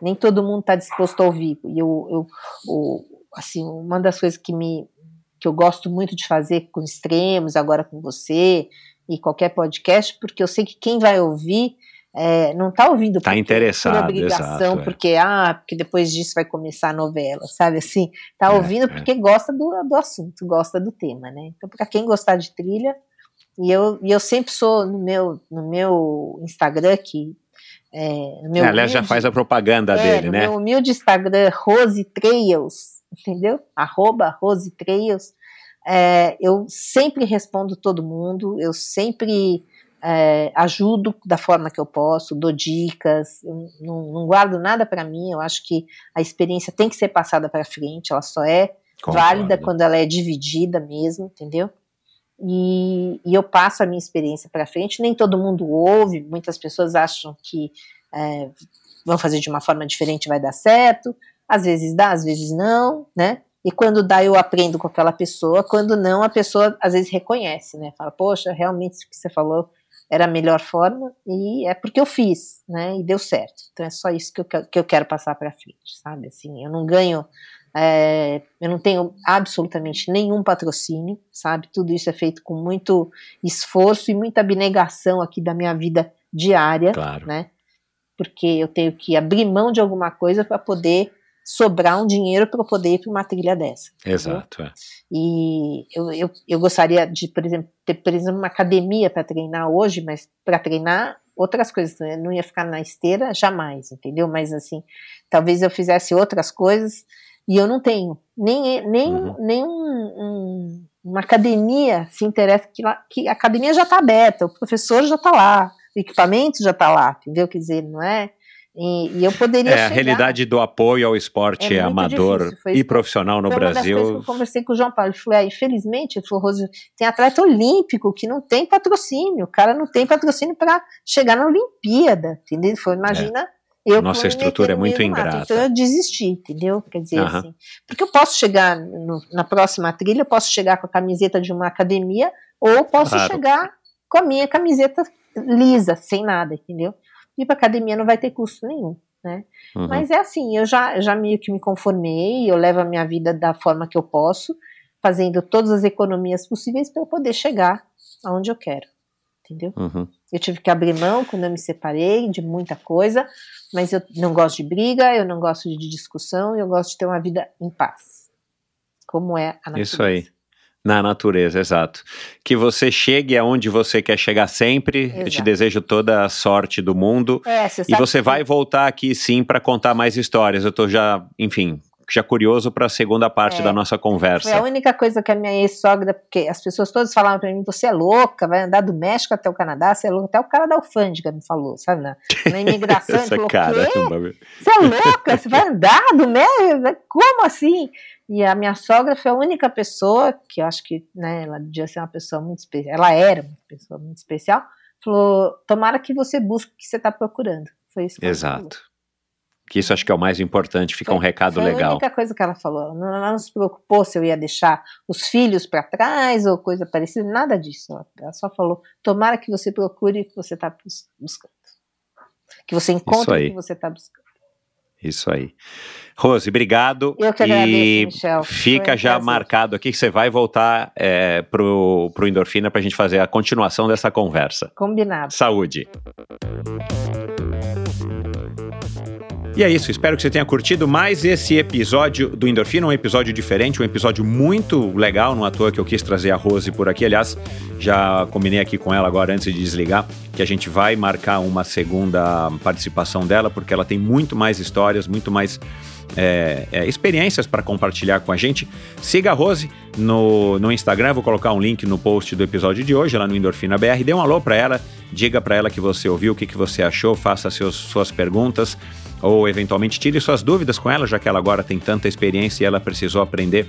Nem todo mundo está disposto a ouvir. E eu, eu, eu, assim, uma das coisas que me que eu gosto muito de fazer com extremos, agora com você e qualquer podcast, porque eu sei que quem vai ouvir é, não está ouvindo
tá interessado,
por obrigação, exato, é. porque ah, porque depois disso vai começar a novela, sabe assim? Está é, ouvindo é. porque gosta do, do assunto, gosta do tema, né? Então, para quem gostar de trilha, e eu, e eu sempre sou no meu, no meu Instagram que é,
meu Aliás, já faz a propaganda dele,
no
né?
Meu humilde Instagram, Rose Trails, entendeu? Arroba Rose Trails. Eu sempre respondo todo mundo, eu sempre é, ajudo da forma que eu posso, dou dicas, não, não, guardo nada para mim. Eu acho que a experiência tem que ser passada para frente, ela só é Concordo. válida quando ela é dividida mesmo, entendeu? E, e eu passo a minha experiência para frente. Nem todo mundo ouve, muitas pessoas acham que é, vão fazer de uma forma diferente vai dar certo. Às vezes dá, às vezes não, né? E quando dá, eu aprendo com aquela pessoa. Quando não, a pessoa às vezes reconhece, né? Fala, poxa, realmente isso que você falou era a melhor forma e é porque eu fiz, né? E deu certo. Então é só isso que eu, que eu quero passar para frente, sabe? Assim, eu não ganho, é, eu não tenho absolutamente nenhum patrocínio, sabe? Tudo isso é feito com muito esforço e muita abnegação aqui da minha vida diária,
Claro.
né? Porque eu tenho que abrir mão de alguma coisa para poder sobrar um dinheiro para eu poder ir para uma trilha dessa.
Exato. é.
E eu, eu, eu gostaria de, por exemplo, ter, por exemplo, uma academia para treinar hoje, mas para treinar outras coisas, né? eu não ia ficar na esteira jamais, entendeu? Mas assim, talvez eu fizesse outras coisas e eu não tenho. Nem, nem,
Uhum.
nem um- um- uma academia se interessa, que, lá, que a academia já está aberta, o professor já está lá, o equipamento já está lá, entendeu? Quer dizer, não é? E, e eu poderia
É, a
chegar-
realidade do apoio ao esporte
É
amador
foi
e profissional no
foi uma das
Brasil.
eu conversei com o João Paulo. Ele falou: é, infelizmente, tem atleta olímpico que não tem patrocínio. O cara não tem patrocínio para chegar na Olimpíada. Entendeu? Falou: imagina. Eu
É. Nossa
que me
estrutura é muito ingrata.
Então eu desisti, entendeu? Quer dizer, assim. Porque eu posso chegar no- na próxima trilha, eu posso chegar com a camiseta de uma academia, ou eu posso
Claro.
chegar com a minha camiseta lisa, sem nada, entendeu? E para academia não vai ter custo nenhum. Né?
Uhum.
Mas é assim, eu já, já meio que me conformei, eu levo a minha vida da forma que eu posso, fazendo todas as economias possíveis para eu poder chegar aonde eu quero. Entendeu?
Uhum.
Eu tive que abrir mão quando eu me separei de muita coisa, mas eu não gosto de briga, eu não gosto de discussão, eu gosto de ter uma vida em paz. Como é a natureza.
Isso aí. Na natureza, exato. Que você chegue aonde você quer chegar sempre. Eu te
Exato.
desejo toda a sorte do mundo.
É, você
E você
que-
vai voltar aqui sim para contar mais histórias. Eu tô já, enfim, já curioso para a segunda parte
É,
da nossa
Foi a
conversa.
única coisa que a minha ex-sogra, porque as pessoas todas falavam pra mim, você é louca, vai andar do México até o Canadá, você é louca. Até o cara da alfândega me falou, sabe? Na, na imigração, (laughs) ele falou,
meu.
Você é louca? Você vai andar do México? Como assim? E a minha sogra foi a única pessoa, que eu acho que né, ela devia ser uma pessoa muito especial, ela era uma pessoa muito especial, falou, tomara que você busque o que você está procurando. Foi isso que ela falou.
Exato. Que isso acho que é o mais importante, fica um
Foi-
recado
foi
legal.
a única coisa que ela falou. Ela não, ela não se preocupou se eu ia deixar os filhos para trás ou coisa parecida, nada disso. Ela, só falou: tomara que você procure o que você está buscando. Que você encontre o que você está buscando.
Isso aí. Rose, obrigado.
Eu que
e
agradeço, Michel.
fica
Foi
já marcado aqui que você vai voltar é, pro, pro Endorfina pra gente fazer a continuação dessa conversa.
Combinado.
Saúde. E é isso, espero que você tenha curtido mais esse episódio do Endorfina, um episódio diferente, um episódio muito legal, não à toa que eu quis trazer a Rose por aqui, aliás, já combinei aqui com ela agora antes de desligar, que a gente vai marcar uma segunda participação dela, porque ela tem muito mais histórias, muito mais é, é, experiências para compartilhar com a gente. Siga a Rose no, no Instagram, vou colocar um link no post do episódio de hoje, lá no Endorfina BR. Dê um alô para ela, diga para ela que você ouviu, o que, que você achou, faça seus, suas perguntas ou eventualmente tire suas dúvidas com ela, já que ela agora tem tanta experiência e ela precisou aprender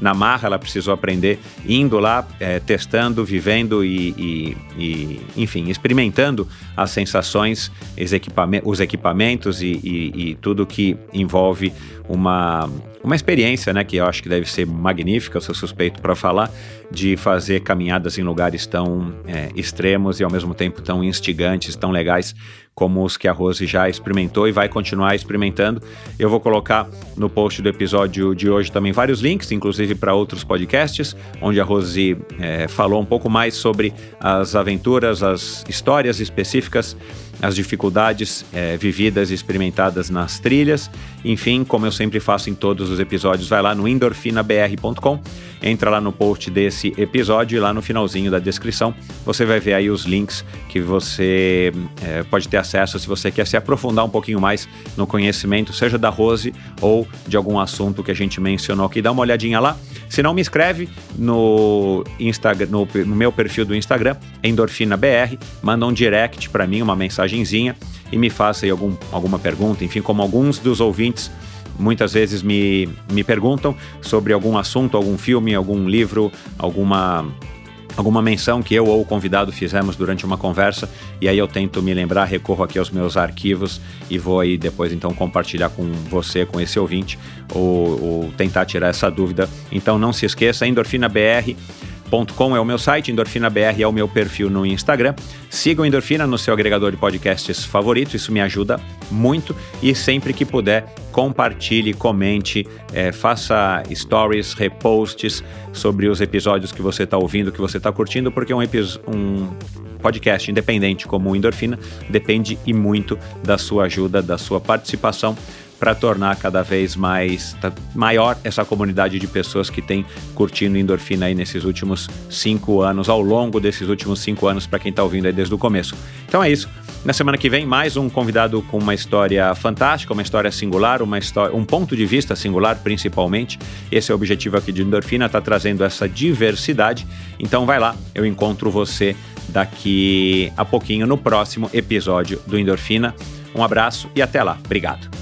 na marra, ela precisou aprender indo lá, é, testando, vivendo e, e- e, enfim, experimentando as sensações, os, equipame- os equipamentos e, e- e tudo que envolve uma, uma experiência, né, que eu acho que deve ser magnífica, eu sou suspeito para falar, de fazer caminhadas em lugares tão é, extremos e ao mesmo tempo tão instigantes, tão legais como os que a Rose já experimentou e vai continuar experimentando. Eu vou colocar no post do episódio de hoje também vários links, inclusive para outros podcasts, onde a Rose é, falou um pouco mais sobre as aventuras, as histórias específicas, as dificuldades é, vividas e experimentadas nas trilhas. Enfim, como eu sempre faço em todos os episódios, vai lá no endorfinabr.com, entra lá no post desse episódio e lá no finalzinho da descrição você vai ver aí os links que você é, pode ter acesso se você quer se aprofundar um pouquinho mais no conhecimento, seja da Rose ou de algum assunto que a gente mencionou aqui. Dá uma olhadinha lá. Se não, me escreve no, Instagram, no, no meu perfil do Instagram, EndorfinaBR, manda um direct para mim, uma mensagenzinha e me faça aí algum, alguma pergunta. Enfim, como alguns dos ouvintes muitas vezes me, me perguntam sobre algum assunto, algum filme, algum livro, alguma alguma menção que eu ou o convidado fizemos durante uma conversa e aí eu tento me lembrar, recorro aqui aos meus arquivos e vou aí depois então compartilhar com você, com esse ouvinte ou, ou tentar tirar essa dúvida. Então não se esqueça, Endorfina BR endorfinabr.com é o meu site, endorfinabr é o meu perfil no Instagram. Siga o Endorfina no seu agregador de podcasts favorito, isso me ajuda muito. E sempre que puder, compartilhe, comente, é, faça stories, reposts sobre os episódios que você está ouvindo, que você está curtindo, porque um, um podcast independente como o Endorfina depende e muito da sua ajuda, da sua participação para tornar cada vez mais tá, maior essa comunidade de pessoas que tem curtindo endorfina aí nesses últimos cinco anos, ao longo desses últimos cinco anos, para quem está ouvindo aí desde o começo. Então é isso. Na semana que vem, mais um convidado com uma história fantástica, uma história singular, uma história, um ponto de vista singular, principalmente. Esse é o objetivo aqui de Endorfina, tá trazendo essa diversidade. Então vai lá, eu encontro você daqui a pouquinho no próximo episódio do Endorfina. Um abraço e até lá. Obrigado.